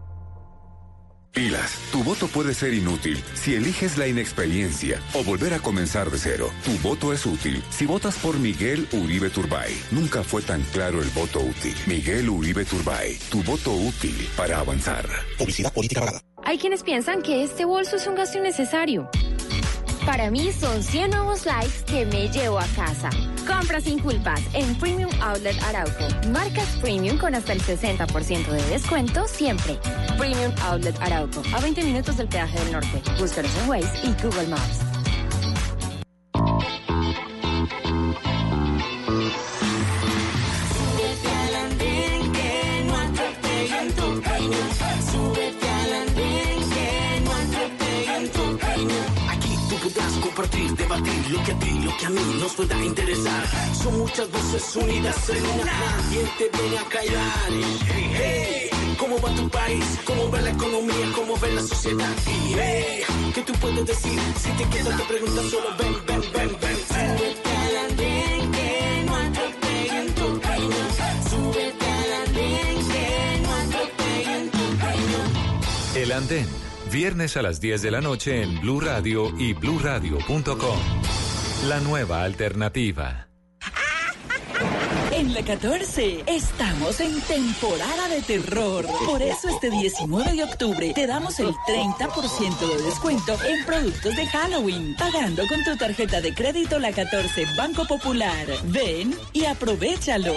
Pilas, tu voto puede ser inútil si eliges la inexperiencia o volver a comenzar de cero. Tu voto es útil si votas por Miguel Uribe Turbay. Nunca fue tan claro el voto útil. Miguel Uribe Turbay, tu voto útil para avanzar. Publicidad política pagada. Hay quienes piensan que este bolso es un gasto innecesario. Para mí son 100 nuevos likes que me llevo a casa. Compra sin culpas en Premium Outlet Arauco. Marcas Premium con hasta el 60% de descuento siempre. Premium Outlet Arauco. A 20 minutos del peaje del norte. Búscanos en Waze y Google Maps. Compartir, debatir lo que a ti, lo que a mí nos pueda interesar. Son muchas voces unidas en una. Nadie te viene a callar. Hey, ¿Cómo va tu país? ¿Cómo va la economía? ¿Cómo va la sociedad? Y hey, ¿qué tú puedes decir? Si te quedas te preguntas solo ven, ven, ven, ven. Súbete andén que no atropellen tu cañón. Súbete al andén que no atropellen tu cañón. El Andén. Viernes a las 10 de la noche en Blue Radio y bluradio.com. La nueva alternativa. En la 14 estamos en temporada de terror. Por eso este 19 de octubre te damos el 30% de descuento en productos de Halloween, pagando con tu tarjeta de crédito la 14 Banco Popular. Ven y aprovechalo.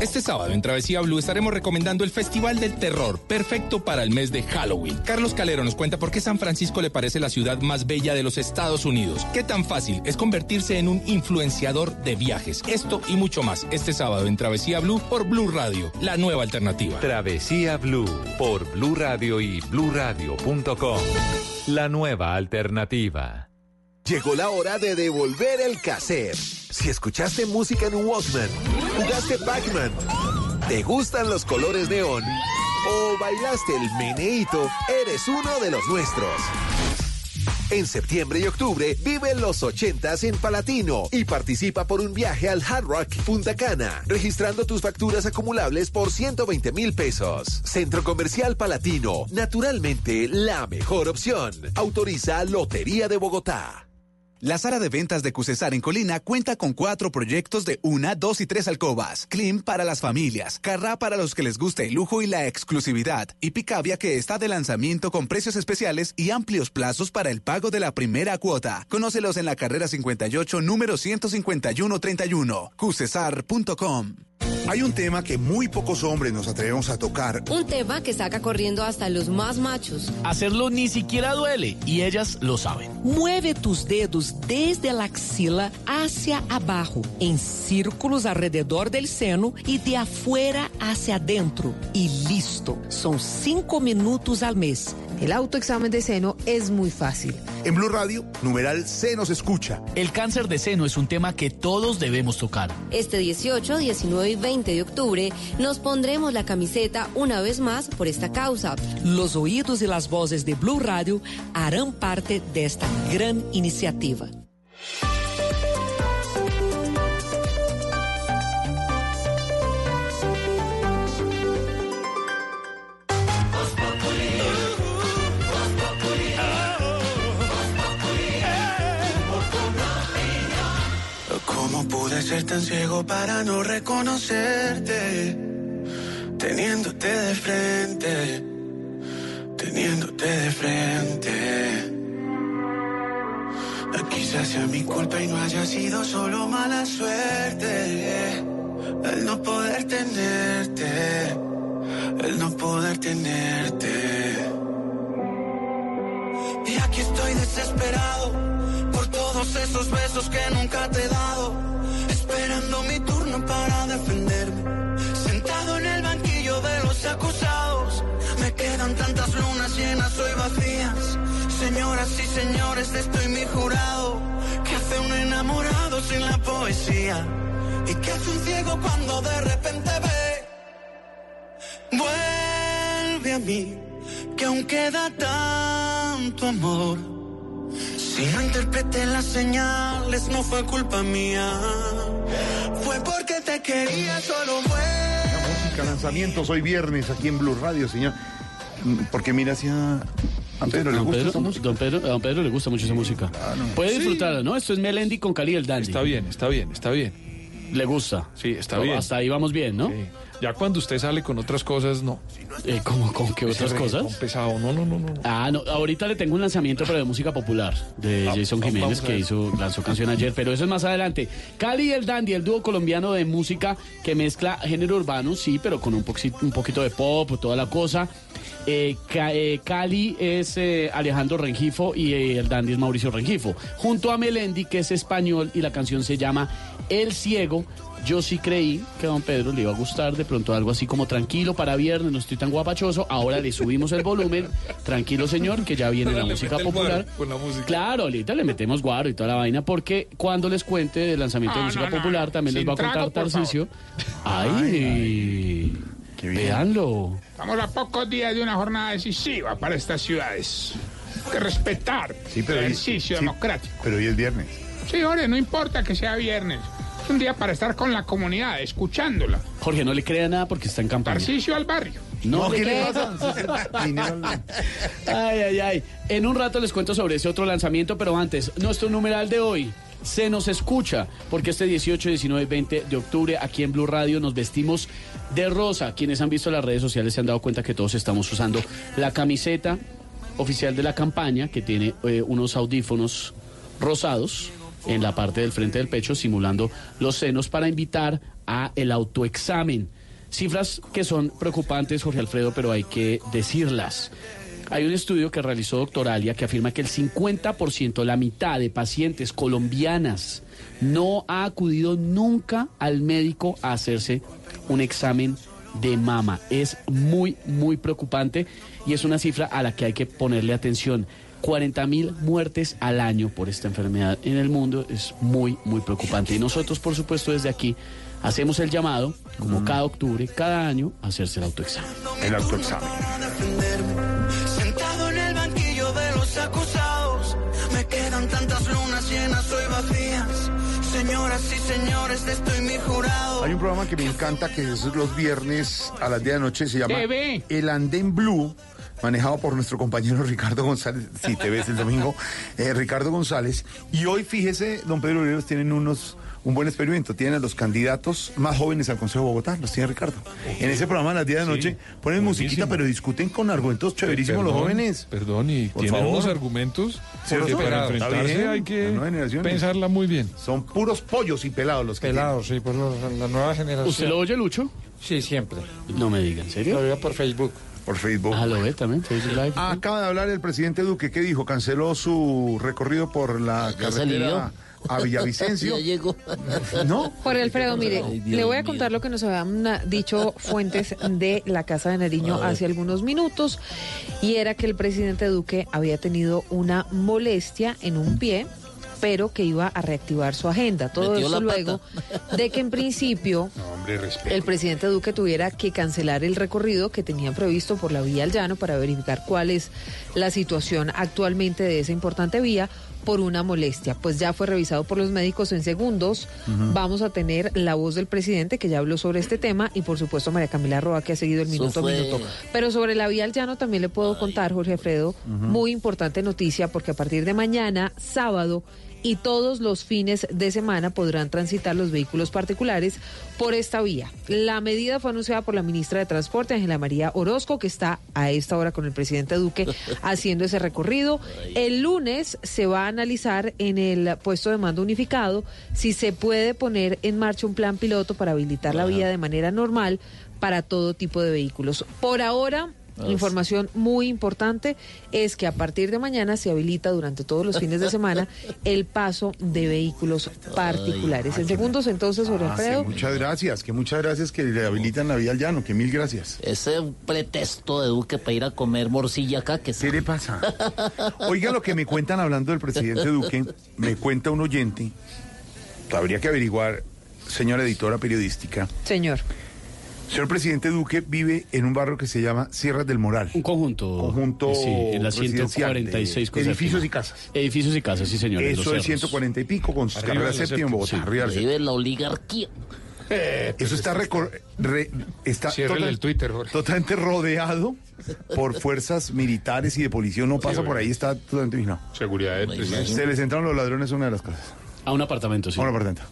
Este sábado en Travesía Blue estaremos recomendando el Festival del Terror, perfecto para el mes de Halloween. Carlos Calero nos cuenta por qué San Francisco le parece la ciudad más bella de los Estados Unidos. Qué tan fácil es convertirse en un influenciador de viajes. Esto y mucho más este sábado en Travesía Blue por Blue Radio, la nueva alternativa. Travesía Blue por Blue Radio y bluradio.com. La nueva alternativa. Llegó la hora de devolver el cassette. Si escuchaste música en Walkman, jugaste Pac-Man, te gustan los colores neón o bailaste el meneíto, eres uno de los nuestros. En septiembre y octubre vive los 80s en Palatino y participa por un viaje al Hard Rock Punta Cana, registrando tus facturas acumulables por 120 mil pesos. Centro Comercial Palatino, naturalmente la mejor opción. Autoriza Lotería de Bogotá. La sala de ventas de Cusesar en Colina cuenta con cuatro proyectos de una, dos y tres alcobas. Clean para las familias, Carrá para los que les gusta el lujo y la exclusividad, y Picabia que está de lanzamiento con precios especiales y amplios plazos para el pago de la primera cuota. Conócelos en la carrera 58, número 15131, cusesar.com. Hay un tema que muy pocos hombres nos atrevemos a tocar. Un tema que saca corriendo hasta los más machos. Hacerlo ni siquiera duele y ellas lo saben. Mueve tus dedos desde la axila hacia abajo, en círculos alrededor del seno y de afuera hacia adentro. Y listo. Son cinco minutos al mes. El autoexamen de seno es muy fácil. En Blue Radio, numeral Se nos escucha. El cáncer de seno es un tema que todos debemos tocar. Este 18, 19 y 20 de octubre nos pondremos la camiseta una vez más por esta causa. Los oídos y las voces de Blue Radio harán parte de esta gran iniciativa. ¿Cómo pude ser tan ciego para no reconocerte? Teniéndote de frente, teniéndote de frente. Quizás sea mi culpa y no haya sido solo mala suerte. El no poder tenerte, el no poder tenerte. Y aquí estoy desesperado por todos esos besos que nunca te he dado. Acusados. Me quedan tantas lunas llenas hoy vacías. Señoras y señores, estoy mi jurado. Que hace un enamorado sin la poesía. Y que hace un ciego cuando de repente ve. Vuelve a mí, que aún queda tanto amor. Si no interpreté las señales, no fue culpa mía. Fue porque te quería solo fue. Música, lanzamientos hoy viernes aquí en Blue Radio, señor. Porque mira hacia. A Pedro le Don gusta Pedro, esa música. don Pedro- a don Pedro le gusta mucho esa música. Puede Sí. disfrutarla, ¿no? Esto es Melendi con Cali el Dandy. Está bien, está bien, está bien. ¿Le gusta? Sí, está No, bien. Hasta ahí vamos bien, ¿no? Ya cuando usted sale con otras cosas, no. Eh, ¿Cómo, con qué otras cosas? pesado, no, no, no, no. Ah, no, ahorita le tengo un lanzamiento, pero de música popular, de Ah, Jason Jiménez, que hizo, lanzó canción ayer, pero eso es más adelante. Cali y el Dandy, el dúo colombiano de música que mezcla género urbano, sí, pero con un, poxi- un poquito de pop, toda la cosa. Eh, eh, Cali es eh, Alejandro Rengifo y el Dandy es Mauricio Rengifo. Junto a Melendi, que es español, y la canción se llama El Ciego. Yo sí creí que a don Pedro le iba a gustar de pronto algo así como tranquilo para viernes, no estoy tan guapachoso. Ahora le subimos el volumen. Tranquilo, señor, que ya viene la música popular. guaro con la música. Claro, ahorita le metemos guaro y toda la vaina, porque cuando les cuente del lanzamiento de No, música no, popular, no. también les va a contar trago, por Tarcisio. Ay, véanlo. Estamos a pocos días de una jornada decisiva para estas ciudades. Hay que respetar Sí, pero el hoy- ejercicio sí, democrático. Pero hoy es viernes. Sí, Jorge, no importa que sea viernes. Un día para estar con la comunidad, escuchándola. Jorge, no le crea nada porque está en campaña. Tarcisio al barrio. No, ¿qué le crea. pasa? Ay, ay, ay. En un rato les cuento sobre ese otro lanzamiento, pero antes, nuestro numeral de hoy. se nos escucha, porque este 18, 19 y 20 de octubre aquí en Blue Radio nos vestimos de rosa. Quienes han visto las redes sociales se han dado cuenta que todos estamos usando la camiseta oficial de la campaña, que tiene eh, unos audífonos rosados en la parte del frente del pecho, simulando los senos para invitar a el autoexamen. Cifras que son preocupantes, Jorge Alfredo, pero hay que decirlas. Hay un estudio que realizó Doctoralia que afirma que el 50%, la mitad de pacientes colombianas, no ha acudido nunca al médico a hacerse un examen de mama. Es muy, muy preocupante y es una cifra a la que hay que ponerle atención. 40 mil muertes al año por esta enfermedad en el mundo es muy, muy preocupante. Y nosotros, por supuesto, desde aquí hacemos el llamado, como cada octubre, cada año, a hacerse el autoexamen. El autoexamen. Sentado en el banquillo de los acusados, me quedan tantas lunas llenas hoy vacías. Señoras y señores, estoy mi jurado. Hay un programa que me encanta que es los viernes a las 10 de la noche, se llama TV. El Andén Blue, manejado por nuestro compañero Ricardo González. Si te ves el domingo, eh, Ricardo González. Y hoy, fíjese, don Pedro Uribe, tienen unos un buen experimento. Tienen a los candidatos más jóvenes al Consejo de Bogotá, los tiene Ricardo. En ese programa a las 10 de la noche ponen musiquita, pero discuten con argumentos chéverísimos los jóvenes. Perdón, y Por tienen favor. unos argumentos Por que eso, para enfrentarse bien, hay que pensarla muy bien. Son puros pollos y pelados los que Pelados, sí, por lo- la nueva generación. ¿Usted lo oye, Lucho? Sí, siempre. No me diga, ¿en serio? Lo veo por Facebook. Por Facebook. Ah, lo ve también, Facebook Live. Acaba de hablar el presidente Duque. ¿Qué dijo? Canceló su recorrido por la carretera a Villavicencio. Ya llegó. ¿No? Jorge Alfredo, mire, Ay, le voy a mío. contar lo que nos habían ah, dicho fuentes de la Casa de Nariño hace algunos minutos, y era que el presidente Duque había tenido una molestia en un pie, pero que iba a reactivar su agenda. Todo Metió eso luego de que en principio Hombre, el presidente Duque tuviera que cancelar el recorrido que tenían previsto por la vía al llano para verificar cuál es la situación actualmente de esa importante vía por una molestia. Pues ya fue revisado por los médicos en segundos. Vamos a tener la voz del presidente que ya habló sobre este tema y por supuesto María Camila Roa que ha seguido el minuto a minuto. Pero sobre la vía al llano también le puedo contar, Jorge Alfredo, muy importante noticia porque a partir de mañana, sábado, y todos los fines de semana podrán transitar los vehículos particulares por esta vía. La medida fue anunciada por la ministra de Transporte, Ángela María Orozco, que está a esta hora con el presidente Duque haciendo ese recorrido. El lunes se va a analizar en el puesto de mando unificado si se puede poner en marcha un plan piloto para habilitar la vía de manera normal para todo tipo de vehículos. Por ahora, Información muy importante es que a partir de mañana se habilita durante todos los fines de semana el paso de vehículos particulares. En segundos entonces, Jorge Ah, sí, Alfredo. muchas gracias, que muchas gracias que le habilitan la vía al llano, que mil gracias. Ese es un pretexto de Duque para ir a comer morcilla acá. Que ¿Qué le pasa? Oiga lo que me cuentan hablando del presidente Duque, me cuenta un oyente, habría que averiguar, señora editora periodística, Señor. Señor presidente Duque vive en un barrio que se llama Sierras del Moral. Un conjunto. Conjunto Sí, en la residencial de 146 con edificios séptima. y casas. Edificios y casas, sí, señor. en Eso es cerros. 140 y pico con sus carreras séptima en Bogotá. sí. vive la oligarquía. Eso está, recor- re- está el Twitter, totalmente rodeado por fuerzas militares y de policía. No pasa Sí, por ahí, está totalmente vigilado. Seguridad del presidente. Se les entraron los ladrones a una de las casas. A un apartamento, sí. A un apartamento.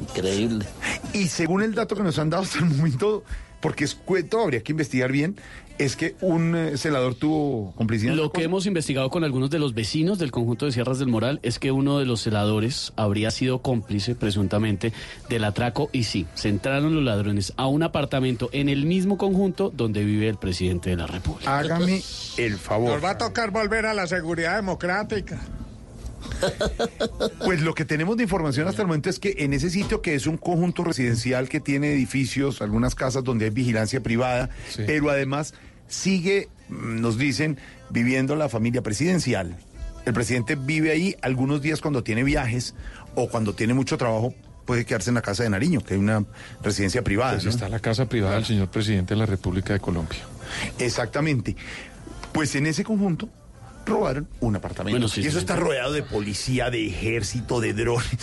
Increíble. Y según el dato que nos han dado hasta el momento, porque es cuento, habría que investigar bien, es que un eh, celador tuvo complicidad. Lo que hemos investigado con algunos de los vecinos del conjunto de Sierras del Moral es que uno de los celadores habría sido cómplice, presuntamente, del atraco y sí, se entraron los ladrones a un apartamento en el mismo conjunto donde vive el presidente de la República. Hágame el favor. Nos va a tocar volver a la seguridad democrática. Pues lo que tenemos de información hasta el momento es que en ese sitio que es un conjunto residencial que tiene edificios, algunas casas donde hay vigilancia privada, pero además sigue, mm, nos dicen, viviendo la familia presidencial. El presidente vive ahí algunos días cuando tiene viajes o cuando tiene mucho trabajo. Puede quedarse en la casa de Nariño, que hay una residencia privada. Pues ¿no? está la casa privada del señor presidente de la República de Colombia. Exactamente. Pues en ese conjunto robaron un apartamento. Bueno, sí, y eso sí, está sí. rodeado de policía, de ejército, de drones.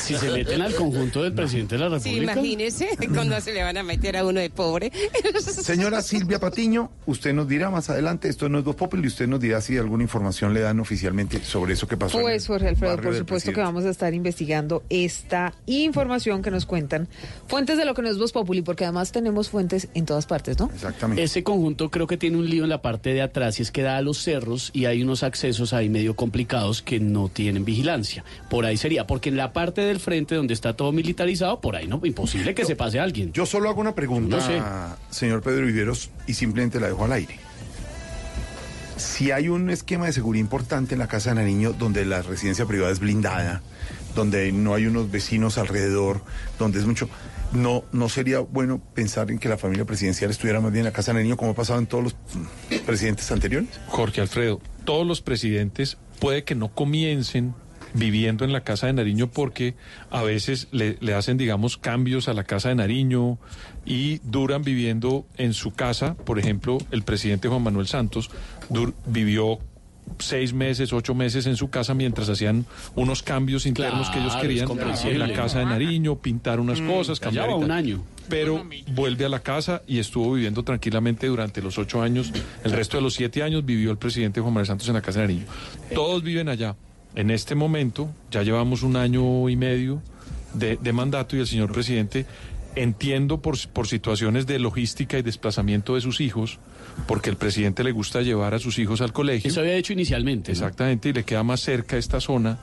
Si se meten al conjunto del presidente de la Sí, República. imagínese cuando se le van a meter a uno de pobre. Señora Silvia Patiño, usted nos dirá más adelante, esto no es Voz Populi, y usted nos dirá si alguna información le dan oficialmente sobre eso que pasó. Pues Jorge Alfredo, por supuesto que vamos a estar investigando esta información que nos cuentan fuentes de lo que no es Voz Populi, porque además tenemos fuentes en todas partes, ¿no? Exactamente. Ese conjunto creo que tiene un lío en la parte de atrás y es que da a los cerros y hay unos accesos ahí medio complicados que no tienen vigilancia. Por ahí sería, porque en la parte del frente donde está todo militarizado, por ahí no, imposible que se pase alguien. Yo solo hago una pregunta, No sé. señor Pedro Viveros, y simplemente la dejo al aire. Si hay un esquema de seguridad importante en la Casa de Nariño donde la residencia privada es blindada, donde no hay unos vecinos alrededor, donde es mucho... No, no sería bueno pensar en que la familia presidencial estuviera más bien en la Casa de Nariño como ha pasado en todos los presidentes anteriores. Jorge Alfredo, todos los presidentes puede que no comiencen viviendo en la Casa de Nariño porque a veces le, hacen, digamos, cambios a la Casa de Nariño y duran viviendo en su casa. Por ejemplo, el presidente Juan Manuel Santos vivió seis meses, ocho meses en su casa mientras hacían unos cambios internos que ellos querían en la Casa de Nariño, pintar unas Mm, cosas, cambiar un año. Pero vuelve a la casa y estuvo viviendo tranquilamente durante los ocho años. El resto de los siete años vivió el presidente Juan Manuel Santos en la Casa de Nariño. Todos viven allá. En este momento, ya llevamos un año y medio de, de mandato y el señor presidente, entiendo por, por situaciones de logística y desplazamiento de sus hijos, porque el presidente le gusta llevar a sus hijos al colegio. Eso había hecho inicialmente. ¿no? Exactamente, y le queda más cerca esta zona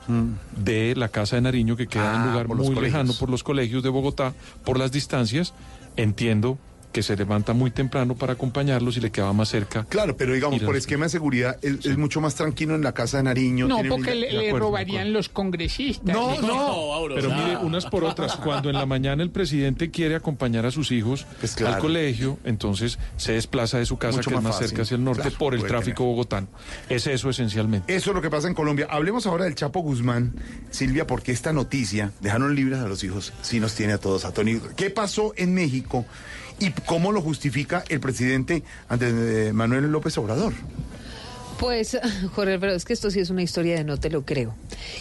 de la Casa de Nariño, que queda en Ah, un lugar por los muy lejano por los colegios de Bogotá, por las distancias. Entiendo que se levanta muy temprano para acompañarlos y le quedaba más cerca. Claro, pero digamos, por esquema de seguridad es, es mucho más tranquilo en la Casa de Nariño. No, tiene porque mil- le, robarían los congresistas. No, Sí. no. Pero mire, unas por otras, cuando en la mañana el presidente quiere acompañar a sus hijos Pues claro. al colegio, entonces se desplaza de su casa, Mucho que es más más fácil. cerca hacia el norte, Claro, por el tráfico bogotano. Es eso esencialmente. Eso es lo que pasa en Colombia. Hablemos ahora del Chapo Guzmán. Silvia, porque esta noticia, dejaron libres a los hijos, sí nos tiene a todos atónitos. ¿Qué pasó en México y cómo lo justifica el presidente Andrés eh, Manuel López Obrador? Pues, Jorge, pero es que esto sí es una historia de no te lo creo.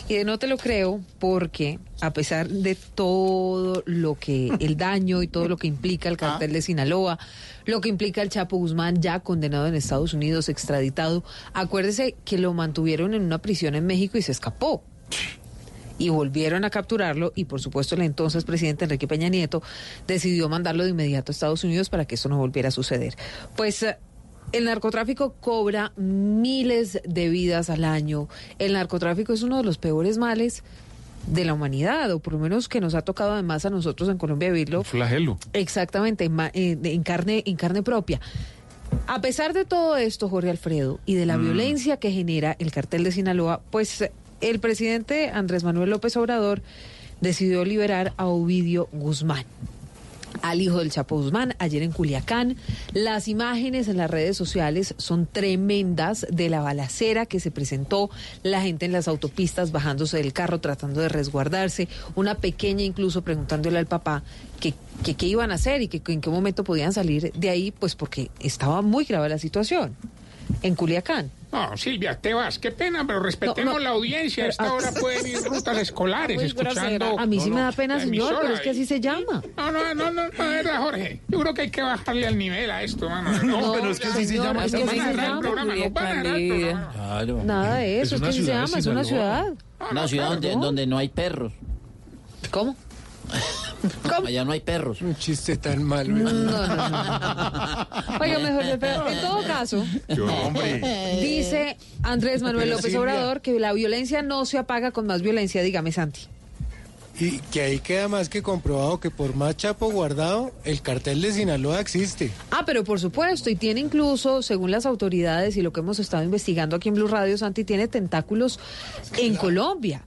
Y de no te lo creo porque, a pesar de todo lo que, el daño y todo lo que implica el cartel de Sinaloa, lo que implica el Chapo Guzmán ya condenado en Estados Unidos, extraditado, acuérdese que lo mantuvieron en una prisión en México y se escapó. Y volvieron a capturarlo y por supuesto el entonces presidente Enrique Peña Nieto decidió mandarlo de inmediato a Estados Unidos para que eso no volviera a suceder. Pues eh, el narcotráfico cobra miles de vidas al año. El narcotráfico es uno de los peores males de la humanidad, o por lo menos que nos ha tocado además a nosotros en Colombia vivirlo Flagelo. Exactamente, en, en carne, en carne propia. A pesar de todo esto, Jorge Alfredo, y de la Mm. violencia que genera el cartel de Sinaloa, pues el presidente Andrés Manuel López Obrador decidió liberar a Ovidio Guzmán al hijo del Chapo Guzmán ayer en Culiacán. Las imágenes en las redes sociales son tremendas de la balacera que se presentó, la gente en las autopistas bajándose del carro tratando de resguardarse, una pequeña incluso preguntándole al papá que que qué iban a hacer y que en qué momento podían salir de ahí, pues porque estaba muy grave la situación en Culiacán. No, Silvia, te vas. Qué pena, pero respetemos No, no. la audiencia. A esta ah, hora pueden ir rutas escolares escuchando. grosera. A mí sí me da pena, señor, pero es que así se llama. No, no, no, no, no, de verdad, Jorge. Yo creo que hay que bajarle al nivel a esto, mano. No, pero es que así se llama, es es que así se llama. Nada de eso, es, que así se llama, es una ciudad. Una ciudad donde, ¿No? donde no hay perros. ¿Cómo? Allá no hay perros. Un chiste tan malo. No, no, no. Oiga, mejor, pero en todo caso, dice Andrés Manuel Pero, López Silvia. Obrador que la violencia no se apaga con más violencia, dígame Santi. Y que ahí queda más que comprobado que por más chapo guardado, el cartel de Sinaloa existe. Ah, pero por supuesto, y tiene incluso, según las autoridades y lo que hemos estado investigando aquí en Blue Radio, Santi, tiene tentáculos en Colombia.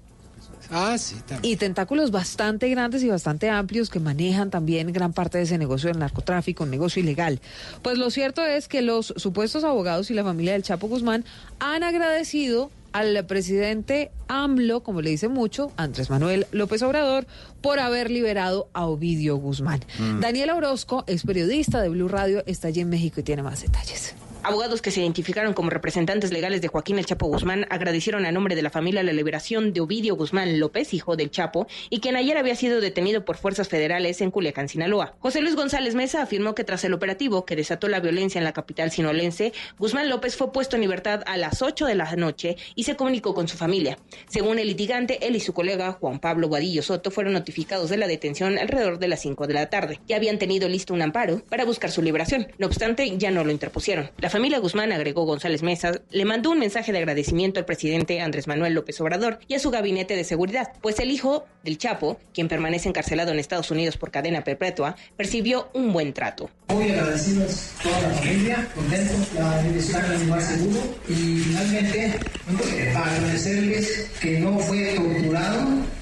Ah, sí, también. Y tentáculos bastante grandes y bastante amplios que manejan también gran parte de ese negocio del narcotráfico, un negocio ilegal. Pues lo cierto es que los supuestos abogados y la familia del Chapo Guzmán han agradecido al presidente AMLO, como le dice mucho, Andrés Manuel López Obrador, por haber liberado a Ovidio Guzmán. Mm. Daniela Orozco es periodista de Blue Radio, está allí en México y tiene más detalles. Abogados que se identificaron como representantes legales de Joaquín El Chapo Guzmán agradecieron a nombre de la familia la liberación de Ovidio Guzmán López, hijo del Chapo, y quien ayer había sido detenido por fuerzas federales en Culiacán, Sinaloa. José Luis González Mesa afirmó que tras el operativo que desató la violencia en la capital sinolense, Guzmán López fue puesto en libertad a las 8 de la noche y se comunicó con su familia. Según el litigante, él y su colega Juan Pablo Guadillo Soto fueron notificados de la detención alrededor de las 5 de la tarde. Ya habían tenido listo un amparo para buscar su liberación. No obstante, ya no lo interpusieron. Familia Guzmán, agregó González Mesa, le mandó un mensaje de agradecimiento al presidente Andrés Manuel López Obrador y a su gabinete de seguridad, pues el hijo del Chapo, quien permanece encarcelado en Estados Unidos por cadena perpetua, percibió un buen trato. Muy agradecidos toda la familia, contentos, la dirección en lugar seguro y finalmente eh, para agradecerles que no fue torturado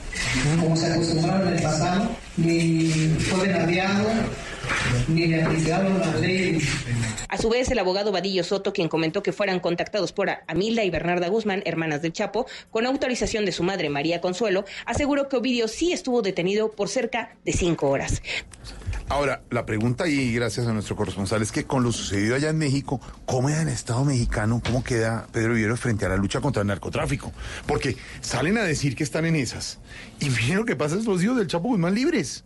como se acostumbraron en el pasado, ni fue denaviado, ni le aplicaron la ley. A su vez, el abogado Vadillo Soto, quien comentó que fueran contactados por Amilda y Bernarda Guzmán, hermanas del Chapo, con autorización de su madre María Consuelo, aseguró que Ovidio sí estuvo detenido por cerca de cinco horas. Ahora, la pregunta y gracias a nuestro corresponsal, es que con lo sucedido allá en México, ¿cómo en el Estado mexicano, cómo queda Pedro Vivero frente a la lucha contra el narcotráfico? Porque salen a decir que están en esas. Y miren lo que pasa es los hijos del Chapo Guzmán libres.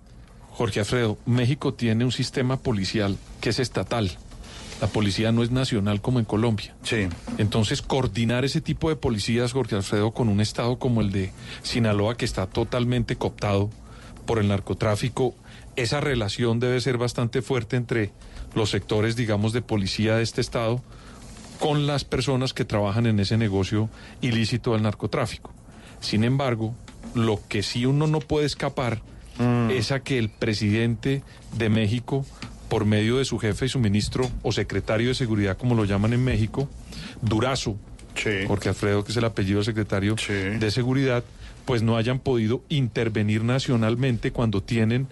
Jorge Alfredo, México tiene un sistema policial que es estatal. La policía no es nacional como en Colombia. Sí. Entonces, coordinar ese tipo de policías, Jorge Alfredo, con un estado como el de Sinaloa, que está totalmente cooptado por el narcotráfico, esa relación debe ser bastante fuerte entre los sectores, digamos, de policía de este estado con las personas que trabajan en ese negocio ilícito del narcotráfico. Sin embargo, lo que sí uno no puede escapar es a que el presidente de México, por medio de su jefe y su ministro o secretario de seguridad, como lo llaman en México, Durazo, porque Alfredo, que es el apellido del secretario de seguridad, pues no hayan podido intervenir nacionalmente cuando tienen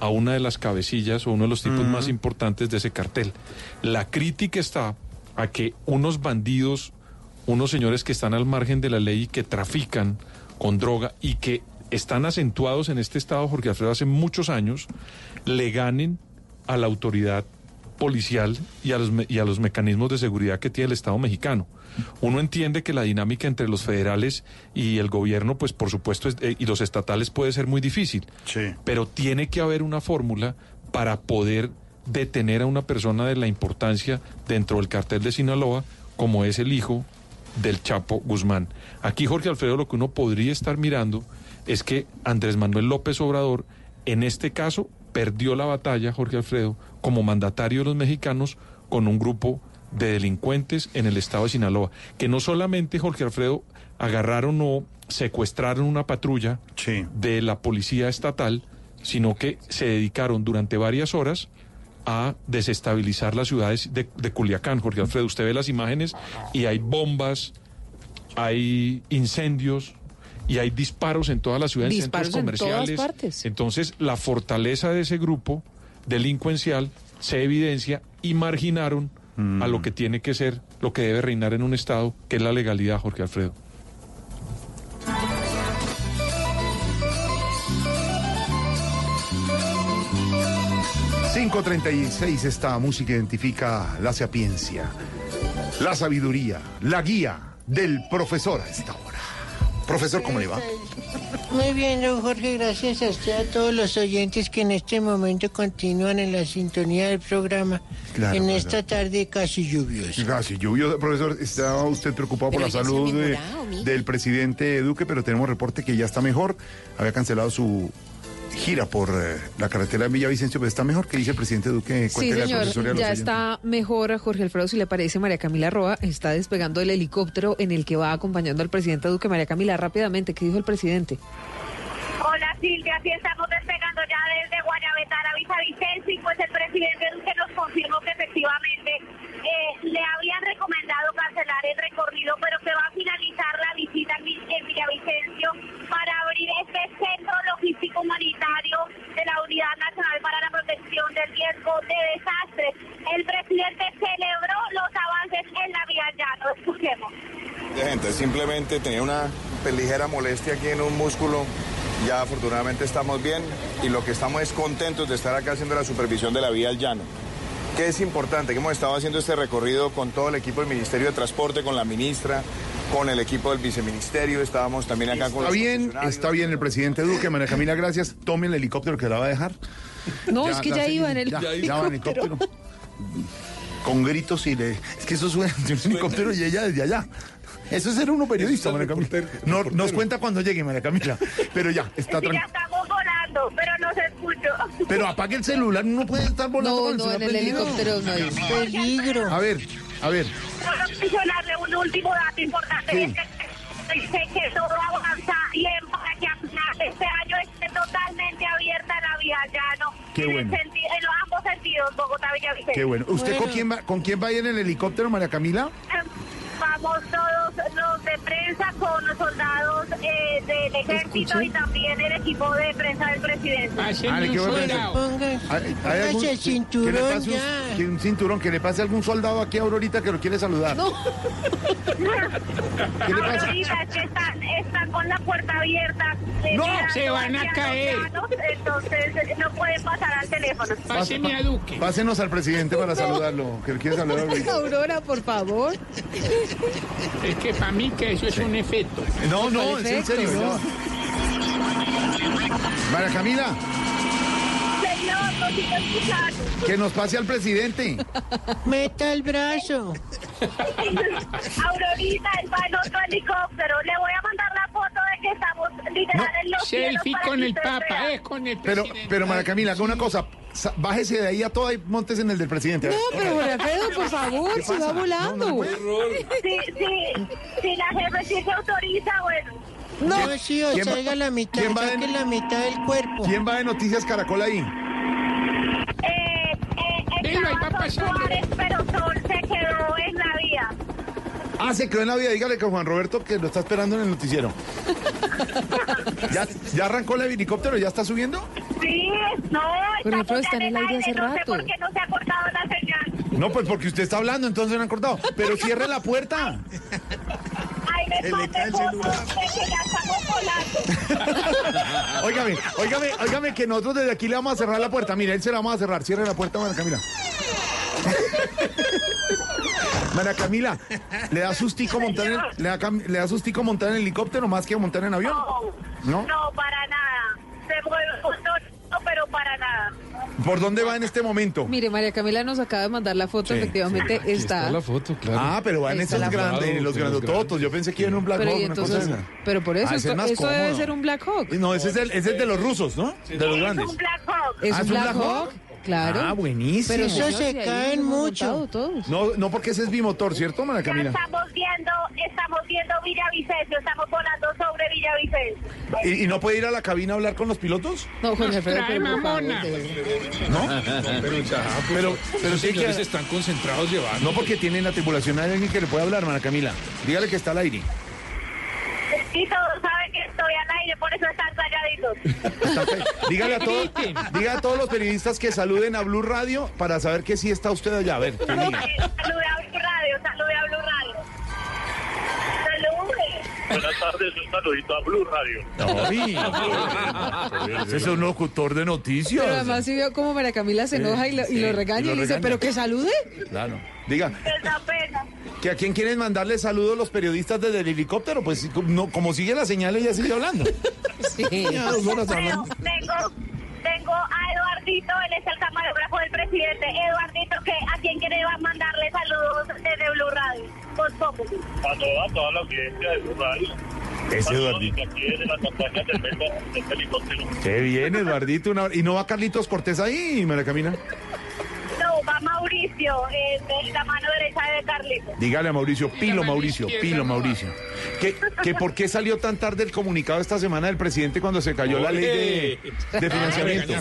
a una de las cabecillas o uno de los tipos más importantes de ese cartel. La crítica está a que unos bandidos, unos señores que están al margen de la ley y que trafican con droga y que están acentuados en este estado, Jorge Alfredo, hace muchos años, le ganen a la autoridad policial y a los, y a los mecanismos de seguridad que tiene el Estado mexicano. Uno entiende que la dinámica entre los federales y el gobierno, pues por supuesto, eh, y los estatales puede ser muy difícil. Pero tiene que haber una fórmula para poder detener a una persona de la importancia dentro del cartel de Sinaloa, como es el hijo del Chapo Guzmán. Aquí, Jorge Alfredo, lo que uno podría estar mirando es que Andrés Manuel López Obrador, en este caso, perdió la batalla, Jorge Alfredo, como mandatario de los mexicanos con un grupo de delincuentes en el estado de Sinaloa, que no solamente, Jorge Alfredo, agarraron o secuestraron una patrulla de la policía estatal, sino que se dedicaron durante varias horas a desestabilizar las ciudades de, de Culiacán. Jorge Alfredo, usted ve las imágenes y hay bombas, hay incendios, y hay disparos en todas las ciudades, en centros comerciales. partes. Entonces, la fortaleza de ese grupo delincuencial se evidencia y marginaron a lo que tiene que ser, lo que debe reinar en un Estado, que es la legalidad, Jorge Alfredo. ...536 esta música identifica la sapiencia, la sabiduría, la guía del profesor a esta hora. Profesor, ¿cómo le va? Muy bien, don Jorge, gracias a usted, a todos los oyentes que en este momento continúan en la sintonía del programa, Claro, en claro. esta tarde casi lluviosa. Casi lluvioso. Profesor, ¿está usted preocupado por Pero la ya se salud de- mijo. del presidente Duque? Pero tenemos reporte que ya está mejor. Había cancelado su gira por eh, la carretera de Villavicencio, pero está mejor. que dice el presidente Duque? Sí, señor, profesor y a los ya está mejor, Jorge Alfredo, si le parece, María Camila Roa está despegando el helicóptero en el que va acompañando al presidente Duque. María Camila, rápidamente, ¿qué dijo el presidente? Silvia, aquí estamos despegando ya desde Guayabetara a Villavicencio y pues el presidente Duque nos confirmó que efectivamente eh, le habían recomendado cancelar el recorrido, pero que va a finalizar la visita en Vi- en Villavicencio para abrir este centro logístico humanitario de la Unidad Nacional para la Protección del Riesgo de Desastres. El presidente celebró los avances en la vía llano. Escuchemos. gente, simplemente tenía una ligera molestia aquí en un músculo. Ya afortunadamente estamos bien y lo que estamos es contentos de estar acá haciendo la supervisión de la vía al llano. que es importante, que hemos estado haciendo este recorrido con todo el equipo del Ministerio de Transporte, con la ministra, con el equipo del viceministerio, estábamos también acá con Está los bien, está bien el presidente Duque, María Camila, gracias. Tome el helicóptero que la va a dejar. No, es que ya iba en el ya, ya va en helicóptero. helicóptero. Con gritos y le... Es que eso suena de un helicóptero y ella desde allá. Eso es ser uno periodista, María Camila. No, nos cuenta cuando llegue, María Camila. Pero ya, está Sí, ya tranquilo. estamos volando, pero no se escucho. Pero apague el celular, no puede estar volando No, con el no, en el helicóptero no hay peligro. A ver, a ver. Solo mencionarle un último dato importante. Sí. Es que dice que todo avanza bien para que a final de este año esté totalmente abierta la vía llano. Qué en, el bueno. en los ambos sentidos, Bogotá-Villavicencio. Qué bueno. ¿Usted Con, quién va, con quién va a ir en el helicóptero, María Camila? Vamos todos los de prensa con los soldados eh, del ejército y también el equipo de prensa del presidente. Qué bueno. Ponga- ¿Hay, póngase el que le cinturón pase un, que un cinturón, que le pase algún soldado aquí a Aurorita que lo quiere saludar. ¿Qué le pasa? Ahorita es que están, están con la puerta abierta. eh, No, se van a caer. Entonces no pueden pasar al teléfono. Páseme a Duque. Pásenos al presidente para saludarlo, que lo quiere saludar. Aurora, por favor. Es que para mí que eso es un efecto. No, no, es en serio. María Camila, Señor, no sigo escuchando. Que nos pase al presidente. Meta el brazo. Aurorita, él va en otro helicóptero. Le voy a mandar la foto de que estamos literal en los cielos Selfie con el Papa, eh, con el Pero, presidente. pero María Camila, haga una cosa. sa- Bájese de ahí a toda y montes en el del presidente. No, pero Jorge Alfredo, por favor, ¿Qué si va volando. Sí, sí, si la jefe sí se autoriza, bueno. No, sí, o ¿Quién va- salga la mitad, quién va la mitad del cuerpo. ¿Quién va de Noticias Caracol ahí? Eh, eh, estaba Sol. Suárez, pero Sol se quedó en la vía. Ah, se quedó en la vida. Dígale que Juan Roberto que lo está esperando en el noticiero. ¿Ya, ya arrancó el helicóptero? ¿Ya está subiendo? Sí, no, Pero Alfredo está en el aire hace no sé rato. por qué no se ha cortado la señal. No, pues porque usted está hablando, entonces no han cortado. Pero cierre la puerta. Mandé fotos de que ya. Óigame, óigame, óigame que nosotros desde aquí le vamos a cerrar la puerta. Mire, él se la vamos a cerrar. Cierre la puerta, María Camila. María Camila, ¿le da sustico montar en, le da, le da sustico montar en helicóptero más que montar en avión? No, ¿No? no, para nada. Se mueve un no, pero para nada. ¿Por dónde va en este momento? Mire, María Camila nos acaba de mandar la foto, Sí, efectivamente Aquí está. la foto, claro. Ah, pero van está esos grandes, los grandototos. Yo pensé que iba en un Black Pero, Hawk, y una cosa pero por eso, Ah, es esto, más esto debe ser un Black Hawk. No, ese es, el, ese es de los rusos, ¿no? De los Es grandes. un Black Hawk. Es Ah, un Black Hawk, claro. Ah, buenísimo. Pero Eso se caen mucho. todos. No, no porque ese es bimotor, ¿cierto, María Ya Camila? estamos viendo, estamos viendo Villavicencio, estamos volando sobre Villavicencio. ¿Y, y no puede ir a la cabina a hablar con los pilotos? No, Jorge trae pero. Pero sí que... están concentrados llevando. No porque tienen la tripulación, hay alguien que le puede hablar, María Camila. Dígale que está al aire. Y todos saben que estoy al aire, por eso están dígale a todos, diga a todos los periodistas que saluden a Blue Radio para saber que sí está usted allá. A ver, que. Salude a Blue Radio, salude a Blue Radio. Salude. Buenas tardes, un saludito a Blue Radio. Ese es un locutor de noticias. Pero además sí vio cómo María Camila se enoja y lo, y sí, lo regaña y y, le dice, regaña. pero que salude. Claro. Diga, Es la pena. que a quién quieren mandarle saludos los periodistas desde el helicóptero. Pues no, como sigue la señal, ella sigue hablando. Sí. Pero tengo, tengo a Eduardito, él es el camarógrafo del presidente. Eduardito, que a quien quiere va a mandarle saludos desde Blue Radio. Por poco. A toda, a toda la audiencia de Blue Radio. Ese Eduardito. desde aquí desde la campaña del metro del helicóptero. Qué bien, Eduardito. una- ¿Y no va Carlitos Cortés ahí, María Camila? No, va Mauricio, eh, de la mano derecha de Carlitos. Dígale a Mauricio, Pilo Mauricio, Pilo Mauricio. ¿Que, que por qué salió tan tarde el comunicado esta semana del presidente cuando se cayó la ley de, de financiamiento?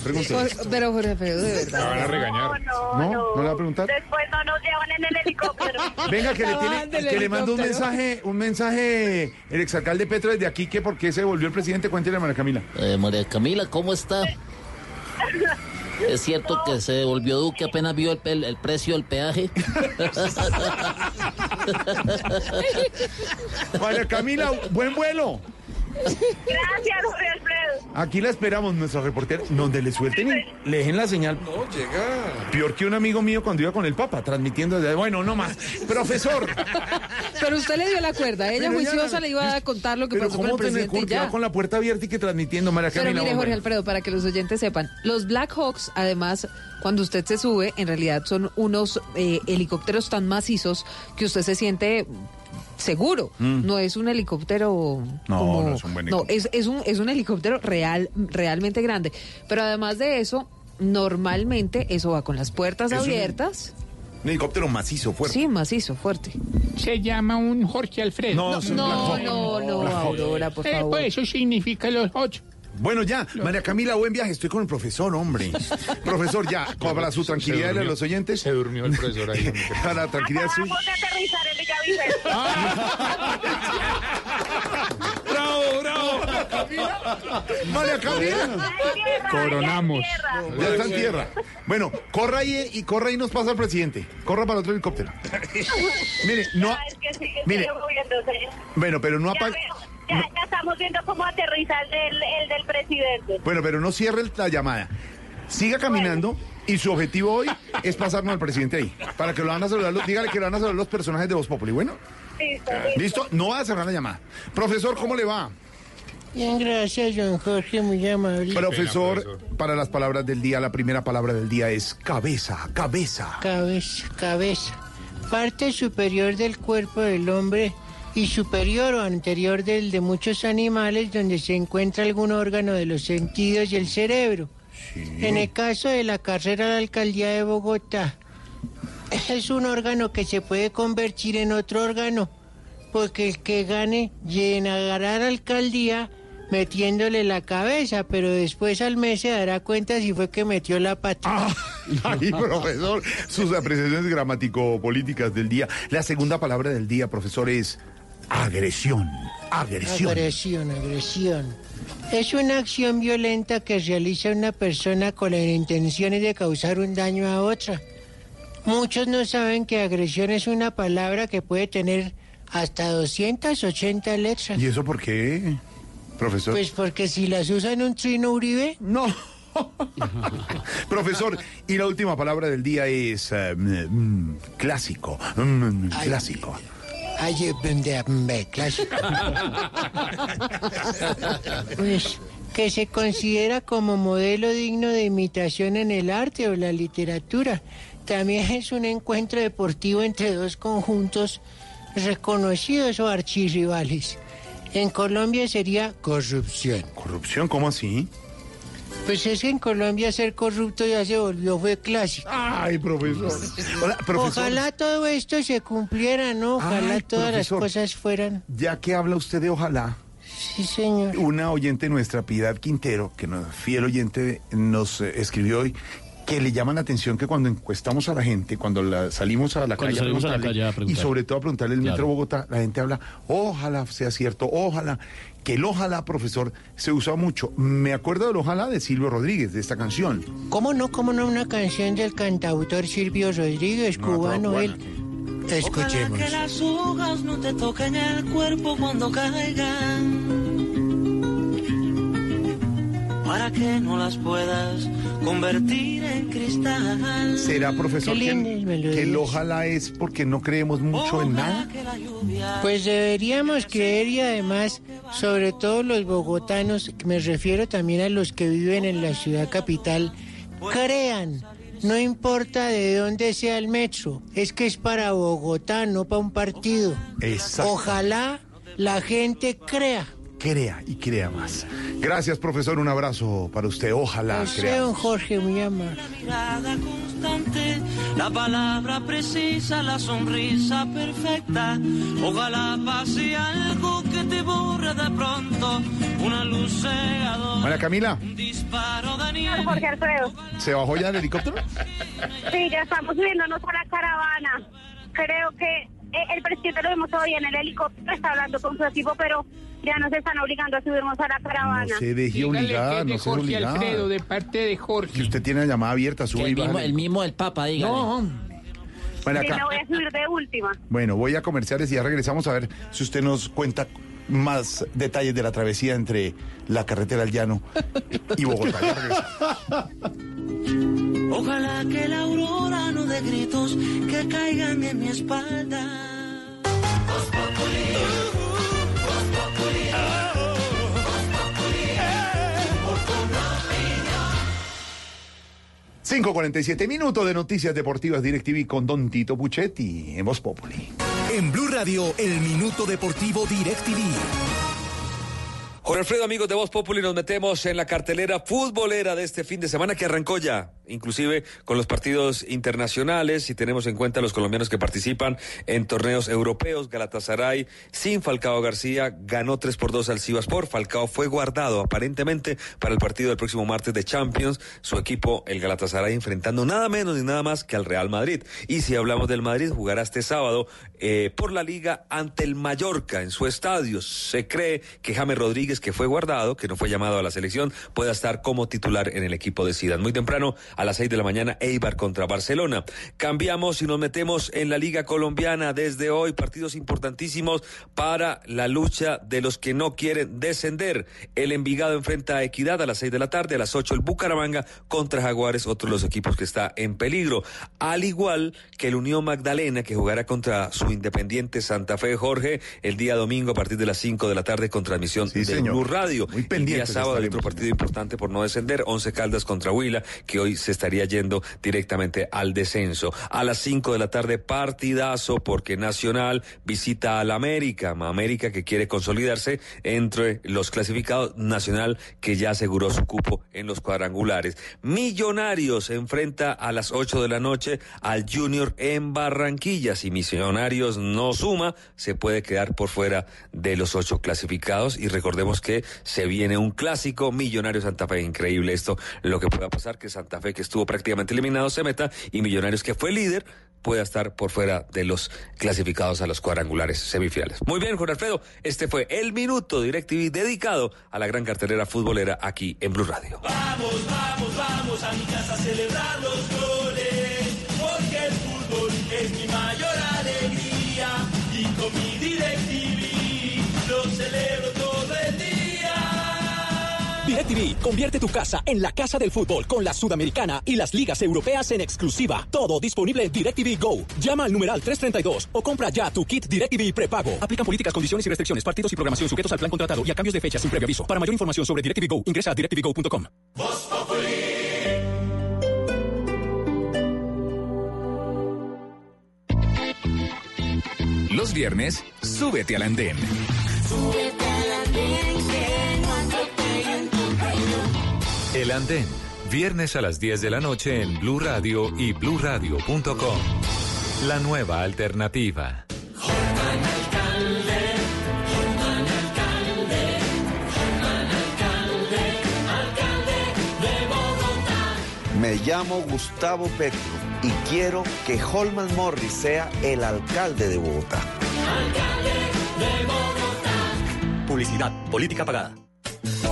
Pero Jorge Alfredo, de verdad. van a regañar. No, ¿No? no. ¿No le va a preguntar? Después no nos llevan en el helicóptero. Venga, que le, La tiene, del que le mando un helicóptero. mensaje, un mensaje el exalcalde Petro desde aquí, que por qué se volvió el presidente, cuéntele a María Camila. Eh, María Camila, ¿cómo está? ¿Es cierto que se volvió Duque apenas vio el, el- el precio del peaje? María Camila, buen vuelo. Gracias, Jorge Alfredo. Aquí la esperamos, nuestra reportera, donde le suelten y le dejen la señal. No, llega. Peor que un amigo mío cuando iba con el Papa, transmitiendo desde... Bueno, no más. Profesor, Pero usted le dio la cuerda. Ella Pero ya- juiciosa le iba a contar lo que pero pasó con el ¿cómo tener presidente y ya. con la puerta abierta y que transmitiendo, María Pero Camila? mire, Jorge? Alfredo, para que los oyentes sepan, los Black Hawks, además, cuando usted se sube, en realidad son unos eh, helicópteros tan macizos que usted se siente seguro. Mm. No es un helicóptero No, como- no es un buen No, es, es un, es un helicóptero real, realmente grande. Pero además de eso, normalmente eso va con las puertas Es abiertas. Un helicóptero macizo, fuerte. Sí, macizo, fuerte. Se llama un Jorge Alfredo. No, No, no, no, Hawk. Aurora, por Eh, favor. pues eso significa los ocho. Bueno, ya, María Camila, buen viaje. Estoy con el profesor, hombre. profesor, ya, para su tranquilidad de durmió. los oyentes. Se durmió el profesor ahí. hombre. Para la tranquilidad suya. Acabamos de aterrizar en Villavicencio. ¡Bravo, bravo! María Camila. Coronamos. Ya está en tierra. Bueno, corra ahí y corra ahí nos pasa al presidente. Corra para otro helicóptero. Mire, no. Ya, es que sí, que Mire. Bueno, pero no apague. Ya, ya estamos viendo cómo aterriza el del, el del presidente. Bueno, pero no cierre la llamada. Siga caminando y su objetivo hoy es pasarnos al presidente ahí. Para que lo van a saludar, los- dígale que lo van a saludar los personajes de Voz Populi. Bueno, Listo, listo. No va a cerrar la llamada. Profesor, ¿cómo le va? Bien, gracias, don Jorge, muy amable. Profesor, para las palabras del día, la primera palabra del día es cabeza, cabeza. Cabeza, cabeza. Parte superior del cuerpo del hombre y superior o anterior del de muchos animales donde se encuentra algún órgano de los sentidos y el cerebro. En el caso de la carrera de la alcaldía de Bogotá, es un órgano que se puede convertir en otro órgano, porque el que gane llenará la alcaldía metiéndole la cabeza, pero después al mes se dará cuenta si fue que metió la pata. Ay, profesor, sus apreciaciones gramático-políticas del día. La segunda palabra del día, profesor, es agresión. Agresión. Agresión, agresión. Es una acción violenta que realiza una persona con las intenciones de causar un daño a otra. Muchos no saben que agresión es una palabra que puede tener hasta 280 letras. ¿Y eso por qué, profesor? Pues porque si las usan un trino Uribe. No. Profesor, y la última palabra del día es eh, mm, clásico. Mm, clásico. Ay, Pues que se considera como modelo digno de imitación en el arte o la literatura. También es un encuentro deportivo entre dos conjuntos reconocidos o archirrivales. En Colombia sería corrupción. ¿Corrupción? ¿Cómo así? Pues es que en Colombia ser corrupto ya se volvió, fue clásico. Ay, profesor. Hola, profesor. Ojalá todo esto se cumpliera, ¿no? Ojalá Ay, todas las cosas fueran. Ya que habla usted de ojalá, Sí, señor. una oyente nuestra, Piedad Quintero, que nos, fiel oyente, nos eh, escribió hoy que le llama la atención que cuando encuestamos a la gente, cuando la- salimos a la Cuando calle, salimos a la preguntarle, calle a y sobre todo a preguntarle el Claro. Metro Bogotá, la gente habla, ojalá sea cierto, ojalá, que el ojalá, profesor, se usa mucho. Me acuerdo del ojalá de Silvio Rodríguez, de esta canción. ¿Cómo no? ¿Cómo no? Una canción del cantautor Silvio Rodríguez, No, cubano él. Escuchemos. Ojalá que las hojas no te toquen el cuerpo cuando caigan. Para que no las puedas convertir en cristal. ¿Será, profesor, que, que el ojalá es porque no creemos mucho en nada? Pues deberíamos creer y además, sobre todo los bogotanos, me refiero también a los que viven en la ciudad capital, crean. No importa de dónde sea el metro, es que es para Bogotá, no para un partido. Exacto. Ojalá la gente crea. Crea y crea más. Gracias, profesor. Un abrazo para usted. Ojalá don Jorge, mirada constante, la palabra precisa, la sonrisa perfecta. Ojalá pase algo que te borre de pronto, una luz cegadora, María Camila, un disparo de. Jorge Alfredo. ¿se bajó ya del helicóptero? Sí, ya estamos subiéndonos a la caravana. Creo que eh, el presidente lo vimos hoy en el helicóptero, está hablando con su equipo, pero ya nos están obligando a subirnos a la caravana. No se deje Dígale obligar, que es de no se Jorge obligar. Alfredo, de parte de Jorge. Que usted tiene la llamada abierta, sube y el, mismo, el mismo del Papa, dígale. No. María Sí, Ca- me voy a subir de última. Bueno, voy a comerciales y ya regresamos a ver si usted nos cuenta más detalles de la travesía entre la carretera al llano y Bogotá. Ojalá que la aurora no dé gritos que caigan en mi espalda. 5.47 minutos de noticias deportivas DirecTV con Don Tito Puchetti en Voz Populi. En Blue Radio, el minuto deportivo DirecTV. Jorge Alfredo, amigos de Voz Populi, nos metemos en la cartelera futbolera de este fin de semana que arrancó ya, inclusive con los partidos internacionales, si tenemos en cuenta los colombianos que participan en torneos europeos. Galatasaray, sin Falcao García, ganó 3 por 2 al Sivaspor. Falcao fue guardado aparentemente para el partido del próximo martes de Champions. Su equipo, el Galatasaray, enfrentando nada menos ni nada más que al Real Madrid. Y si hablamos del Madrid, jugará este sábado eh, por la liga ante el Mallorca en su estadio. Se cree que James Rodríguez que fue guardado, que no fue llamado a la selección, pueda estar como titular en el equipo de Zidane. Muy temprano, a las seis de la mañana, Eibar contra Barcelona. Cambiamos y nos metemos en la Liga Colombiana desde hoy, partidos importantísimos para la lucha de los que no quieren descender. El Envigado enfrenta a Equidad a las seis de la tarde, a las ocho el Bucaramanga contra Jaguares, otro de los equipos que está en peligro. Al igual que el Unión Magdalena, que jugará contra su Independiente Santa Fe Jorge el día domingo a partir de las cinco de la tarde con transmisión de señor. Blue Radio. Muy el día sábado hay otro partido importante por no descender, Once Caldas contra Huila, que hoy se estaría yendo directamente al descenso. A las 5 de la tarde, partidazo, porque Nacional visita al América, América que quiere consolidarse entre los clasificados, Nacional que ya aseguró su cupo en los cuadrangulares. Millonarios enfrenta a las 8 de la noche al Junior en Barranquilla. Si Millonarios no suma, se puede quedar por fuera de los ocho clasificados y que se viene un clásico Millonario Santa Fe. Increíble esto, lo que pueda pasar, que Santa Fe, que estuvo prácticamente eliminado, se meta y Millonarios, que fue líder, pueda estar por fuera de los clasificados a los cuadrangulares semifinales. Muy bien, Juan Alfredo, este fue el minuto DirecTV dedicado a la gran cartelera futbolera aquí en Blue Radio. Vamos, vamos, vamos a mi casa a celebrar los goles, porque el fútbol es mi mayor alegría y con mi DirecTV DirecTV, convierte tu casa en la casa del fútbol con la Sudamericana y las ligas europeas en exclusiva. Todo disponible en DirecTV Go. Llama al numeral 332 o compra ya tu kit DirecTV prepago. Aplican políticas, condiciones y restricciones, partidos y programación sujetos al plan contratado y a cambios de fecha sin previo aviso. Para mayor información sobre DirecTV Go, ingresa a directvgo.com. Los viernes, súbete al andén. Súbete al andén, El andén, viernes a las 10 de la noche en Blue Radio y bluradio.com. La nueva alternativa. Jordan alcalde, Jordan alcalde, Jordan alcalde, alcalde de Bogotá. Me llamo Gustavo Petro y quiero que Holman Morris sea el alcalde de Bogotá. Alcalde de Bogotá. Publicidad, política pagada.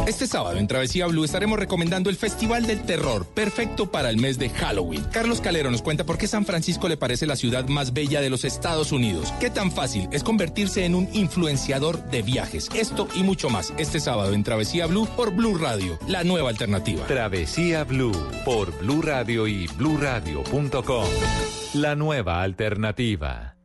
Este sábado en Travesía Blue estaremos recomendando el Festival del Terror, perfecto para el mes de Halloween. Carlos Calero nos cuenta por qué San Francisco le parece la ciudad más bella de los Estados Unidos. Qué tan fácil es convertirse en un influenciador de viajes. Esto y mucho más este sábado en Travesía Blue por Blue Radio, la nueva alternativa. Travesía Blue por Blue Radio y bluradio.com. La nueva alternativa.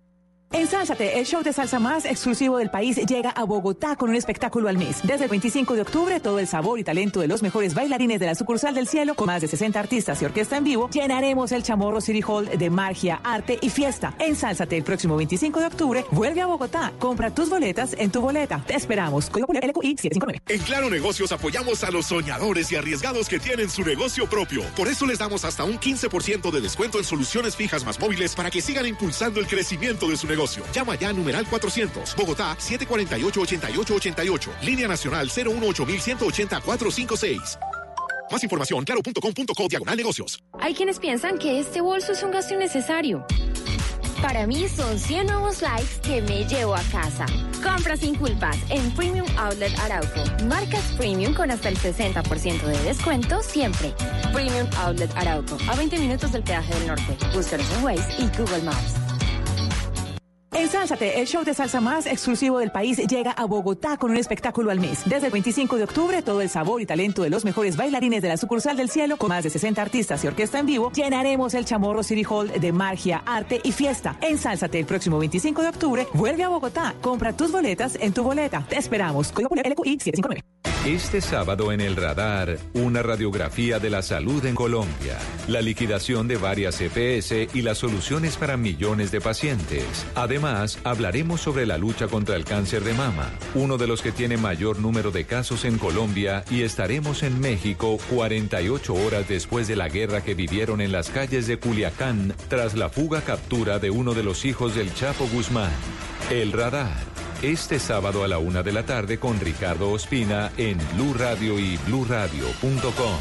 Ensálzate, el show de salsa más exclusivo del país llega a Bogotá con un espectáculo al mes. Desde el 25 de octubre, todo el sabor y talento de los mejores bailarines de la sucursal del cielo, con más de 60 artistas y orquesta en vivo, llenaremos el Chamorro City Hall de magia, arte y fiesta. Ensálzate el próximo 25 de octubre, vuelve a Bogotá. Compra tus boletas en tu boleta. Te esperamos. LQI 759. En Claro Negocios apoyamos a los soñadores y arriesgados que tienen su negocio propio. Por eso les damos hasta un 15% de descuento en soluciones fijas más móviles para que sigan impulsando el crecimiento de su negocio. Llama ya a numeral 400. Bogotá 748-8888. Línea nacional 018-180-456. Más información claro.com.co diagonal negocios. Hay quienes piensan que este bolso es un gasto innecesario. Para mí son 100 nuevos likes que me llevo a casa. Compra sin culpas en Premium Outlet Arauco. Marcas Premium con hasta el 60% de descuento siempre. Premium Outlet Arauco. A 20 minutos del peaje del norte. Búscanos en y Google Maps. Ensálzate, el show de salsa más exclusivo del país llega a Bogotá con un espectáculo al mes. Desde el 25 de octubre, todo el sabor y talento de los mejores bailarines de la sucursal del cielo, con más de 60 artistas y orquesta en vivo, llenaremos el Chamorro City Hall de magia, arte y fiesta. Ensálzate el próximo 25 de octubre, vuelve a Bogotá, compra tus boletas en tu boleta. Te esperamos. Código LQI 759. Este sábado en el radar, una radiografía de la salud en Colombia, la liquidación de varias EPS y las soluciones para millones de pacientes. Además, hablaremos sobre la lucha contra el cáncer de mama, uno de los que tiene mayor número de casos en Colombia, y estaremos en México 48 horas después de la guerra que vivieron en las calles de Culiacán tras la fuga captura de uno de los hijos del Chapo Guzmán. El radar. Este sábado a la una de la tarde con Ricardo Ospina en Blue Radio y BlueRadio.com.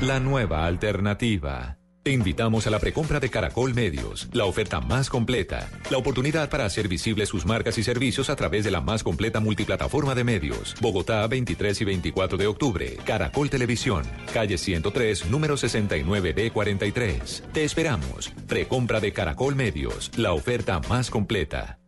La nueva alternativa. Te invitamos a la precompra de Caracol Medios, la oferta más completa, la oportunidad para hacer visibles sus marcas y servicios a través de la más completa multiplataforma de medios. Bogotá, 23 y 24 de octubre. Caracol Televisión, calle 103, número 69B43. Te esperamos. Precompra de Caracol Medios, la oferta más completa.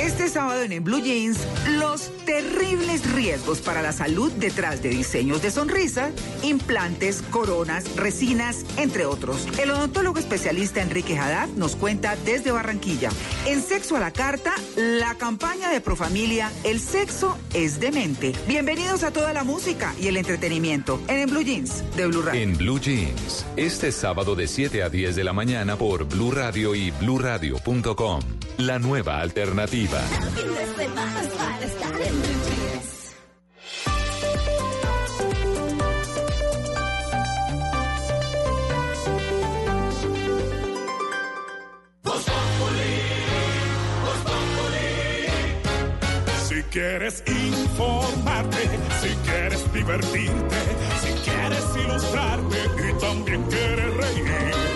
Este sábado en, En Blue Jeans, los terribles riesgos para la salud detrás de diseños de sonrisa, implantes, coronas, resinas, entre otros. El odontólogo especialista Enrique Haddad nos cuenta desde Barranquilla. En Sexo a la Carta, la campaña de Profamilia, el sexo es demente. Bienvenidos a toda la música y el entretenimiento en, En Blue Jeans de Blue Radio. En Blue Jeans, este sábado de 7 a 10 de la mañana por Blue Radio y BlueRadio.com. La nueva alternativa. Si quieres informarte, si quieres divertirte, si quieres ilustrarte y también quieres reír.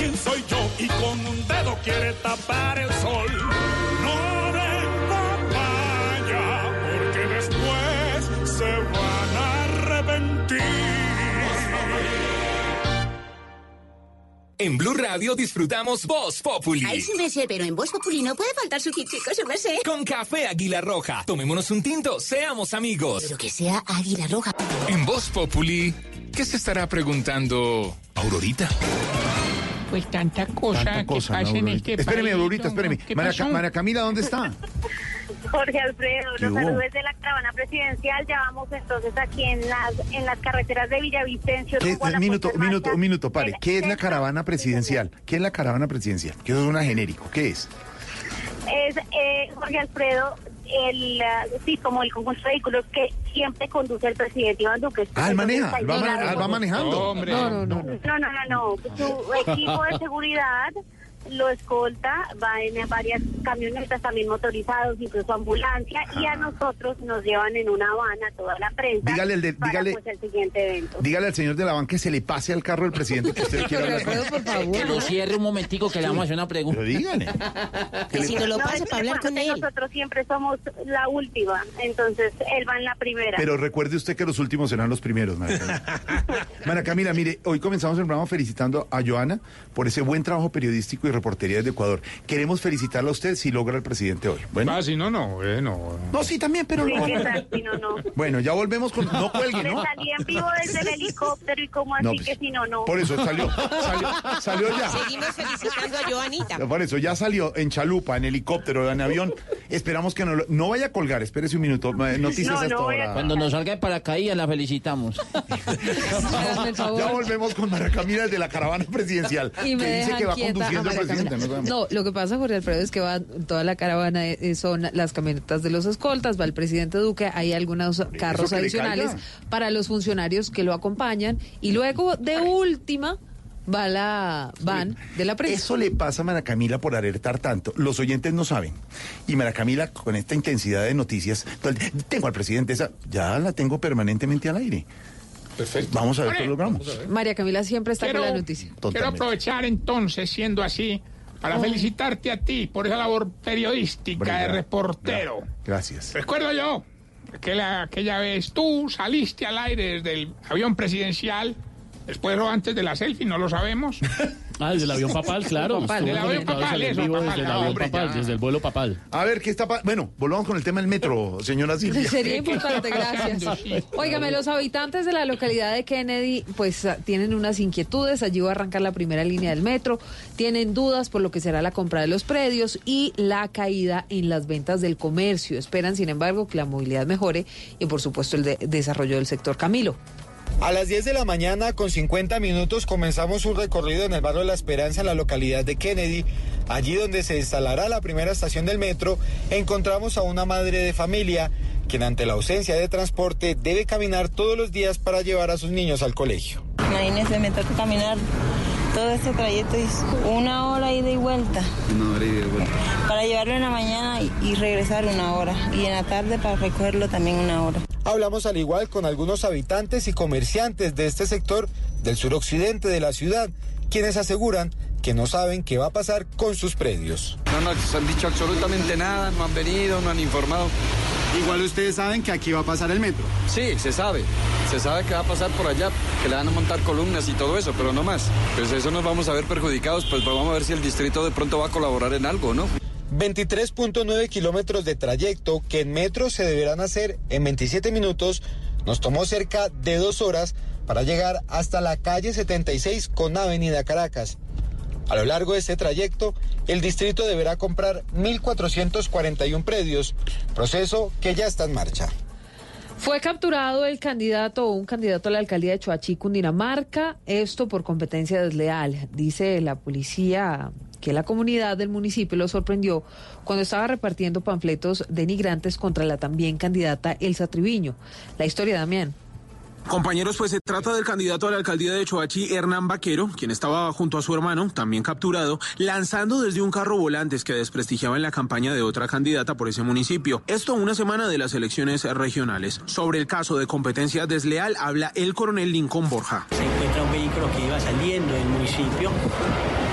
Quién soy yo y con un dedo quiere tapar el sol. No den papaya, porque después se van a arrepentir. En Blue Radio disfrutamos Voz Populi. Ay, sí me sé, pero en Voz Populi no puede faltar su kitico, se me sé. Con café Águila Roja. Tomémonos un tinto, seamos amigos. Pero que sea Águila Roja. En Voz Populi, ¿qué se estará preguntando Aurorita? Pues tanta cosa Tanta que cosa, pasa ¿no, en este Espéreme, país, Aurorita, don- espéreme. ¿Qué María, pasó? Ca- María Camila, ¿dónde está? Jorge Alfredo, ¿Qué los saludos de la caravana presidencial. Ya vamos entonces aquí en las en las carreteras de Villavicencio. ¿Qué- un minuto, un minuto, un minuto, pare. ¿Qué es la caravana presidencial? ¿Qué es la caravana presidencial? Que eso es una genérico. ¿Qué es? es eh, Jorge Alfredo, el, ah, sí, como el conjunto de vehículos que siempre conduce el presidente Iván Duque. Ah, él maneja, él va, Entonces, man- ahí él va manejando. Hombre. No, no, no. No, no, no, no. Su equipo de seguridad lo escolta, va en varias camionetas también motorizados, incluso ambulancia, y a nosotros nos llevan en una van a toda la prensa Dígale el de- para dígale- pues, el siguiente evento. Dígale al señor de la banca que se le pase al carro del presidente que usted hablar con por favor. Que lo cierre un momentico que le vamos a hacer una pregunta. Pero dígale. Que si no lo No, es para hablar con él. Nosotros siempre somos la última, entonces él va en la primera. Pero recuerde usted que los últimos serán los primeros, María Camila. María Camila, mire, hoy comenzamos el programa felicitando a Joana por ese buen trabajo periodístico y reportería desde Ecuador. Queremos felicitarla a usted si logra el presidente hoy. Bueno. Ah, si no, no, bueno. No, sí, también, pero no. Si no, no. Bueno, ya volvemos con. No cuelgue, ¿no? salí en vivo desde el helicóptero y como así No, pues, que si no, no. Por eso salió, salió, salió ya. Seguimos felicitando a Joanita. Por eso ya salió en chalupa, en helicóptero, en avión. Esperamos que no, lo- no vaya a colgar. Espérese un minuto. Noticias No, hasta no voy a ahora. Cuando nos salga de paracaídas la felicitamos. Ya volvemos con María Camila desde la caravana presidencial. Y me que dice que va quieta conduciendo María presidente. No. No, lo que pasa, Jorge Alfredo, es que va toda la caravana, eh, son las camionetas de los escoltas, va el presidente Duque, hay algunos carros adicionales para los funcionarios que lo acompañan y luego de última va la van de la prensa. Eso le pasa a Mara Camila por alertar tanto. Los oyentes no saben. Y Mara Camila, con esta intensidad de noticias, entonces, tengo al presidente esa, ya la tengo permanentemente al aire. Perfecto. Vamos a ver qué logramos. María Camila siempre está Quiero- con la noticia. Quiero aprovechar entonces, siendo así, para Oh. felicitarte a ti por esa labor periodística de reportero. Gracias. Recuerdo yo que la- aquella vez tú saliste al aire desde el avión presidencial, después o antes de la selfie, no lo sabemos. Ah, desde el avión papal, claro. Papal, avión papal, eso, desde el no, avión hombre, papal, ya. desde el vuelo papal. A ver, ¿qué está pa- Bueno, volvamos con el tema del metro, señora Silvia. Sería importante, gracias. Óigame, los habitantes de la localidad de Kennedy pues tienen unas inquietudes, allí va a arrancar la primera línea del metro, tienen dudas por lo que será la compra de los predios y la caída en las ventas del comercio. Esperan, sin embargo, que la movilidad mejore y por supuesto el de- desarrollo del sector Camilo. A las 10 de la mañana, con 50 minutos, comenzamos un recorrido en el barrio de La Esperanza, en la localidad de Kennedy. Allí donde se instalará la primera estación del metro, encontramos a una madre de familia, quien ante la ausencia de transporte debe caminar todos los días para llevar a sus niños al colegio. Imagínese, me toca caminar todo este trayecto es una hora ida y vuelta Una hora y de vuelta. para llevarlo en la mañana y, y regresar una hora y en la tarde para recogerlo también una hora. Hablamos al igual con algunos habitantes y comerciantes de este sector del suroccidente de la ciudad, quienes aseguran que no saben qué va a pasar con sus predios. No nos han dicho absolutamente nada, no han venido, no han informado. Igual ustedes saben que aquí va a pasar el metro. Sí, se sabe. Se sabe que va a pasar por allá, que le van a montar columnas y todo eso, pero no más. Pues eso nos vamos a ver perjudicados, pues vamos a ver si el distrito de pronto va a colaborar en algo, ¿no? 23.9 kilómetros de trayecto que en metro se deberán hacer en 27 minutos. Nos tomó cerca de dos horas para llegar hasta la calle 76 con Avenida Caracas. A lo largo de este trayecto, el distrito deberá comprar 1.441 predios, proceso que ya está en marcha. Fue capturado el candidato o un candidato a la alcaldía de Choachí, Cundinamarca, esto por competencia desleal. Dice la policía que la comunidad del municipio lo sorprendió cuando estaba repartiendo panfletos denigrantes contra la también candidata Elsa Triviño. La historia, Damián. Compañeros, pues se trata del candidato a la alcaldía de Choachí, Hernán Vaquero, quien estaba junto a su hermano, también capturado, lanzando desde un carro volantes que desprestigiaba en la campaña de otra candidata por ese municipio. Esto una semana de las elecciones regionales. Sobre el caso de competencia desleal habla el coronel Lincoln Borja. Se encuentra un vehículo que iba saliendo del municipio.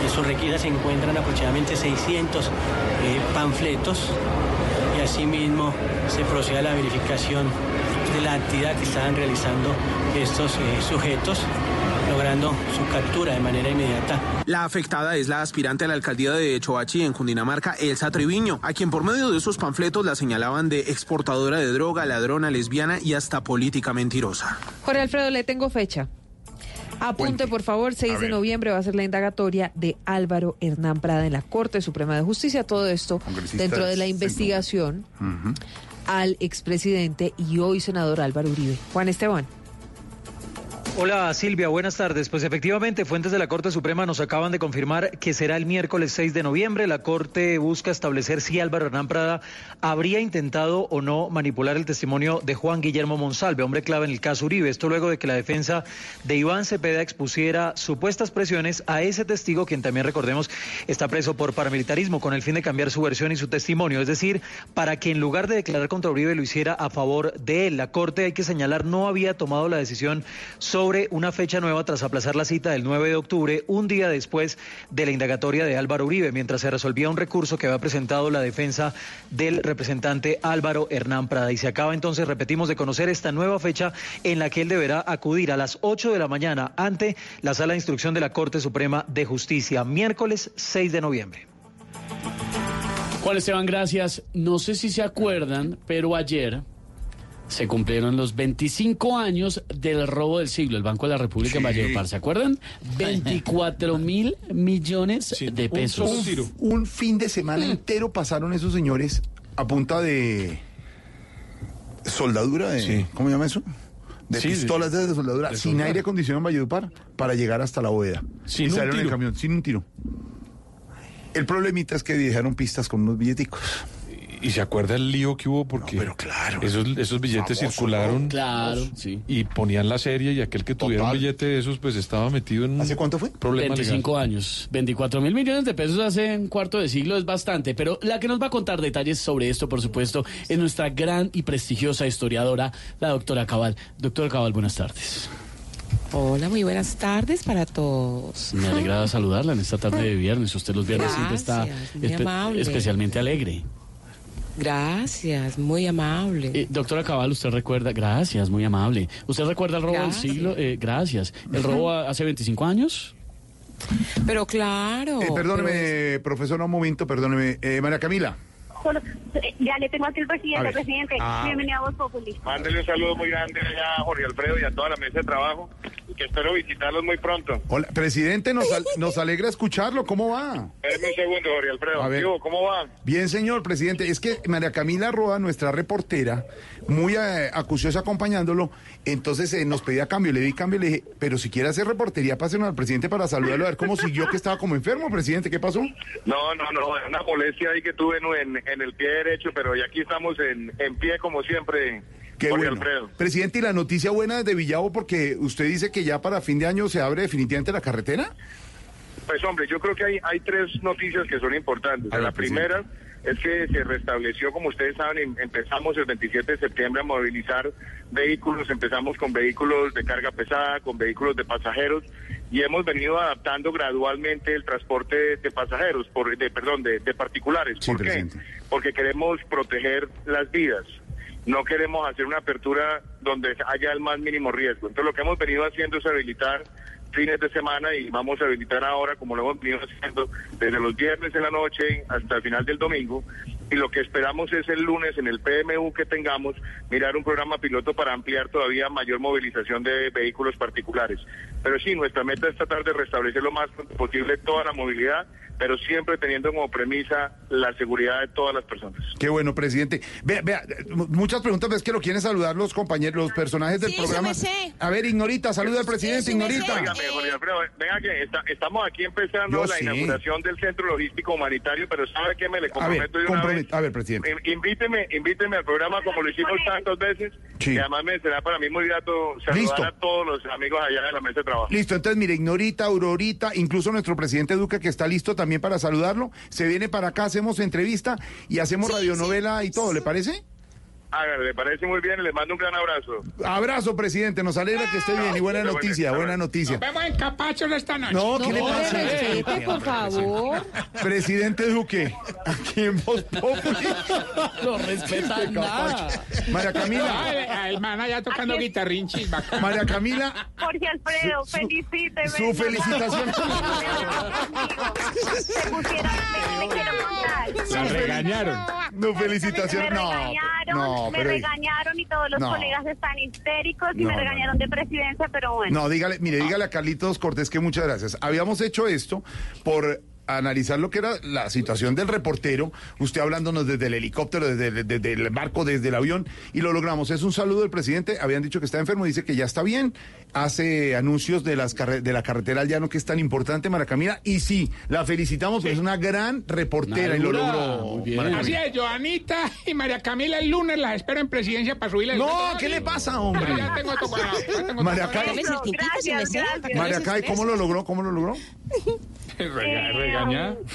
En su requisa se encuentran aproximadamente 600 eh, panfletos y asimismo se procede a la verificación de la actividad que estaban realizando estos eh, sujetos, logrando su captura de manera inmediata. La afectada es la aspirante a la alcaldía de Choachí en Cundinamarca, Elsa Triviño, a quien por medio de esos panfletos la señalaban de exportadora de droga, ladrona, lesbiana y hasta política mentirosa. Jorge Alfredo, le tengo fecha. Apunte, por favor, 6 de noviembre va a ser la indagatoria de Álvaro Hernán Prada en la Corte Suprema de Justicia. Todo esto dentro de la investigación. Al expresidente y hoy senador Álvaro Uribe. Juan Esteban. Hola Silvia, buenas tardes. Pues efectivamente, fuentes de la Corte Suprema nos acaban de confirmar que será el miércoles 6 de noviembre. La Corte busca establecer si Álvaro Hernán Prada habría intentado o no manipular el testimonio de Juan Guillermo Monsalve, hombre clave en el caso Uribe. Esto luego de que la defensa de Iván Cepeda expusiera supuestas presiones a ese testigo, quien también recordemos está preso por paramilitarismo, con el fin de cambiar su versión y su testimonio. Es decir, para que en lugar de declarar contra Uribe lo hiciera a favor de él. La Corte, hay que señalar, no había tomado la decisión sobre una fecha nueva tras aplazar la cita del 9 de octubre, un día después de la indagatoria de Álvaro Uribe, mientras se resolvía un recurso que había presentado la defensa del representante Álvaro Hernán Prada. Y se acaba entonces, repetimos, de conocer esta nueva fecha en la que él deberá acudir a las 8 de la mañana ante la sala de instrucción de la Corte Suprema de Justicia, miércoles 6 de noviembre. Juan Esteban, gracias. No sé si se acuerdan, pero ayer se cumplieron los 25 años del robo del siglo, el Banco de la República en Sí. Valledupar. ¿Se acuerdan? 24 mil millones de pesos. Un, un fin de semana entero pasaron esos señores a punta de soldadura, de, ¿cómo se llama eso? De Sí, pistolas de soldadura, De sin soldar. aire acondicionado en Valledupar, para llegar hasta la bóveda. Sin y un salieron en tiro. camión, sin un tiro. El problemita es que dejaron pistas con unos billeticos. Y se acuerda el lío que hubo porque esos, esos billetes Famoso, circularon ¿no? Claro, sí. y ponían la serie y aquel que tuviera un billete de esos pues estaba metido en ¿Hace cuánto fue? problema 25 legal. años, 24 mil millones de pesos hace un cuarto de siglo es bastante, pero la que nos va a contar detalles sobre esto, por supuesto, es nuestra gran y prestigiosa historiadora, la doctora Cabal. Doctora Cabal, buenas tardes. Hola, muy buenas tardes para todos. Me alegra saludarla en esta tarde de viernes. Usted los viernes siempre está amable. especialmente alegre. Gracias, muy amable. Eh, doctora Cabal, usted recuerda, gracias, muy amable. ¿Usted recuerda el robo Gracias. del siglo? Eh, gracias. ¿El robo hace 25 años? Pero claro. Eh, perdóneme, profesor, un momento, perdóneme. Eh, María Camila. Solo- eh, ya le tengo aquí el presidente, presidente. Ah. Bienvenido a Voz Populi. Mándele un saludo muy grande allá a Jorge Alfredo y a toda la mesa de trabajo y que espero visitarlos muy pronto. Hola, presidente, nos, al- nos alegra escucharlo. ¿Cómo va? Espérame un segundo, Jorge Alfredo. A ver. ¿Cómo va? Bien, señor presidente. Es que María Camila Roa, nuestra reportera, muy eh, acuciosa acompañándolo, entonces eh, nos pedía cambio. Le di cambio y le dije, pero si quiere hacer reportería, pásenos al presidente para saludarlo, a ver cómo siguió, que estaba como enfermo, presidente. ¿Qué pasó? No, no, no, una molestia ahí que tuve en, en el pie derecho, pero ya aquí estamos en, en pie como siempre, Qué Jorge bueno. Alfredo. Presidente, y la noticia buena desde Villavo, porque usted dice que ya para fin de año se abre definitivamente la carretera. Pues hombre, yo creo que hay, hay tres noticias que son importantes. Ver, la primera es que se restableció, como ustedes saben, em- empezamos el 27 de septiembre a movilizar vehículos, empezamos con vehículos de carga pesada, con vehículos de pasajeros y hemos venido adaptando gradualmente el transporte de pasajeros, por, de, perdón, de, de particulares. Sí, ¿Por qué? Porque queremos proteger las vidas. No queremos hacer una apertura donde haya el más mínimo riesgo. Entonces lo que hemos venido haciendo es habilitar fines de semana y vamos a habilitar ahora, como lo hemos venido haciendo desde los viernes en la noche hasta el final del domingo. Y lo que esperamos es el lunes en el PMU que tengamos, mirar un programa piloto para ampliar todavía mayor movilización de vehículos particulares. Pero sí, nuestra meta es tratar de restablecer lo más posible toda la movilidad, pero siempre teniendo como premisa la seguridad de todas las personas. Qué bueno, presidente. Vea, vea, muchas preguntas, ves que lo quieren saludar los compañeros, los personajes del Sí, programa. me sé. A ver, Ignorita, saluda al presidente. Ignorita. Óigame, Jorge Alfredo, venga que está- estamos aquí empezando Yo la sí. inauguración del Centro Logístico Humanitario, pero ¿sabe qué me le A ver, comprometo de una compromet- a ver, presidente. In- Invíteme, invíteme al programa como lo hicimos tantas veces. Sí. Y además me será para mí muy grato saludar Listo. a todos los amigos allá de la mesa de trabajo. Listo, entonces mire, Ignorita, Aurorita, incluso nuestro presidente Duque que está listo también para saludarlo. Se viene para acá, hacemos entrevista y hacemos radionovela y todo, ¿le parece? Hágale, le parece muy bien, les mando un gran abrazo. Abrazo, presidente, nos alegra que esté bien y buena noticia, buena noticia. Nos vemos en Capachos esta noche. No, ¿qué le No, pasa? respete, por favor. Presidente Duque, aquí en Voz Populi. No respetan nada. María Camila, man allá tocando guitarrinchis. María Camila, Jorge Alfredo, felicíteme. su felicitación. Se pusieron, me, me quiero contar. La regañaron. No, felicitación. No, regañaron, no, me pero. regañaron y todos los No. colegas están histéricos y No, me regañaron de presidencia, pero bueno. No, dígale, mire, dígale a Carlitos Cortés que muchas gracias. Habíamos hecho esto por analizar lo que era la situación del reportero, usted hablándonos desde el helicóptero, desde, el- desde el barco, desde el avión, y lo logramos. Es un saludo del presidente, habían dicho que está enfermo, dice que ya está bien, hace anuncios de, las carre- de la carretera al llano que es tan importante, Maracamila, y sí, la felicitamos, porque es una gran reportera y lo logró. muy bien. Así es, Joanita y María Camila el lunes las espero en presidencia para subirle el No. ¿qué le pasa, hombre? Ya, tengo esto cuadrado, ya tengo María Cay, ¿cómo lo logró? ¿Cómo lo logró? Rega- Eh, regañada.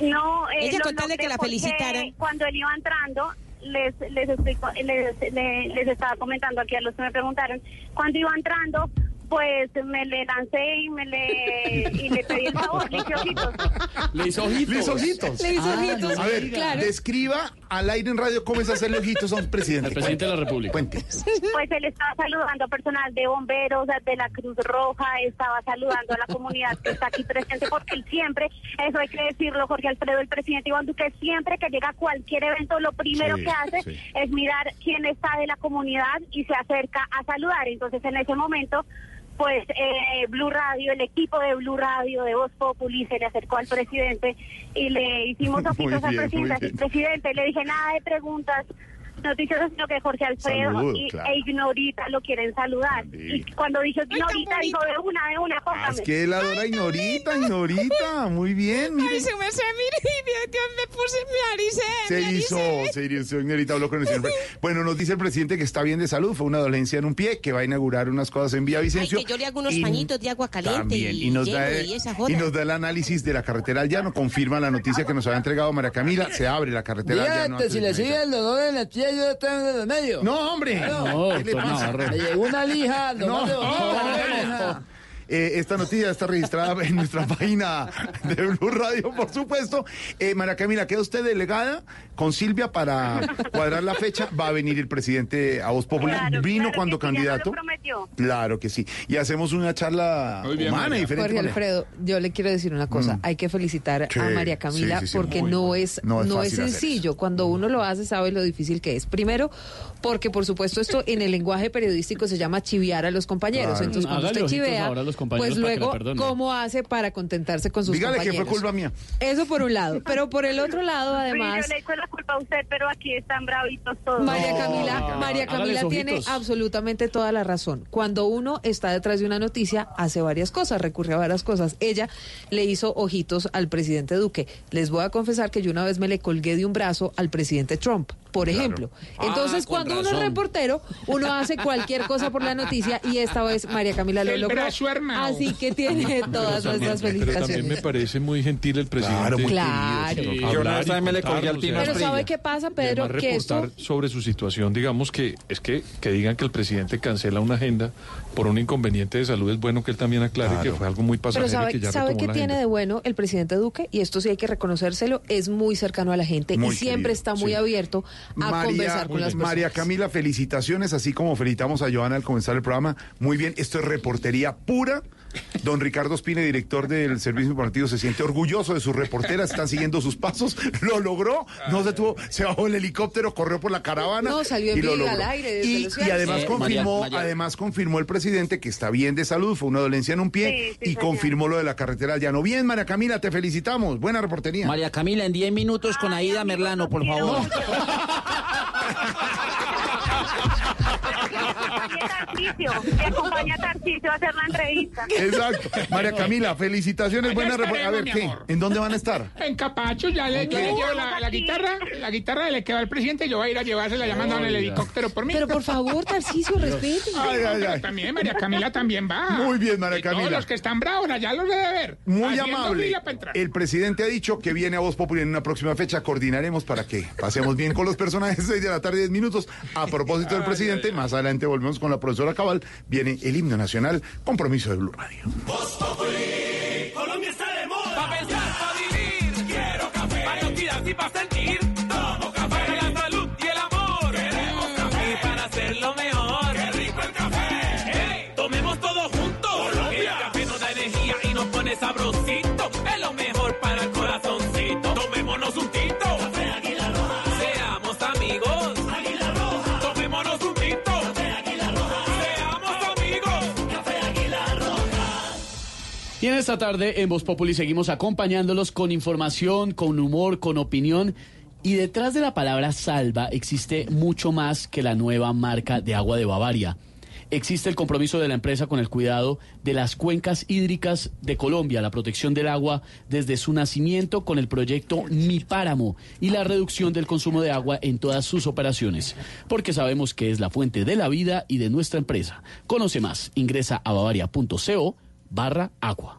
No, eh, Ella lo con tal de logré que la felicitaran. Cuando él iba entrando, les les, explico- les, les, les estaba comentando aquí a los que me preguntaron, cuando iba entrando, pues me le lancé y me le y le pedí el favor, le hice ojitos. Le hizo ojitos. Le hizo ojitos. Le hizo Ah, ojitos. no A ver. Claro. describa al aire en radio cómo es hacerle ojitos a un presidente. El presidente de la República. Pues él estaba saludando a personal de bomberos, de la Cruz Roja, estaba saludando a la comunidad que está aquí presente, porque él siempre, eso hay que decirlo, Jorge Alfredo, el presidente Iván Duque, siempre que llega a cualquier evento, lo primero Sí, que hace sí. es mirar quién está de la comunidad y se acerca a saludar. Entonces, en ese momento, pues eh, Blue Radio, el equipo de Blue Radio, de Voz Populi, se le acercó al presidente y le hicimos ojitos al presidente. Presidente, le dije nada de preguntas, noticioso, sino que Jorge Alfredo y, claro. e Ignorita lo quieren saludar. Y cuando dijo Ignorita, dijo de una, de una, Ah, póngame. es que la adora Ignorita, Ignorita. Muy bien, mire. Ay, se me se mire, y Dios me puse mi nariz. Se hizo, se hizo, Ignorita habló con el señor. Bueno, nos dice el presidente que está bien de salud, fue una dolencia en un pie, que va a inaugurar unas cosas en Ay, Villavicencio. que yo le hago unos Y- pañitos de agua caliente También, y, y nos, da, y esa y joda. nos da el análisis de la carretera al llano, confirma la noticia que nos había entregado María Camila, se abre la carretera al llano. si le mediodía. sigue el dolor en el yo en el medio. No, hombre. No, lo No, más de no, bonito. no. Eh, esta noticia está registrada en nuestra página de Blue Radio, por supuesto. Eh, María Camila, queda usted delegada con Silvia para cuadrar la fecha. Va a venir el presidente a Voz Popular. Claro, Vino claro cuando que sí, ya me lo candidato. prometió. Claro que sí. Y hacemos una charla humana y diferente. Jorge. Alfredo, yo le quiero decir una cosa, Mm. hay que felicitar Sí, a María Camila sí, sí, sí, porque no es No no es sencillo, cuando uno lo hace sabe lo difícil que es. Primero, porque por supuesto esto en el lenguaje periodístico se llama chiviar a los compañeros, Claro. entonces cuando Hágale usted chivea, ahora a los compañeros pues para que la luego cómo hace para contentarse con sus Dígale que fue culpa mía. Eso por un lado, pero por el otro lado Sí, además yo le echo la culpa a usted, pero aquí están bravitos todos. María Camila, no, María Camila tiene ojitos. absolutamente toda la razón. Cuando uno está detrás de una noticia, hace varias cosas, recurre a varias cosas. Ella le hizo ojitos al presidente Duque. Les voy a confesar que yo una vez me le colgué de un brazo al presidente Trump, por ejemplo. Entonces, Ah, cuando uno es razón. reportero, uno hace cualquier cosa por la noticia y esta vez María Camila lo El logró. Así que tiene todas Pero nuestras también- Pero también me felicitaciones. parece muy gentil el presidente. Claro, muy Claro. Sí, Yo hablar una vez y también me le colgué al Pero ¿sabe qué pasa, Pedro? Que reportar esto... sobre su situación, digamos que es que, que digan que el presidente cancela una agenda por un inconveniente de salud, es bueno que él también aclare Claro. que fue algo muy pasajero Pero y que sabe, ya ¿sabe qué tiene de bueno el presidente Duque? Y esto sí hay que reconocérselo, es muy cercano a la gente Muy y siempre querido, está muy sí. abierto a conversar con las personas. María Camila, felicitaciones, así como felicitamos a Joana al comenzar el programa. Muy bien, esto es reportería pura. Don Ricardo Espina, director del Servicio Informativo, se siente orgulloso de sus reporteras, están siguiendo sus pasos, lo logró, no se tuvo, se bajó el helicóptero, corrió por la caravana. No, salió en y lo viga logró. al aire Y, además Eh, confirmó, María- María- además confirmó el presidente que está bien de salud, fue una dolencia en un pie Sí, sí, y señor. confirmó lo de la carretera al llano. Bien, María Camila, te felicitamos, buena reportería. María Camila, en 10 minutos con Aida Merlano, por favor. Tarcisio, me acompaña Tarcisio a hacer la entrevista. Exacto. María Camila, felicitaciones, buena. A ver, ¿qué? ¿En dónde van a estar? En Capacho ya le, yo le llevo la, la guitarra, la guitarra le quedó al presidente, yo voy a ir a llevársela llamando en el helicóptero por mí. Pero por favor, Tarcisio, respete. Ay, ay, Pero ay. También María Camila también va. Muy bien, María Y todos Camila. los que están bravos allá los debe ver. Muy amable. El presidente ha dicho que viene a Voz Popular en una próxima fecha. Coordinaremos para que pasemos bien con los personajes. 6 de la tarde, 10 minutos. A propósito del presidente, más adelante volvemos con la profesora Cabal. Viene el himno nacional, compromiso de Blue Radio. Y en esta tarde en Voz Populi seguimos acompañándolos con información, con humor, con opinión. Y detrás de la palabra salva existe mucho más que la nueva marca de agua de Bavaria. Existe el compromiso de la empresa con el cuidado de las cuencas hídricas de Colombia, la protección del agua desde su nacimiento con el proyecto Mi Páramo y la reducción del consumo de agua en todas sus operaciones, porque sabemos que es la fuente de la vida y de nuestra empresa. Conoce más, ingresa a bavaria.co barra agua.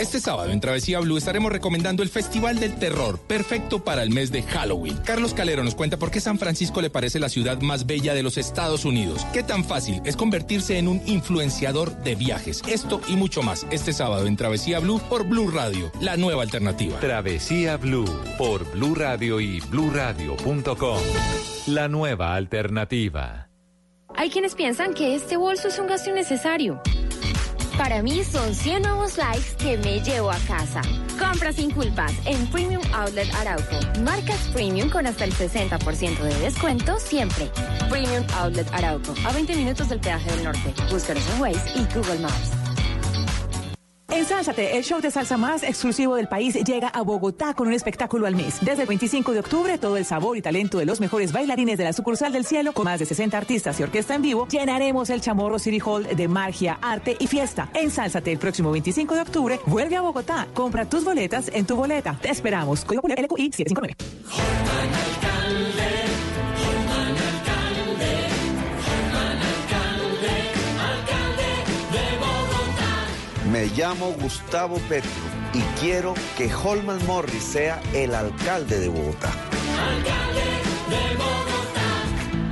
Este sábado en Travesía Blue estaremos recomendando el Festival del Terror, perfecto para el mes de Halloween. Carlos Calero nos cuenta por qué San Francisco le parece la ciudad más bella de los Estados Unidos. Qué tan fácil es convertirse en un influenciador de viajes. Esto y mucho más este sábado en Travesía Blue por Blue Radio, la nueva alternativa. Travesía Blue por Blue Radio y bluradio.com. La nueva alternativa. Hay quienes piensan que este bolso es un gasto innecesario. Para mí son 100 nuevos likes que me llevo a casa. Compra sin culpas en Premium Outlet Arauco. Marcas Premium con hasta el 60% de descuento siempre. Premium Outlet Arauco. A 20 minutos del peaje del norte. Búscanos en Waze y Google Maps. Ensálzate, el show de salsa más exclusivo del país llega a Bogotá con un espectáculo al mes. Desde el 25 de octubre, todo el sabor y talento de los mejores bailarines de la sucursal del cielo, con más de 60 artistas y orquesta en vivo, llenaremos el Chamorro City Hall de magia, arte y fiesta. Ensálzate el próximo 25 de octubre, vuelve a Bogotá. Compra tus boletas en tu boleta. Te esperamos. Código Popular LQI 759. Me llamo Gustavo Petro y quiero que Holman Morris sea el alcalde de Bogotá.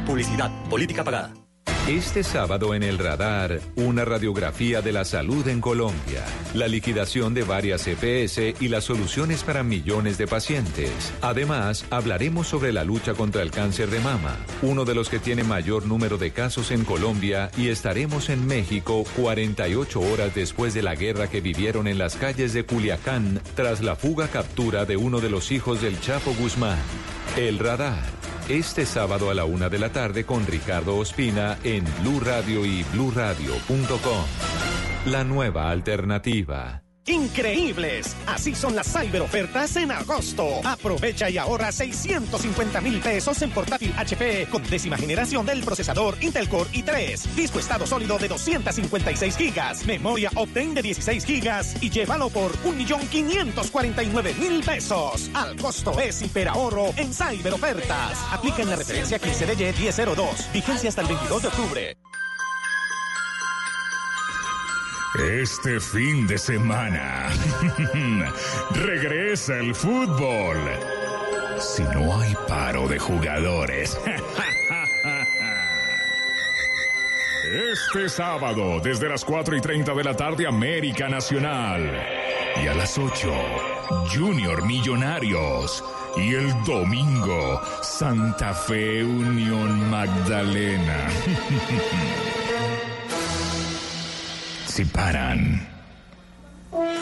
Publicidad, política pagada. Este sábado en el radar, una radiografía de la salud en Colombia, la liquidación de varias EPS y las soluciones para millones de pacientes. Además, hablaremos sobre la lucha contra el cáncer de mama, uno de los que tiene mayor número de casos en Colombia, y estaremos en México 48 horas después de la guerra que vivieron en las calles de Culiacán tras la fuga captura de uno de los hijos del Chapo Guzmán. El radar. Este sábado a la una de la tarde con Ricardo Ospina en Blue Radio y bluradio.com. La nueva alternativa. Increíbles. Así son las cyberofertas en agosto. Aprovecha y ahorra 650 mil pesos en portátil HP con décima generación del procesador Intel Core i3. Disco estado sólido de 256 gigas. Memoria Optane de 16 gigas. Y llévalo por 1.549.000 pesos. Al costo es hiperahorro en cyberofertas. Aplica en la referencia 15 de 1002. Vigencia hasta el 22 de octubre. Este fin de semana regresa el fútbol. Si no hay paro de jugadores. Este sábado, desde las 4 y 30 de la tarde, América Nacional. Y a las 8, Junior Millonarios. Y el domingo, Santa Fe Unión Magdalena. Si paran,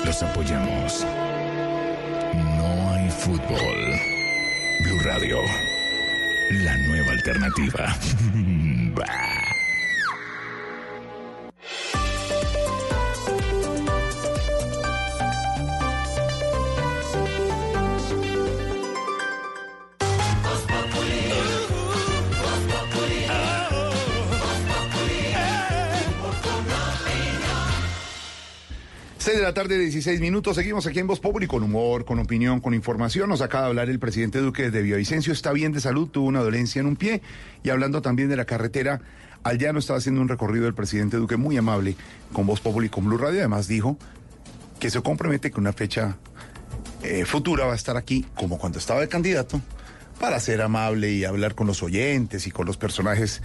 los apoyamos. No hay fútbol. Blue Radio, la nueva alternativa. Bah. Seis de la tarde, 16 minutos. Seguimos aquí en Voz Populi con humor, con opinión, con información. Nos acaba de hablar el presidente Duque de Villavicencio. Está bien de salud, tuvo una dolencia en un pie. Y hablando también de la carretera al llano, estaba haciendo un recorrido el presidente Duque muy amable con Voz Populi, con Blue Radio. Además dijo que se compromete que una fecha eh, futura va a estar aquí, como cuando estaba de candidato, para ser amable y hablar con los oyentes y con los personajes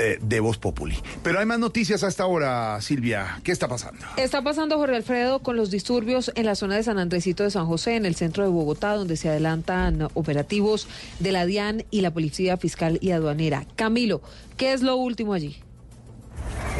eh, de Voz Populi. Pero hay más noticias a esta hora, Silvia. ¿Qué está pasando? Está pasando Jorge Alfredo con los disturbios en la zona de San Andresito de San José, en el centro de Bogotá, donde se adelantan operativos de la DIAN y la Policía Fiscal y Aduanera. Camilo, ¿qué es lo último allí?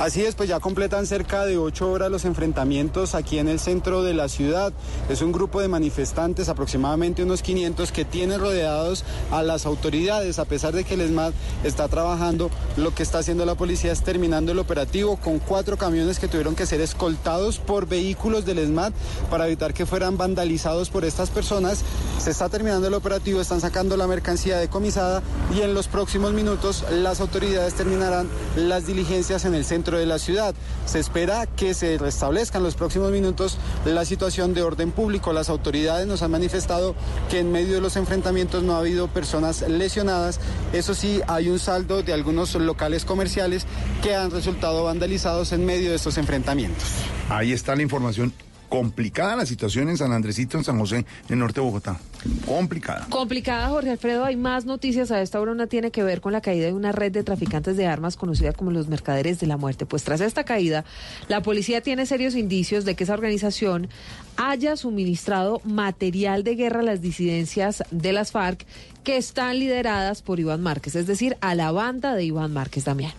Así es, pues ya completan cerca de ocho horas los enfrentamientos aquí en el centro de la ciudad. Es un grupo de manifestantes, aproximadamente unos 500, que tiene rodeados a las autoridades. A pesar de que el ESMAD está trabajando, lo que está haciendo la policía es terminando el operativo con cuatro camiones que tuvieron que ser escoltados por vehículos del ESMAD para evitar que fueran vandalizados por estas personas. Se está terminando el operativo, están sacando la mercancía decomisada y en los próximos minutos las autoridades terminarán las diligencias en el centro de la ciudad. Se espera que se restablezca en los próximos minutos la situación de orden público. Las autoridades nos han manifestado que en medio de los enfrentamientos no ha habido personas lesionadas. Eso sí, hay un saldo de algunos locales comerciales que han resultado vandalizados en medio de estos enfrentamientos. Ahí está la información. Complicada la situación en San Andresito, en San José, en el norte de Bogotá. Complicada. Complicada, Jorge Alfredo. Hay más noticias. A esta hora una tiene que ver con la caída de una red de traficantes de armas conocida como los mercaderes de la muerte. Pues tras esta caída, la policía tiene serios indicios de que esa organización haya suministrado material de guerra a las disidencias de las FARC que están lideradas por Iván Márquez, es decir, a la banda de Iván Márquez Damián.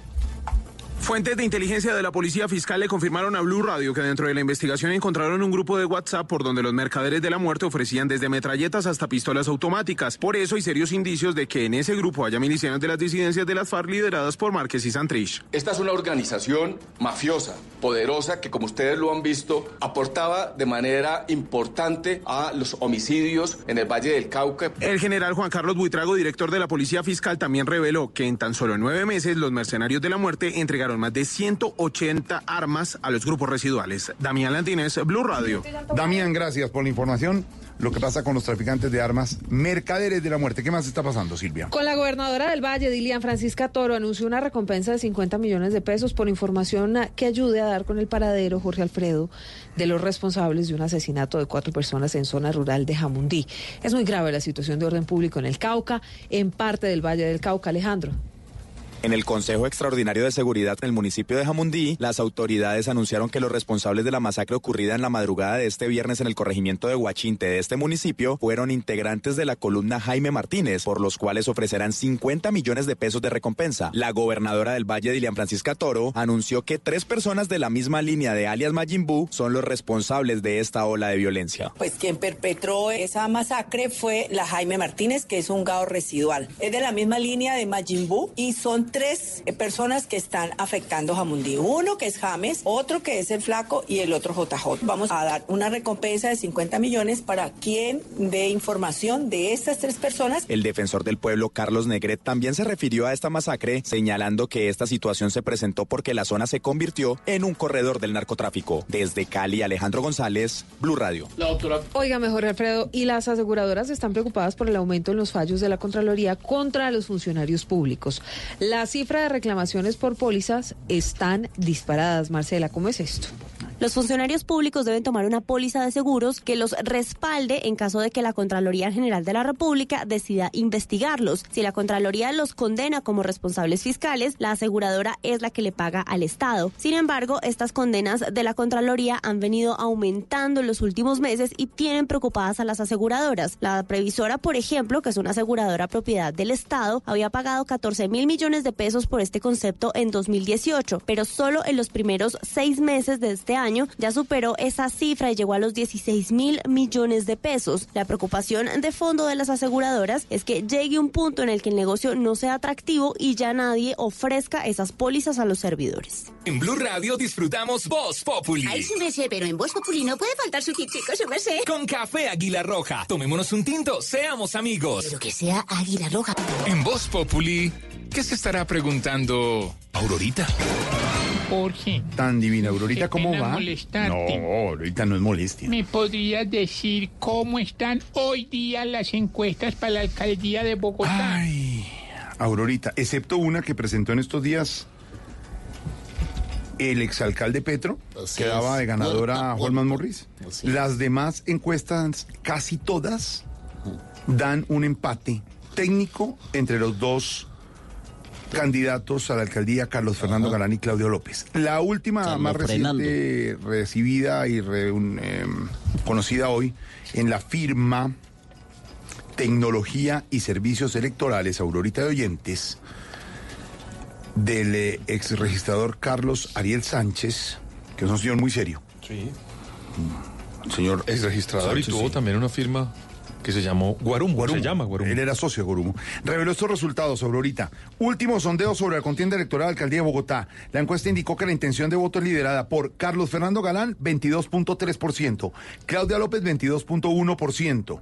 Fuentes de inteligencia de la Policía Fiscal le confirmaron a Blue Radio que dentro de la investigación encontraron un grupo de WhatsApp por donde los mercaderes de la muerte ofrecían desde metralletas hasta pistolas automáticas. Por eso hay serios indicios de que en ese grupo haya milicianos de las disidencias de las FARC lideradas por Márquez y Santrich. Esta es una organización mafiosa, poderosa, que como ustedes lo han visto, aportaba de manera importante a los homicidios en el Valle del Cauca. El general Juan Carlos Buitrago, director de la Policía Fiscal, también reveló que en tan solo nueve meses los mercenarios de la muerte entregaron más de 180 armas a los grupos residuales. Damián Landines, Blue Radio. Damián, gracias por la información. Lo que pasa con los traficantes de armas, mercaderes de la muerte. ¿Qué más está pasando, Silvia? Con la gobernadora del Valle, Dilian Francisca Toro, anunció una recompensa de 50 millones de pesos por información que ayude a dar con el paradero, Jorge Alfredo, de los responsables de un asesinato de cuatro personas en zona rural de Jamundí. Es muy grave la situación de orden público en el Cauca, en parte del Valle del Cauca, Alejandro. En el Consejo Extraordinario de Seguridad en el municipio de Jamundí, las autoridades anunciaron que los responsables de la masacre ocurrida en la madrugada de este viernes en el corregimiento de Huachinte de este municipio fueron integrantes de la columna Jaime Martínez, por los cuales ofrecerán 50 millones de pesos de recompensa. La gobernadora del Valle, Dilian Francisca Toro, anunció que tres personas de la misma línea de alias Majimbu son los responsables de esta ola de violencia. Pues quien perpetró esa masacre fue la Jaime Martínez, que es un gao residual. Es de la misma línea de Majimbu y son tres personas que están afectando Jamundí. Uno que es James, otro que es el flaco y el otro JJ. Vamos a dar una recompensa de 50 millones para quien dé información de estas tres personas. El defensor del pueblo, Carlos Negret, también se refirió a esta masacre, señalando que esta situación se presentó porque la zona se convirtió en un corredor del narcotráfico. Desde Cali, Alejandro González, Blue Radio. La doctora. Oiga, mejor Alfredo, y las aseguradoras están preocupadas por el aumento en los fallos de la Contraloría contra los funcionarios públicos. La cifra de reclamaciones por pólizas están disparadas. Marcela, ¿cómo es esto? Los funcionarios públicos deben tomar una póliza de seguros que los respalde en caso de que la Contraloría General de la República decida investigarlos. Si la Contraloría los condena como responsables fiscales, la aseguradora es la que le paga al Estado. Sin embargo, estas condenas de la Contraloría han venido aumentando en los últimos meses y tienen preocupadas a las aseguradoras. La previsora, por ejemplo, que es una aseguradora propiedad del Estado, había pagado 14 mil millones de pesos por este concepto en 2018, pero solo en los primeros seis meses de este año ya superó esa cifra y llegó a los 16 mil millones de pesos. La preocupación de fondo de las aseguradoras es que llegue un punto en el que el negocio no sea atractivo y ya nadie ofrezca esas pólizas a los servidores. En Blue Radio disfrutamos Voz Populi. Ay, sí me sé, pero en Voz Populi no puede faltar su chico, su merced. Con café Águila Roja. Tomémonos un tinto, seamos amigos. Pero que sea Águila Roja. En Voz Populi, ¿qué se estará preguntando Aurorita? Jorge. Tan divina, Aurorita, ¿cómo va? molestarte. No, Aurorita no es molestia. ¿Me podrías decir cómo están hoy día las encuestas para la alcaldía de Bogotá? Ay, Aurorita, excepto una que presentó en estos días el exalcalde Petro, Así que daba es. de ganadora a Bueno, Holman Morris. así Las demás encuestas, casi todas, dan un empate técnico entre los dos candidatos a la alcaldía, Carlos Fernando Galán y Claudio López. La última Carlos más reciente recibida y em, conocida hoy en la firma Tecnología y Servicios Electorales, Aurorita de Oyentes, del eh, ex registrador Carlos Ariel Sánchez, que es un señor muy serio. Sí. Señor Es registrador y Sánchez, tuvo sí. también una firma que se llamó Guarum. Guarumo. Se llama Guarum. Él era socio de Guarumo. Reveló estos resultados sobre ahorita. Último sondeo sobre la contienda electoral de la alcaldía de Bogotá. La encuesta indicó que la intención de voto es liderada por Carlos Fernando Galán, 22.3%. Claudia López, 22.1%.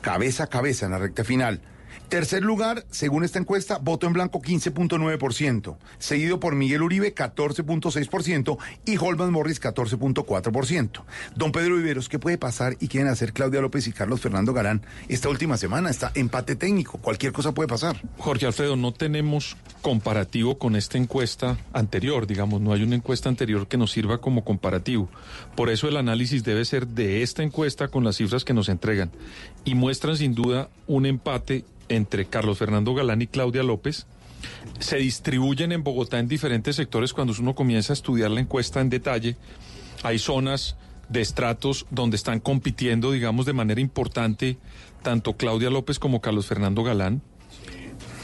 Cabeza a cabeza en la recta final. Tercer lugar, según esta encuesta, voto en blanco 15.9%, seguido por Miguel Uribe 14.6% y Holman Morris 14.4%. Don Pedro Viveros, ¿qué puede pasar y quieren hacer Claudia López y Carlos Fernando Galán esta última semana? Está empate técnico, cualquier cosa puede pasar. Jorge Alfredo, no tenemos comparativo con esta encuesta anterior, digamos, no hay una encuesta anterior que nos sirva como comparativo. Por eso el análisis debe ser de esta encuesta con las cifras que nos entregan. Y muestran sin duda un empate entre Carlos Fernando Galán y Claudia López. Se distribuyen en Bogotá en diferentes sectores cuando uno comienza a estudiar la encuesta en detalle. Hay zonas de estratos donde están compitiendo, digamos, de manera importante tanto Claudia López como Carlos Fernando Galán.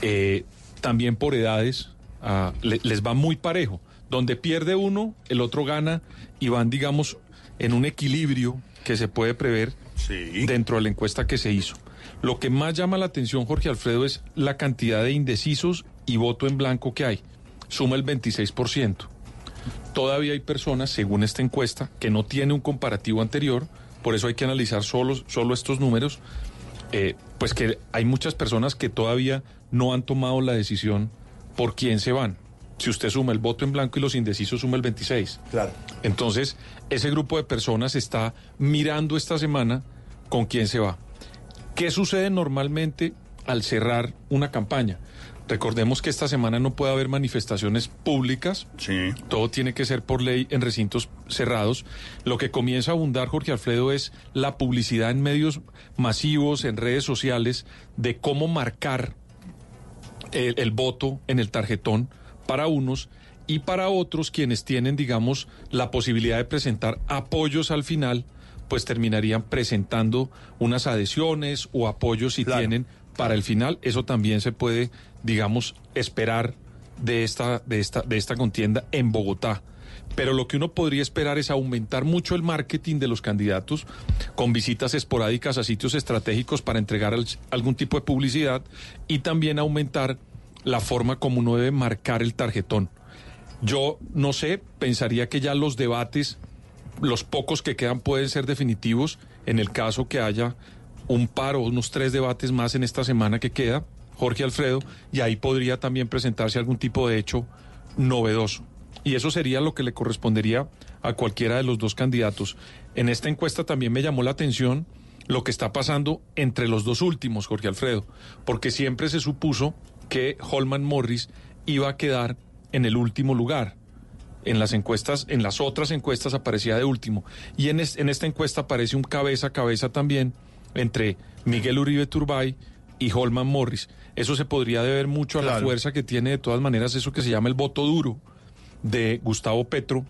Eh, también por edades, ah, le- les va muy parejo. Donde pierde uno, el otro gana y van, digamos, en un equilibrio que se puede prever dentro de la encuesta que se hizo. Lo que más llama la atención, Jorge Alfredo, es la cantidad de indecisos y voto en blanco que hay. Suma el 26%. Todavía hay personas, según esta encuesta, que no tiene un comparativo anterior, por eso hay que analizar solo, solo estos números, eh, pues que hay muchas personas que todavía no han tomado la decisión por quién se van. Si usted suma el voto en blanco y los indecisos, suma el 26. Claro. Entonces, ese grupo de personas está mirando esta semana con quién se va. ¿Qué sucede normalmente al cerrar una campaña? Recordemos que esta semana no puede haber manifestaciones públicas. Todo tiene que ser por ley en recintos cerrados. Lo que comienza a abundar, Jorge Alfredo, es la publicidad en medios masivos, en redes sociales, de cómo marcar el, el voto en el tarjetón para unos y para otros quienes tienen, digamos, la posibilidad de presentar apoyos al final, pues terminarían presentando unas adhesiones o apoyos si tienen para el final. Eso también se puede, digamos, esperar de esta, de esta, de esta contienda en Bogotá. Pero lo que uno podría esperar es aumentar mucho el marketing de los candidatos con visitas esporádicas a sitios estratégicos para entregar al- algún tipo de publicidad y también aumentar la forma como uno debe marcar el tarjetón. Yo no sé, pensaría que ya los debates, los pocos que quedan pueden ser definitivos en el caso que haya un par o unos tres debates más en esta semana que queda, Jorge Alfredo, y ahí podría también presentarse algún tipo de hecho novedoso. Y eso sería lo que le correspondería a cualquiera de los dos candidatos. En esta encuesta también me llamó la atención lo que está pasando entre los dos últimos, Jorge Alfredo, porque siempre se supuso que Holman Morris iba a quedar en el último lugar. En las encuestas, en las otras encuestas aparecía de último. Y en, es- en esta encuesta aparece un cabeza a cabeza también entre Miguel Uribe Turbay y Holman Morris. Eso se podría deber mucho a la fuerza que tiene de todas maneras eso que se llama el voto duro de Gustavo Petro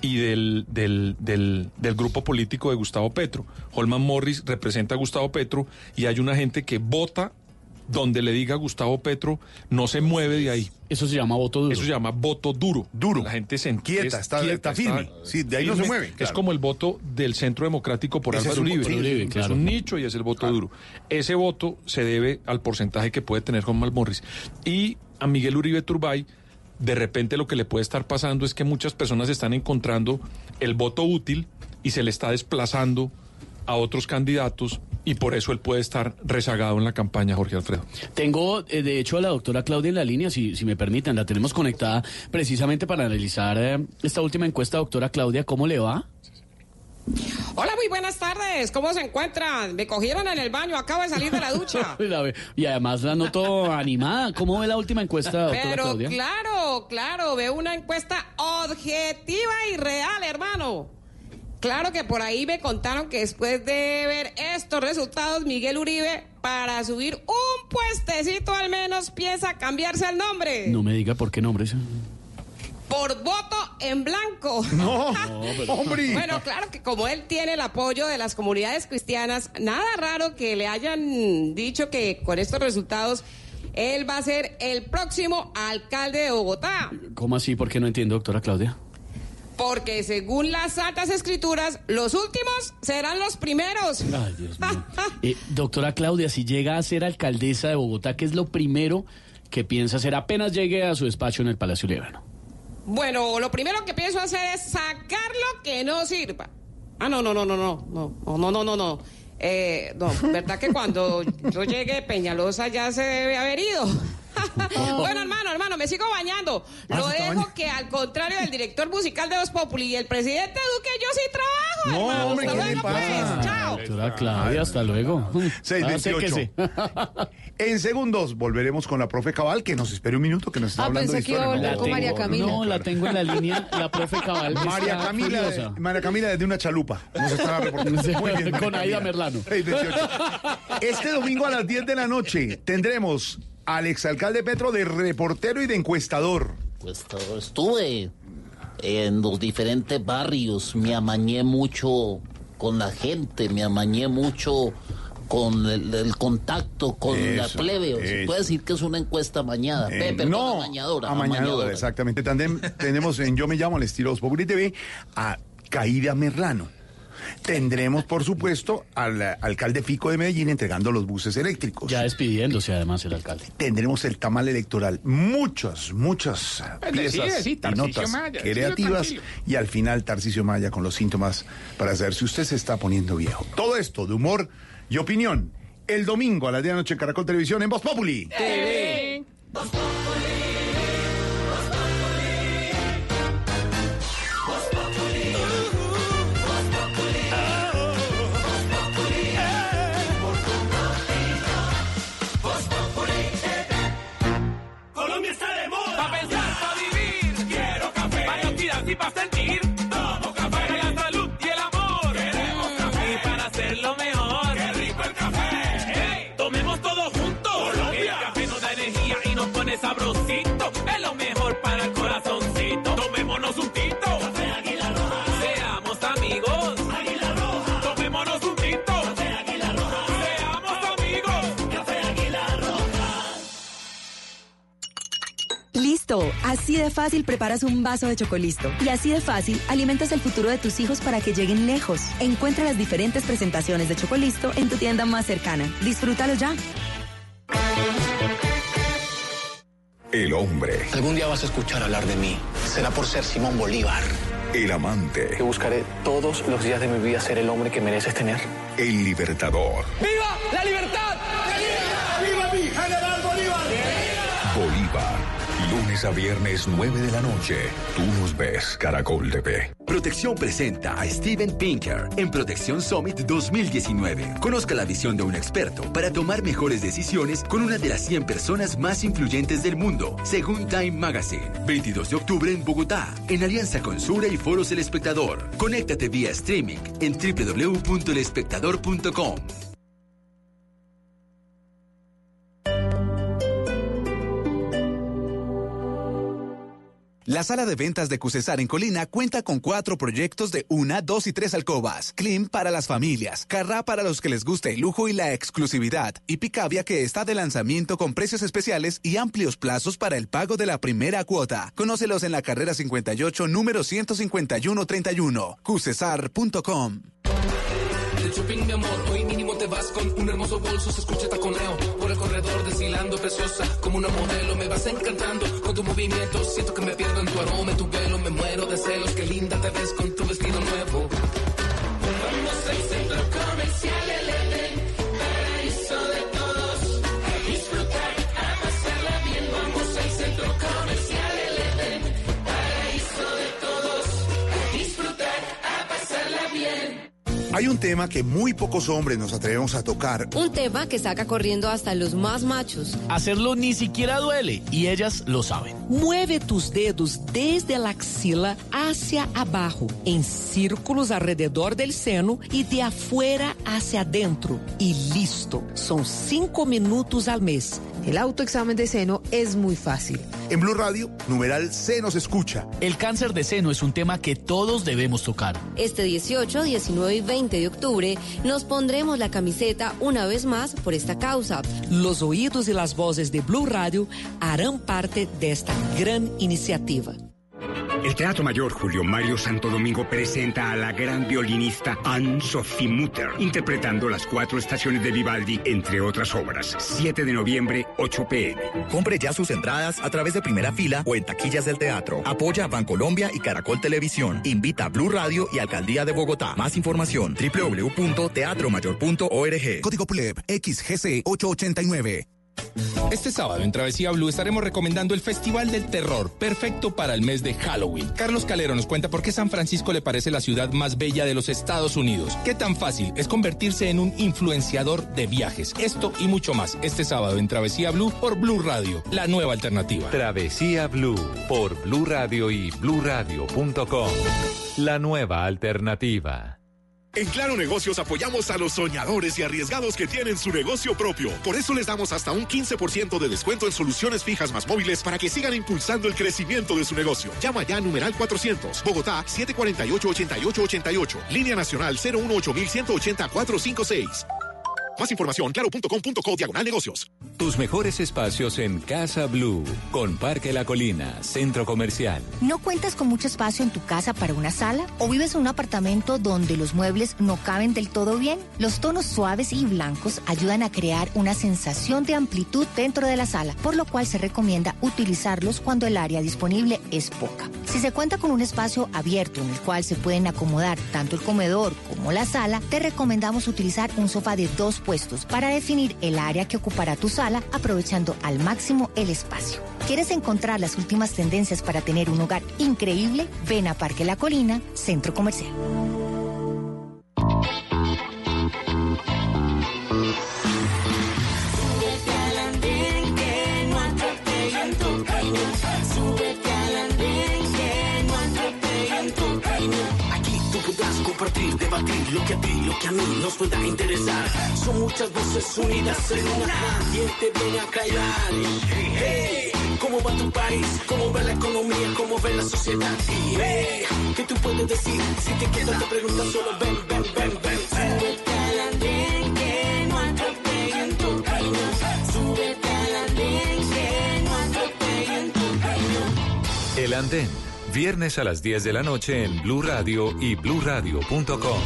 y del, del, del, del grupo político de Gustavo Petro. Holman Morris representa a Gustavo Petro y hay una gente que vota donde le diga Gustavo Petro, no se mueve de ahí. Eso se llama voto duro. Eso se llama voto duro. Duro. La gente se Quieta, es está- está firme. Sí, de ahí no se mueve, Es como el voto del Centro Democrático por Ese Álvaro es un- Uribe. sí, Uribe, Es un nicho y es el voto duro. Ese voto se debe al porcentaje que puede tener Juan Morris. Y a Miguel Uribe Turbay, de repente lo que le puede estar pasando es que muchas personas están encontrando el voto útil y se le está desplazando a otros candidatos y por eso él puede estar rezagado en la campaña, Jorge Alfredo. Tengo, eh, de hecho, a la doctora Claudia en la línea, si, si me permiten. La tenemos conectada precisamente para analizar eh, esta última encuesta. Doctora Claudia, ¿cómo le va? Hola, muy buenas tardes. ¿Cómo se encuentran? Me cogieron en el baño, acabo de salir de la ducha. Ve- y además la noto animada. ¿Cómo ve la última encuesta, doctora Pero Claudia? claro, claro, veo una encuesta objetiva y real, hermano. Claro que por ahí me contaron que después de ver estos resultados, Miguel Uribe, para subir un puestecito al menos, piensa cambiarse el nombre. No me diga por qué nombre. Por voto en blanco. No, hombre. Bueno, claro que como él tiene el apoyo de las comunidades cristianas, nada raro que le hayan dicho que con estos resultados él va a ser el próximo alcalde de Bogotá. ¿Cómo así? ¿Por qué no entiendo, doctora Claudia? Porque según las altas escrituras, los últimos serán los primeros. Ay, Dios mío. Eh, doctora Claudia, si llega a ser alcaldesa de Bogotá, ¿qué es lo primero que piensa hacer apenas llegue a su despacho en el Palacio Líbano? Bueno, lo primero que pienso hacer es sacar lo que no sirva. Ah, no, no, no, no, no, no, no, no, no, no. Eh, no, ¿verdad que cuando yo llegue Peñalosa ya se debe haber ido? bueno, hermano, hermano, me sigo bañando. Lo dejo que al contrario del director musical de Voz Populi y el presidente Duque, yo sí trabajo. No, hermano. hombre, Hasta ¿qué le luego, pasa? pues. Chao. Doctora Claudia, hasta luego. 628. En segundos volveremos con la profe Cabal, que nos espere un minuto, que nos está Ah, hablando de pensé que iba a historia. volver ¿no? con María Camila. No, la tengo en la línea, la profe Cabal. María está Camila. María Camila desde una chalupa. Nos estaba reportando. Muy bien, Con Aida. Merlano. 628. Este domingo a las 10 de la noche tendremos al exalcalde Petro de reportero y de encuestador. Todo estuve en los diferentes barrios, me amañé mucho con la gente, me amañé mucho con el, el contacto con la Eso, plebe. Se eso. puede decir que es una encuesta amañada. Eh, Pe- perdón, no, amañadora. amañadora, exactamente. Tandem- tenemos en Yo Me Llamo al estilo Populi TV a Caída Merlano. Tendremos, por supuesto, al alcalde Fico de Medellín entregando los buses eléctricos. Ya despidiéndose además el alcalde. Tendremos el tamal electoral. Muchas, muchas piezas sí, y notas Maya, creativas. Y al final, Tarcisio Maya con los síntomas para saber si usted se está poniendo viejo. Todo esto de humor y opinión. El domingo a las 10 de la noche en Caracol Televisión en Voz Populi. Colombia Así de fácil preparas un vaso de chocolisto y así de fácil alimentas el futuro de tus hijos para que lleguen lejos. Encuentra las diferentes presentaciones de chocolisto en tu tienda más cercana. Disfrútalo ya. El hombre. Algún día vas a escuchar hablar de mí. Será por ser Simón Bolívar. El amante. Que buscaré todos los días de mi vida ser el hombre que mereces tener. El libertador. ¡Viva la libertad! Lunes a viernes, 9 de la noche. Tú nos ves, Caracol TV. Protección presenta a Steven Pinker en Protección Summit 2019. Conozca la visión de un experto para tomar mejores decisiones con una de las 100 personas más influyentes del mundo, según Time Magazine. 22 de octubre en Bogotá, en alianza con Sura y Foros El Espectador. Conéctate vía streaming en www.elespectador.com. La sala de ventas de Cusesar en Colina cuenta con cuatro proyectos de una, dos y tres alcobas. Clean para las familias, Carrá para los que les gusta el lujo y la exclusividad, y Picavia que está de lanzamiento con precios especiales y amplios plazos para el pago de la primera cuota. Conócelos en la carrera 58, número 15131. Cusesar.com. te vas con un hermoso bolso, se escucha taconeo. Por el corredor desfilando preciosa como una modelo, me vas encantando con tu movimiento, siento que me pierdo en tu aroma, en tu pelo, me muero de celos, qué linda te ves con tu vestido nuevo. Vamos al centro comercial Hay un tema que muy pocos hombres nos atrevemos a tocar. Un tema que saca corriendo hasta los más machos. Hacerlo ni siquiera duele y ellas lo saben. Mueve tus dedos desde la axila hacia abajo, en círculos alrededor del seno y de afuera hacia adentro. Y listo. Son cinco minutos al mes. El autoexamen de seno es muy fácil. En Blue Radio, numeral Se nos escucha. El cáncer de seno es un tema que todos debemos tocar. Este 18, 19 y 20 de octubre nos pondremos la camiseta una vez más por esta causa. Los oídos y las voces de Blue Radio harán parte de esta gran iniciativa. El Teatro Mayor Julio Mario Santo Domingo presenta a la gran violinista Anne-Sophie Mutter, interpretando las cuatro estaciones de Vivaldi, entre otras obras. 7 de noviembre, 8 pm. Compre ya sus entradas a través de primera fila o en taquillas del teatro. Apoya a Bancolombia y Caracol Televisión. Invita a Blue Radio y Alcaldía de Bogotá. Más información www.teatromayor.org. Código PULEP XGC 889. Este sábado en Travesía Blue estaremos recomendando el Festival del Terror, perfecto para el mes de Halloween. Carlos Calero nos cuenta por qué San Francisco le parece la ciudad más bella de los Estados Unidos. Qué tan fácil es convertirse en un influenciador de viajes. Esto y mucho más este sábado en Travesía Blue por Blue Radio, la nueva alternativa. Travesía Blue por Blue Radio y bluradio.com. La nueva alternativa. En Claro Negocios apoyamos a los soñadores y arriesgados que tienen su negocio propio. Por eso les damos hasta un 15% de descuento en soluciones fijas más móviles para que sigan impulsando el crecimiento de su negocio. Llama ya a numeral 400, Bogotá 748-8888, línea nacional 018 456 Más información, claro.com.co diagonal negocios. Tus mejores espacios en Casa Blue, con Parque La Colina, Centro Comercial. ¿No cuentas con mucho espacio en tu casa para una sala? ¿O vives en un apartamento donde los muebles no caben del todo bien? Los tonos suaves y blancos ayudan a crear una sensación de amplitud dentro de la sala, por lo cual se recomienda utilizarlos cuando el área disponible es poca. Si se cuenta con un espacio abierto en el cual se pueden acomodar tanto el comedor como la sala, te recomendamos utilizar un sofá de dos puestos para definir el área que ocupará tu sala aprovechando al máximo el espacio. ¿Quieres encontrar las últimas tendencias para tener un hogar increíble? Ven a Parque La Colina, Centro Comercial. Compartir, debatir lo que a ti, lo que a mí nos pueda interesar. Son muchas voces unidas en una. ¿Quién te viene a callar? Hey, ¿Cómo va tu país? ¿Cómo va la economía? ¿Cómo va la sociedad? Hey, ¿qué tú puedes decir? Si te quedas te preguntas solo ven, ven, ven, ven. Súbete andén que no atropellen tu camino. Súbete al andén que no atropellen tu camino. El Andén, viernes a las 10 de la noche en Blue Radio y bluradio.com.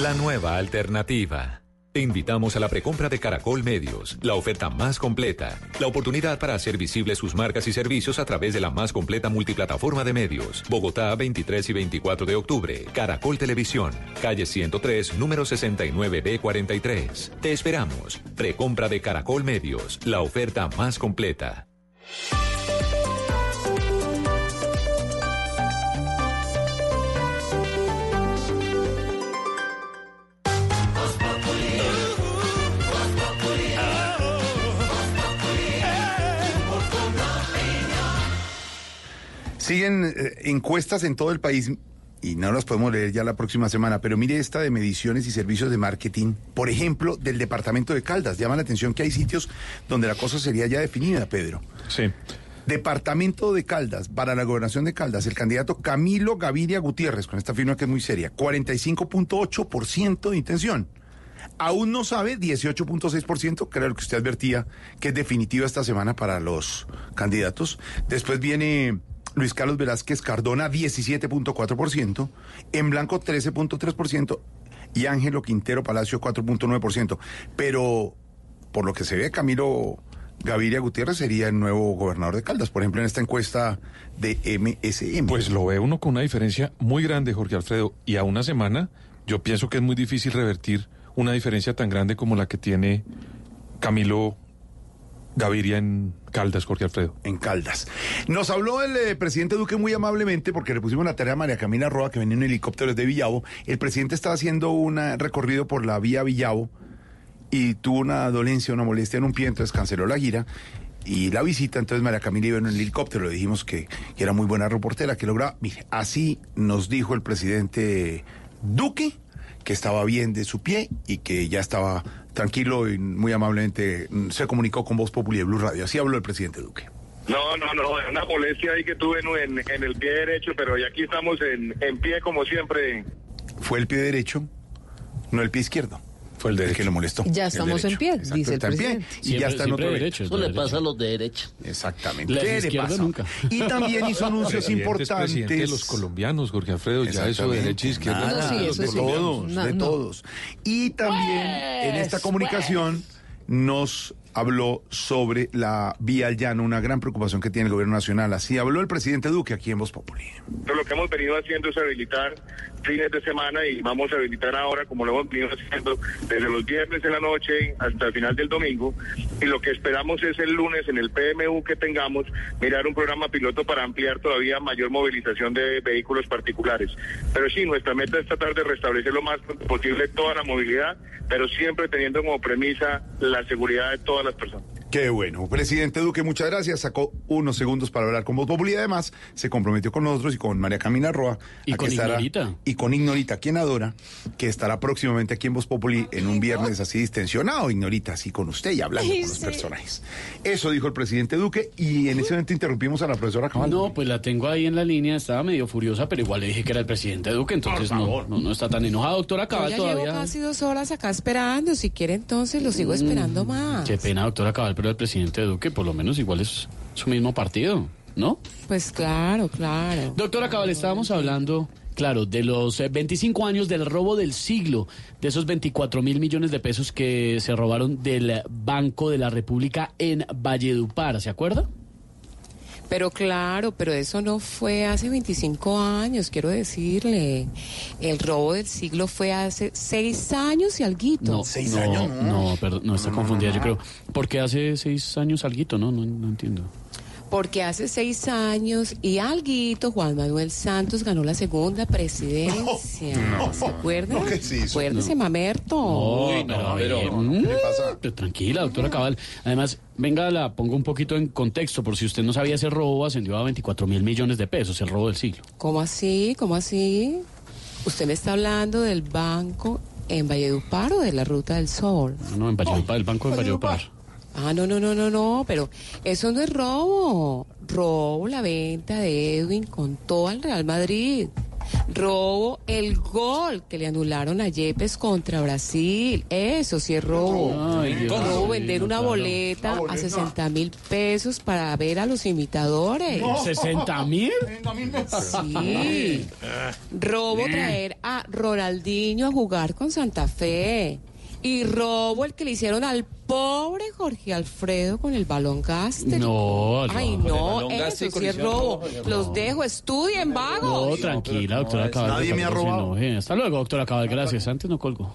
La nueva alternativa. Te invitamos a la precompra de Caracol Medios, la oferta más completa, la oportunidad para hacer visibles sus marcas y servicios a través de la más completa multiplataforma de medios. Bogotá, 23 y 24 de octubre. Caracol Televisión, calle 103, número 69B43. Te esperamos. Precompra de Caracol Medios, la oferta más completa. Siguen eh, encuestas en todo el país y no las podemos leer ya la próxima semana, pero mire esta de mediciones y servicios de marketing, por ejemplo, del departamento de Caldas. Llama la atención que hay sitios donde la cosa sería ya definida, Pedro. Sí. Departamento de Caldas, para la gobernación de Caldas, el candidato Camilo Gaviria Gutiérrez, con esta firma que es muy seria, 45.8% de intención. Aún no sabe 18.6%, que era lo que usted advertía, que es definitiva esta semana para los candidatos. Después viene Luis Carlos Velázquez Cardona, 17.4%, en blanco 13.3% y Ángelo Quintero Palacio 4.9%. Pero por lo que se ve, Camilo Gaviria Gutiérrez sería el nuevo gobernador de Caldas, por ejemplo, en esta encuesta de MSM. Pues lo ve uno con una diferencia muy grande, Jorge Alfredo, y a una semana yo pienso que es muy difícil revertir una diferencia tan grande como la que tiene Camilo Gaviria en Caldas, Jorge Alfredo. En Caldas. Nos habló el eh, presidente Duque muy amablemente porque le pusimos la tarea a María Camila Roa, que venía en helicóptero desde Villavo. El presidente estaba haciendo un recorrido por la vía Villavo y tuvo una dolencia, una molestia en un pie, entonces canceló la gira y la visita. Entonces María Camila iba en el helicóptero, le dijimos que, que era muy buena reportera, que lograba. Mire, así nos dijo el presidente Duque que estaba bien de su pie y que ya estaba tranquilo y muy amablemente mm, se comunicó con Voz Populi de Blue Radio. Así habló el presidente Duque. No, no, no, es una molestia ahí que tuve en, en el pie derecho, pero ya aquí estamos en, en pie como siempre. Fue el pie derecho, no el pie izquierdo. Fue el, que lo molestó. Ya estamos en derecho. pie, Exacto, dice el está en pie presidente. y ya Siempre- está en siempre otro derecho, derecho. Eso le pasa a los de derecha. Exactamente. La ¿Qué le pasa? nunca. Y también hizo anuncios Presidente es presidente de importantes. los colombianos, Jorge Alfredo, ya eso de derecha y izquierda. Nada, No, sí, eso de sí. todos, No, de no. todos. Y también en esta Pues, comunicación nos habló sobre la vía al llano, una gran preocupación que tiene el gobierno nacional. Así habló el presidente Duque aquí en Voz Populi. Lo que hemos venido haciendo es habilitar fines de semana y vamos a habilitar ahora, como lo hemos venido haciendo desde los viernes en la noche hasta el final del domingo. Y lo que esperamos es el lunes en el PMU que tengamos, mirar un programa piloto para ampliar todavía mayor movilización de vehículos particulares. Pero sí, nuestra meta es tratar de restablecer lo más posible toda la movilidad, pero siempre teniendo como premisa la seguridad de todas las personas. Qué bueno. Presidente Duque, muchas gracias. Sacó unos segundos para hablar con Voz Populi y además se comprometió con nosotros y con María Camila Roa. Y a con que estará- Ignorita. Y con Ignorita, quien adora, que estará próximamente aquí en Voz Populi en un viernes así distensionado, Ignorita, así con usted y hablando con los sí. personajes. Eso dijo el presidente Duque y en ese momento interrumpimos a la profesora Cabal. No, pues la tengo ahí en la línea, estaba medio furiosa, pero igual le dije que era el presidente Duque, entonces no, no, no está tan enojada, doctora Yo Cabal, ya todavía. llevo casi dos horas acá esperando. Si quiere, entonces lo sigo esperando más. Qué pena, doctora Cabal, pero el presidente Duque, por lo menos igual es su mismo partido, ¿no? Pues claro, claro. Doctora Cabal, estábamos hablando, claro, de los eh, 25 años del robo del siglo, de esos 24 mil millones de pesos que se robaron del Banco de la República en Valledupar, ¿se acuerda? Pero claro, pero eso no fue hace 25 años, quiero decirle. El robo del siglo fue hace seis años y alguito. No, no, no, perdón, no está confundida, yo creo. Porque hace seis años alguito, ¿no? No, no entiendo. Porque hace seis años y alguito Juan Manuel Santos ganó la segunda presidencia. No, ¿Se acuerdan? no, ¿qué eso? Acuérdese, No. mamerto. No, pero, a ver, mm, pero Tranquila, doctora Cabal. Además, venga, la pongo un poquito en contexto, por si usted no sabía, ese robo ascendió a 24 mil millones de pesos, el robo del siglo. ¿Cómo así? ¿Cómo así? Usted me está hablando del banco en Valledupar o de la Ruta del Sol. No, en Valledupar, el banco de Valledupar. Ah, no, no, no, no, no, pero eso no es robo. Robo la venta de Edwin con todo al Real Madrid. Robo el gol que le anularon a Yepes contra Brasil. Eso sí es robo. Ay, Dios robo vender una claro. boleta a 60 mil pesos para ver a los imitadores. No. ¿60 mil? Sí. Robo traer a Ronaldinho a jugar con Santa Fe. Y robo el que le hicieron al pobre Jorge Alfredo con el balón gástrico. No, Ay, no. El no, eso sí es robo. Los dejo, estudien, vagos. No, tranquila, doctora Cabal. nadie me ha robado. Hasta luego, doctora Cabal, gracias. Antes no colgo.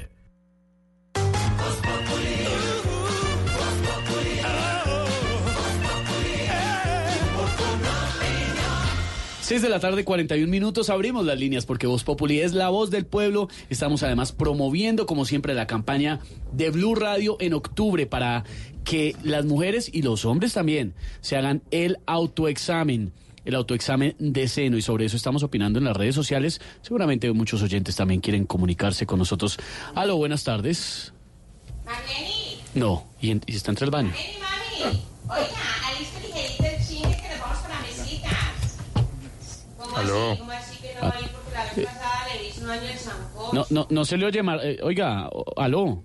Seis de la tarde, 41 minutos. Abrimos las líneas porque Voz Populi es la voz del pueblo. Estamos además promoviendo, como siempre, la campaña de Blue Radio en octubre para que las mujeres y los hombres también se hagan el autoexamen. El autoexamen de seno y sobre eso estamos opinando en las redes sociales. Seguramente muchos oyentes también quieren comunicarse con nosotros. Aló, buenas tardes. No, y, en- y está entre el baño. Oiga, alista ligerita zancos. No, no, no se le oye, Mar- eh, oiga, aló.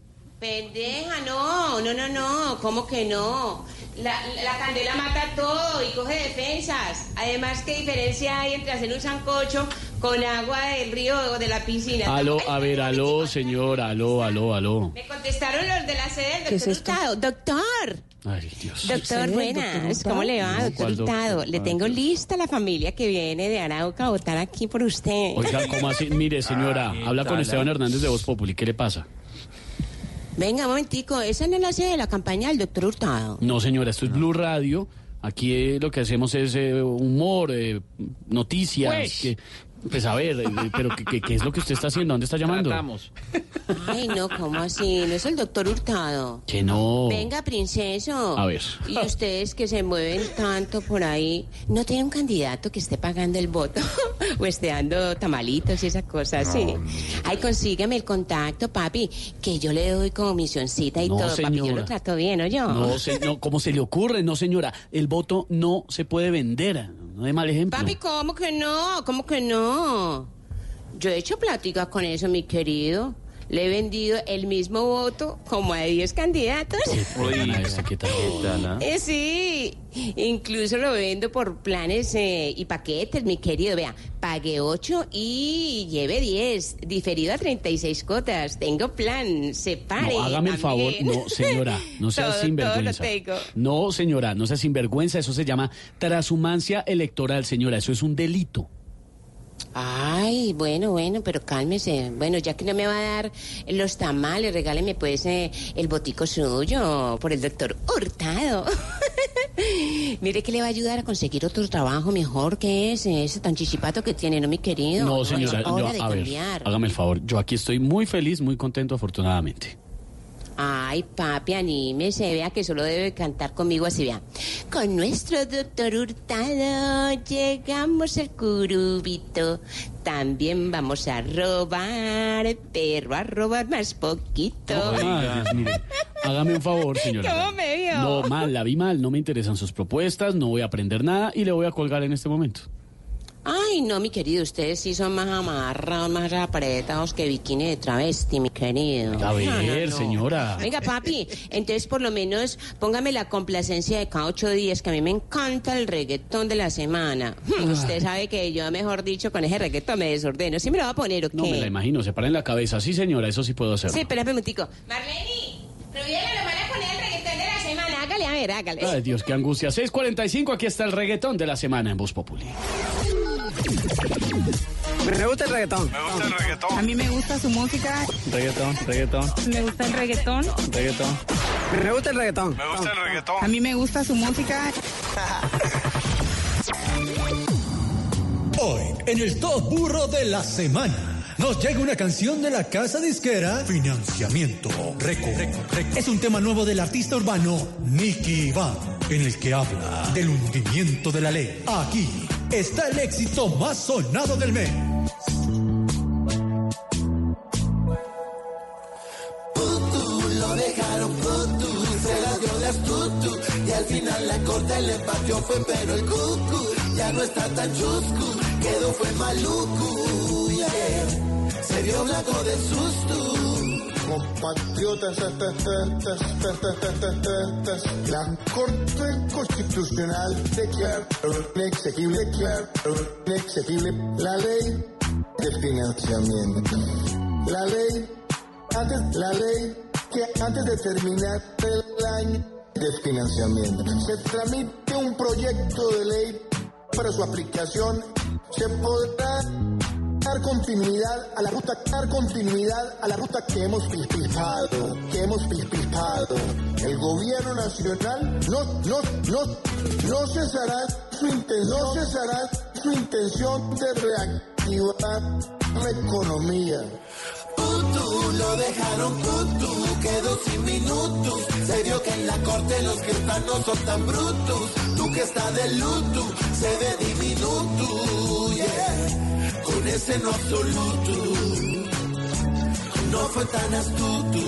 Pendeja, no, no, no, no, ¿cómo que no? La, la candela mata todo y coge defensas. Además, ¿qué diferencia hay entre hacer un sancocho con agua del río o de la piscina? Aló, a ver, aló, señora, aló, aló, aló. Me contestaron los de la sede del ¿Qué es doctor esto? Hurtado. Doctor, Ay, Dios. doctor, buenas. doctor ¿Cómo le va, doctor. Hurtado? Le tengo lista la familia que viene de Arauca a votar aquí por usted. Oiga, ¿cómo así? Mire, señora, habla con. Esteban Hernández de Voz Populi, ¿qué le pasa? Venga, un momentico, esa no es la sede de la campaña del doctor Hurtado. No, señora, esto es Blue Radio. Aquí eh, lo que hacemos es eh, humor, eh, noticias. Pues. que- pues a ver, eh, pero ¿qué, qué, qué es lo que usted está haciendo? ¿Dónde está llamando? Ay, no, ¿cómo así? No es el doctor Hurtado. Que no. Venga, princeso. A ver. Y ustedes que se mueven tanto por ahí, ¿no tiene un candidato que esté pagando el voto? o esté dando tamalitos y esas cosas, sí. Ay, consígueme el contacto, papi, que yo le doy como misioncita y No, todo, papi. Yo señora. lo trato bien, ¿o yo? No, se- no, ¿cómo se le ocurre? No, señora, el voto no se puede vender. No de mal ejemplo. Papi, ¿cómo que no? ¿Cómo que no? Yo he hecho pláticas con eso, mi querido. Le he vendido el mismo voto como a 10 candidatos. Eh, sí, incluso lo vendo por planes eh, y paquetes, mi querido. Vea, pague 8 y lleve 10, diferido a 36 cotas. Tengo plan, separe. No, hágame el favor. No, señora, no sea Todo, sinvergüenza. Todo lo tengo. No, señora, no sea sinvergüenza. Eso se llama transhumancia electoral, señora. Eso es un delito. Ay, bueno, bueno, pero cálmese. Bueno, ya que no me va a dar los tamales, regáleme pues eh, el botico suyo por el doctor Hurtado. Mire que le va a ayudar a conseguir otro trabajo mejor que ese, ese tan chichipato que tiene, ¿no, mi querido? No, señora, yo- a ver, hágame el favor. Yo aquí estoy muy feliz, muy contento, afortunadamente. Ay, papi, anímese, vea que solo debe cantar conmigo así, vea. Con nuestro doctor Hurtado llegamos al curubito. También vamos a robar, pero a robar más poquito. Mire, hágame un favor, señora. ¿Cómo me vio? No, mal, la vi mal. No me interesan sus propuestas, no voy a aprender nada y le voy a colgar en este momento. Ay, no, mi querido, ustedes sí son más amarrados, más apretados que bikini de travesti, mi querido. A ver, No, no, no. señora. Venga, papi, entonces por lo menos póngame la complacencia de cada ocho días, que a mí me encanta el reggaetón de la semana. Usted sabe que yo, mejor dicho, con ese reggaetón me desordeno. ¿Sí me lo va a poner o qué? No me la imagino, se para en la cabeza. Sí, señora, eso sí puedo hacer. Sí, espérame un momentico. Marlene, Rubiela nos van a poner el reggaetón de la semana. Hágale, a ver, hágale. Ay, Dios, qué angustia. 6.45, aquí está el reggaetón de la semana en Voz Populi. Me gusta el reggaetón. Me gusta el reggaetón. A mí me gusta su música. Reggaetón, reggaetón, Me gusta el reggaetón. reggaetón. Me gusta el reggaetón. Me gusta el reggaetón. A mí me gusta su música. Hoy, en el Top Burro de la Semana, nos llega una canción de la casa disquera Financiamiento Reco. Es un tema nuevo del artista urbano Nicky Van, en el que habla del hundimiento de la ley. Aquí está el éxito más sonado del mes. Putu, lo dejaron putu, se la dio de astuto y al final la corte le partió fue pero el cucu ya no está tan chuscu, quedó fue maluco, yeah. se vio blanco de susto. Compatriotas, la Corte Constitucional declaró inexequible, inexequible la ley de financiamiento. La ley, antes, la ley que antes de terminar el año de financiamiento se tramite un proyecto de ley para su aplicación, se podrá dar continuidad a la ruta, dar continuidad a la ruta que hemos pisado, que hemos pisado. El gobierno nacional no, no, no, no cesará su intención, no cesará su intención de reactivar la economía. Putu, lo dejaron putu, quedó sin minutos. Se vio que en la corte los que están no son tan brutos. Tú que estás de luto, se ve diminuto, yeah. Ese no absoluto, no fue tan astuto.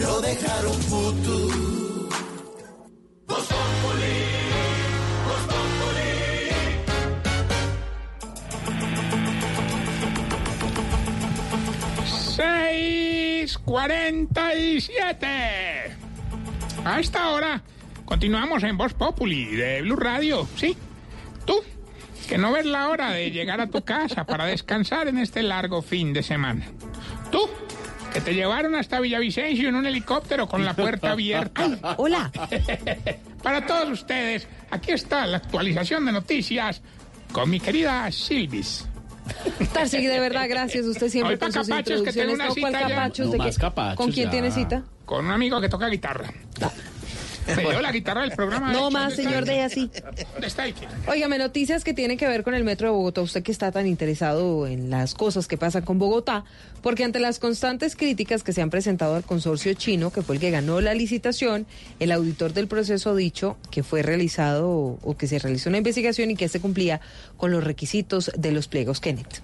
Lo dejaron putu. Voz Populi, Voz Populi. Seis 6:47. A esta continuamos en Voz Populi de Blue Radio. Sí, tú, que no ves la hora de llegar a tu casa para descansar en este largo fin de semana. Tú, que te llevaron hasta Villavicencio en un helicóptero con la puerta abierta. hola. Para todos ustedes, aquí está la actualización de noticias con mi querida Silvis. Tarsi, de verdad, gracias. Usted siempre Hoy con sus capachos, que tengo introducciones. una ¿no? ¿Cuál cita ya. capachos? Capachos, ¿Con quién ya. tiene cita? Con un amigo que toca guitarra. Dio la guitarra del programa. No de hecho, más, ¿dónde está señor, deje así. ¿Dónde está Óigame, noticias que tienen que ver con el Metro de Bogotá. Usted que está tan interesado en las cosas que pasan con Bogotá, porque ante las constantes críticas que se han presentado al consorcio chino, que fue el que ganó la licitación, el auditor del proceso ha dicho que fue realizado o que se realizó una investigación y que se cumplía con los requisitos de los pliegos Kenneth.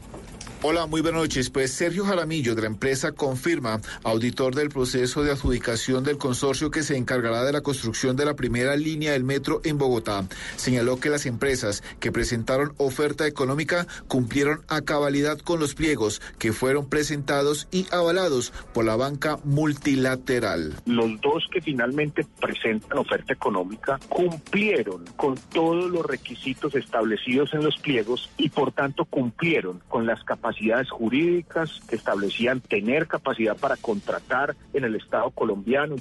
Hola, muy buenas noches. Pues Sergio Jaramillo de la empresa confirma, auditor del proceso de adjudicación del consorcio que se encargará de la construcción de la primera línea del metro en Bogotá. Señaló que las empresas que presentaron oferta económica cumplieron a cabalidad con los pliegos que fueron presentados y avalados por la banca multilateral. Los dos que finalmente presentan oferta económica cumplieron con todos los requisitos establecidos en los pliegos y por tanto cumplieron con las capacidades jurídicas que establecían tener capacidad para contratar en el Estado colombiano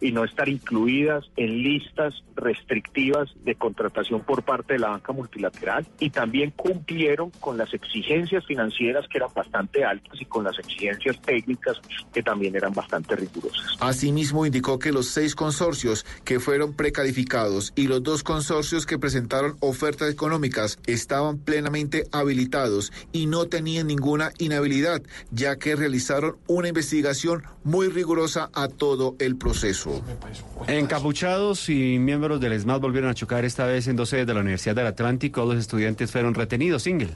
y no estar incluidas en listas restrictivas de contratación por parte de la banca multilateral y también cumplieron con las exigencias financieras que eran bastante altas y con las exigencias técnicas que también eran bastante rigurosas. Asimismo, indicó que los seis consorcios que fueron precalificados y los dos consorcios que presentaron ofertas económicas estaban plenamente habilitados y no tenían ninguna inhabilidad, ya que realizaron una investigación muy rigurosa a todo el proceso. Encapuchados y miembros del ESMAD volvieron a chocar esta vez en dos sedes de la Universidad del Atlántico. Dos estudiantes fueron retenidos. Single.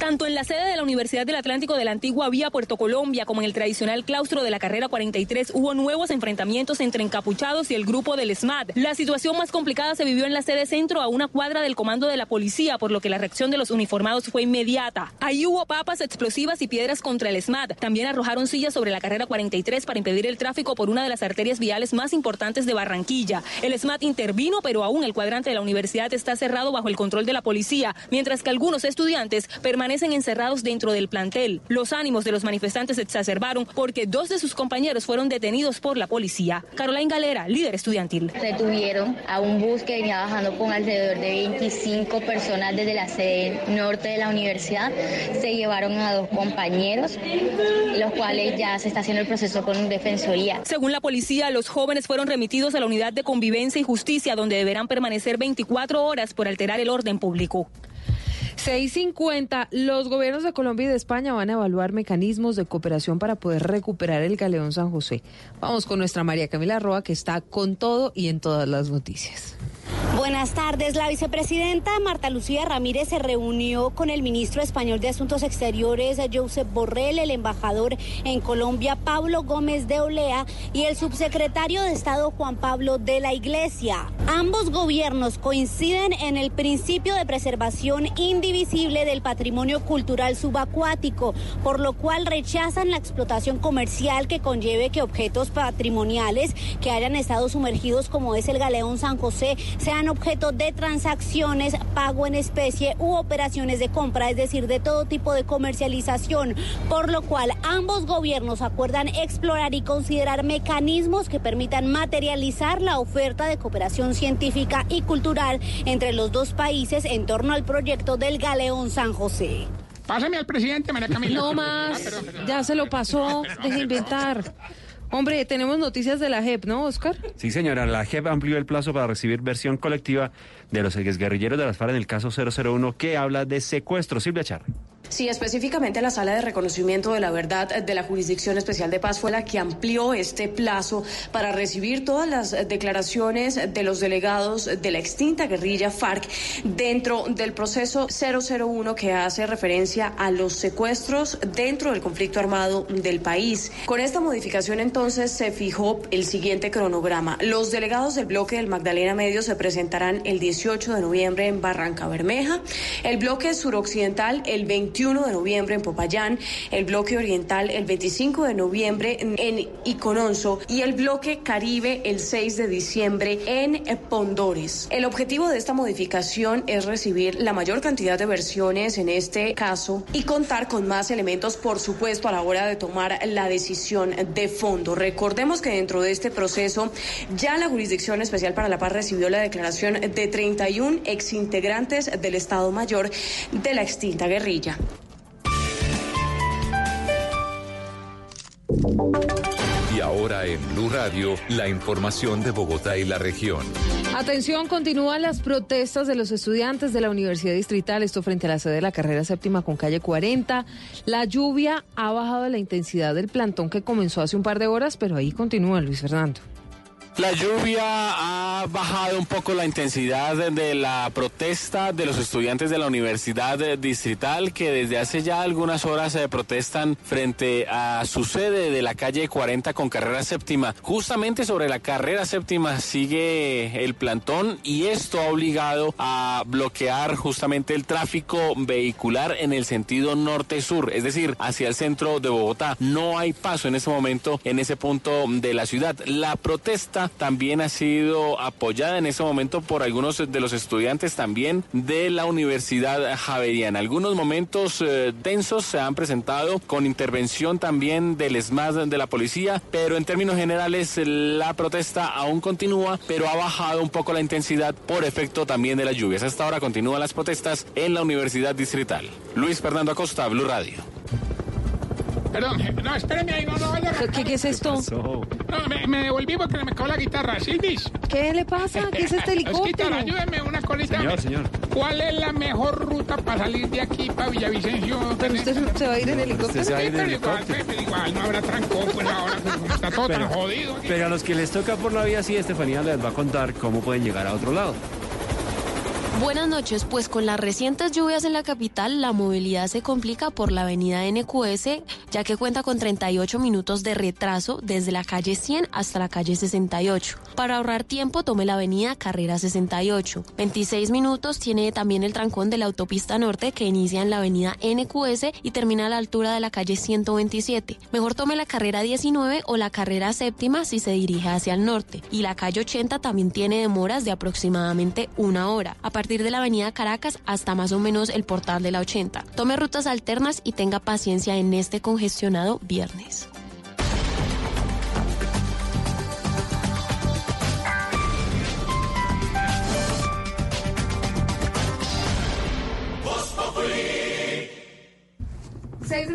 Tanto en la sede de la Universidad del Atlántico de la antigua Vía Puerto Colombia como en el tradicional claustro de la carrera 43 hubo nuevos enfrentamientos entre encapuchados y el grupo del SMAT. La situación más complicada se vivió en la sede centro a una cuadra del comando de la policía, por lo que la reacción de los uniformados fue inmediata. Ahí hubo papas explosivas y piedras contra el SMAT. También arrojaron sillas sobre la carrera 43 para impedir el tráfico por una de las arterias viales más importantes de Barranquilla. El SMAT intervino, pero aún el cuadrante de la universidad está cerrado bajo el control de la policía, mientras que algunos estudiantes permanecen encerrados dentro del plantel. Los ánimos de los manifestantes se exacerbaron porque dos de sus compañeros fueron detenidos por la policía. Caroline Galera, líder estudiantil. Detuvieron a un bus que venía bajando con alrededor de 25 personas desde la sede norte de la universidad. Se llevaron a dos compañeros, los cuales ya se está haciendo el proceso con defensoría. Según la policía, los jóvenes fueron remitidos a la unidad de convivencia y justicia, donde deberán permanecer 24 horas por alterar el orden público. 650. Los gobiernos de Colombia y de España van a evaluar mecanismos de cooperación para poder recuperar el galeón San José. Vamos con nuestra María Camila Roa, que está con todo y en todas las noticias. Buenas tardes. La vicepresidenta Marta Lucía Ramírez se reunió con el ministro español de Asuntos Exteriores, Josep Borrell, el embajador en Colombia, Pablo Gómez de Olea, y el subsecretario de Estado, Juan Pablo de la Iglesia. Ambos gobiernos coinciden en el principio de preservación indivisible del patrimonio cultural subacuático, por lo cual rechazan la explotación comercial que conlleve que objetos patrimoniales que hayan estado sumergidos, como es el galeón San José, sean objeto de transacciones, pago en especie u operaciones de compra, es decir, de todo tipo de comercialización, por lo cual ambos gobiernos acuerdan explorar y considerar mecanismos que permitan materializar la oferta de cooperación científica y cultural entre los dos países en torno al proyecto del Galeón San José. Pásame al presidente, María Camila. No más, ya se lo pasó, deje de inventar. Hombre, tenemos noticias de la JEP, ¿no, Oscar? Sí, señora, la JEP amplió el plazo para recibir versión colectiva de los exguerrilleros de las FARC en el caso 001 que habla de secuestro. Silvia Charre. Sí, específicamente la Sala de Reconocimiento de la Verdad de la Jurisdicción Especial de Paz fue la que amplió este plazo para recibir todas las declaraciones de los delegados de la extinta guerrilla FARC dentro del proceso 001 que hace referencia a los secuestros dentro del conflicto armado del país. Con esta modificación entonces se fijó el siguiente cronograma. Los delegados del bloque del Magdalena Medio se presentarán el 18 de noviembre en Barranca Bermeja, el bloque suroccidental el 21 21 de noviembre en Popayán, el bloque oriental el 25 de noviembre en Icononso y el bloque Caribe el 6 de diciembre en Pondores. El objetivo de esta modificación es recibir la mayor cantidad de versiones en este caso y contar con más elementos, por supuesto, a la hora de tomar la decisión de fondo. Recordemos que dentro de este proceso ya la Jurisdicción Especial para la Paz recibió la declaración de 31 exintegrantes del Estado Mayor de la extinta guerrilla. Y ahora en Blue Radio, la información de Bogotá y la región. Atención, continúan las protestas de los estudiantes de la Universidad Distrital, esto frente a la sede de la carrera séptima con calle 40. La lluvia ha bajado la intensidad del plantón que comenzó hace un par de horas, pero ahí continúa Luis Fernando. La lluvia ha bajado un poco la intensidad de la protesta de los estudiantes de la Universidad Distrital que desde hace ya algunas horas se protestan frente a su sede de la calle 40 con carrera séptima. Justamente sobre la carrera séptima sigue el plantón y esto ha obligado a bloquear justamente el tráfico vehicular en el sentido norte-sur, es decir, hacia el centro de Bogotá. No hay paso en este momento en ese punto de la ciudad. La protesta también ha sido apoyada en ese momento por algunos de los estudiantes también de la Universidad Javeriana. Algunos momentos eh, tensos se han presentado con intervención también del SMAD de la policía, pero en términos generales la protesta aún continúa, pero ha bajado un poco la intensidad por efecto también de las lluvias. Hasta ahora continúan las protestas en la Universidad Distrital. Luis Fernando Acosta, Blue Radio. Perdón, eh, no, espéreme ahí, no, no vaya. ¿Qué, qué es esto? No, me, me devolví porque me cagó la guitarra. Silvis. ¿Qué le pasa? ¿Qué es este Es helicóptero? guitarra, ayúdeme una colita. Señor, señor. ¿Cuál es la mejor ruta para salir de aquí para Villavicencio? ¿Pero usted se va a ir en helicóptero? Usted se va a ir en pero igual, helicóptero. pero igual, no habrá trancón, pues ahora pues, está todo Pero- tan jodido. aquí. Pero a los que les toca por la vía, sí, Estefanía les va a contar cómo pueden llegar a otro lado. Buenas noches, pues con las recientes lluvias en la capital, la movilidad se complica por la avenida NQS, ya que cuenta con 38 minutos de retraso desde la calle 100 hasta la calle 68. Para ahorrar tiempo, tome la avenida Carrera 68. 26 minutos tiene también el trancón de la autopista norte que inicia en la avenida NQS y termina a la altura de la calle 127. Mejor tome la carrera 19 o la carrera séptima si se dirige hacia el norte. Y la calle 80 también tiene demoras de aproximadamente una hora, a partir de la avenida Caracas hasta más o menos el portal de la 80. Tome rutas alternas y tenga paciencia en este congestionado viernes.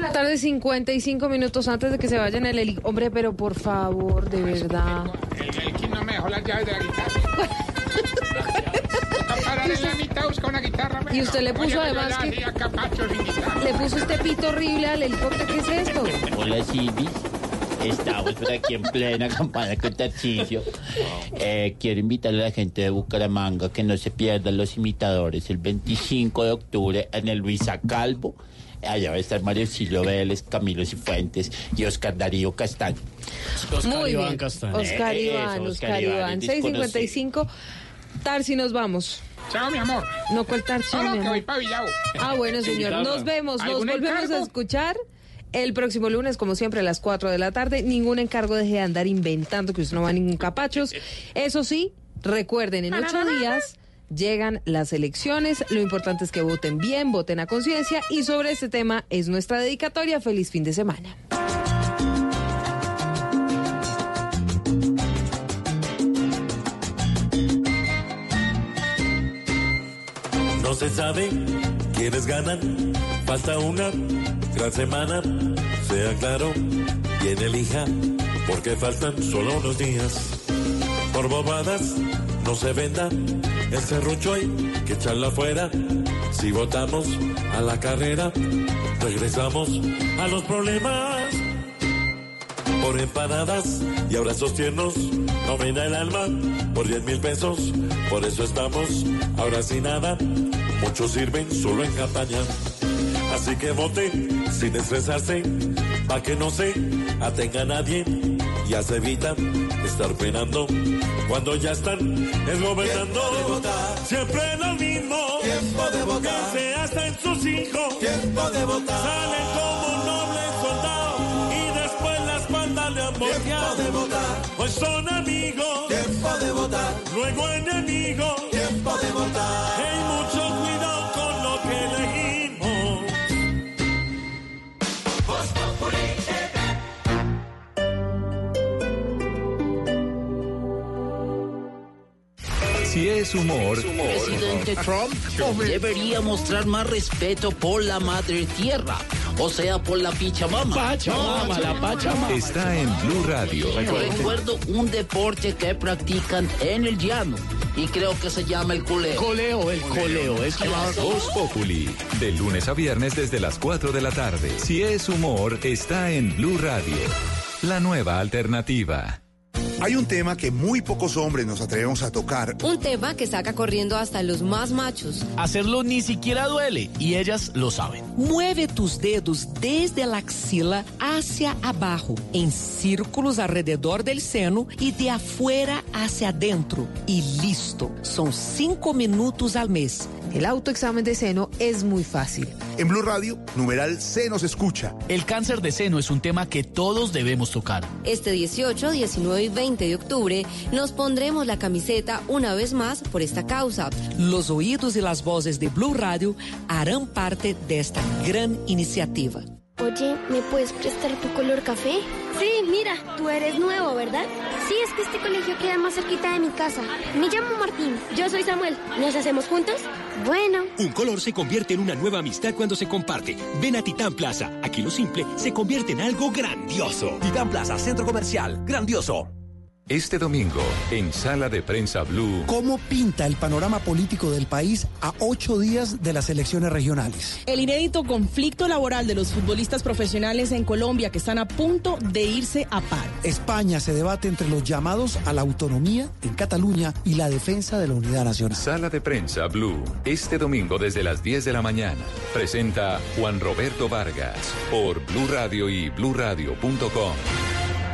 La tarde, 55 minutos antes de que se vayan el helicóptero. Hombre, pero por favor, de verdad. El, el no me dejó las llaves de la guitarra. Toca parar en la mitad, busca una guitarra. Y usted le puso Oye, además que-. Le puso este pito horrible al helicóptero. ¿Qué es esto? Hola Silvis, estamos por aquí en plena campana con Tarcisio. Eh, quiero invitarle a la gente de Bucaramanga que no se pierdan los imitadores el 25 de octubre en el Luisa Calvo. Allá va a estar Mario Silvio Vélez, Camilo Cifuentes y Oscar Darío Castaño. Muy bien. Oscar Eh, Iván, eso, Oscar Iván. el 6.55. Tarsi, nos vamos. Chao, mi amor. No, ¿cuál Tarsi, No, no, mi que amor? voy para Villavo. Ah, bueno, señor. Nos vemos. Nos ¿Algún volvemos a escuchar el próximo lunes, como siempre, a las 4 de la tarde. Ningún encargo deje de andar inventando que usted no va a ningún capachos. Eso sí, recuerden, en ocho días llegan las elecciones. Lo importante es que voten bien, voten a conciencia. Y sobre este tema es nuestra dedicatoria. Feliz fin de semana. Se sabe quiénes ganan, falta una gran semana. Sea claro, quien elija, porque faltan solo unos días. Por bobadas, no se venda, el serrucho hay que echarla afuera. Si votamos a la carrera, regresamos a los problemas. Por empanadas y abrazos tiernos, no ven el alma por 10 mil pesos. Por eso estamos ahora sin nada. Muchos sirven solo en campaña. Así que vote sin estresarse, pa' que no se atenga a nadie. ya se evita estar penando cuando ya están gobernando. Siempre lo mismo. Tiempo de votar. Que se hasta en sus hijos. Tiempo de votar. Salen como Si es humor, Presidente Trump debería mostrar más respeto por la madre tierra, o sea, por la Pichamama. Pachamama, la Pachamama. está en Blue Radio. Recuerdo un deporte que practican en el llano y creo que se llama el coleo. Coleo, el coleo, es que Voz Populi, de lunes a viernes desde las 4 de la tarde. Si es humor, está en Blue Radio. La nueva alternativa. Hay un tema que muy pocos hombres nos atrevemos a tocar. Un tema que saca corriendo hasta los más machos. Hacerlo ni siquiera duele y ellas lo saben. Mueve tus dedos desde la axila hacia abajo, en círculos alrededor del seno y de afuera hacia adentro. Y listo. Son cinco minutos al mes. El autoexamen de seno es muy fácil. En Blue Radio, numeral se nos escucha. El cáncer de seno es un tema que todos debemos tocar. Este 18, 19 y 20 de octubre nos pondremos la camiseta una vez más por esta causa. Los oídos y las voces de Blue Radio harán parte de esta gran iniciativa. Oye, ¿me puedes prestar tu color café? Sí, mira, tú eres nuevo, ¿verdad? Sí, es que este colegio queda más cerquita de mi casa. Me llamo Martín. Yo soy Samuel. ¿Nos hacemos juntos? Bueno. Un color se convierte en una nueva amistad cuando se comparte. Ven a Titán Plaza. Aquí lo simple se convierte en algo grandioso. Titán Plaza, centro comercial. Grandioso. Este domingo, en Sala de Prensa Blue, ¿Cómo pinta el panorama político del país a ocho días de las elecciones regionales? El inédito conflicto laboral de los futbolistas profesionales en Colombia que están a punto de irse a paro. España se debate entre los llamados a la autonomía en Cataluña y la defensa de la unidad nacional. Sala de Prensa Blue, este domingo desde las 10 de la mañana. Presenta Juan Roberto Vargas por Blue Radio y bluradio.com.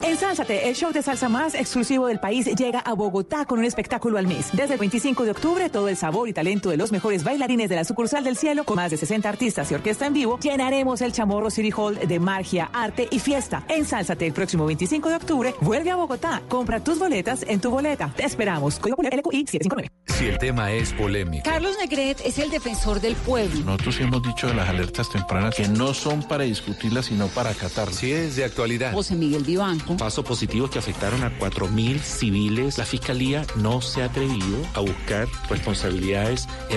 Ensálzate, el show de salsa más exclusivo del país llega a Bogotá con un espectáculo al mes. Desde el 25 de octubre, todo el sabor y talento de los mejores bailarines de la sucursal del cielo, con más de 60 artistas y orquesta en vivo, llenaremos el Chamorro City Hall de magia, arte y fiesta. Ensálzate el próximo 25 de octubre, vuelve a Bogotá. Compra tus boletas en tu boleta. Te esperamos. Código LQI 759. Si el tema es polémico, Carlos Negret es el defensor del pueblo. Nosotros hemos dicho de las alertas tempranas que no son para discutirlas, sino para acatarlas. Si es de actualidad. José Miguel Vivanco. Pasos positivos que afectaron a 4.000 civiles. La fiscalía no se ha atrevido a buscar responsabilidades en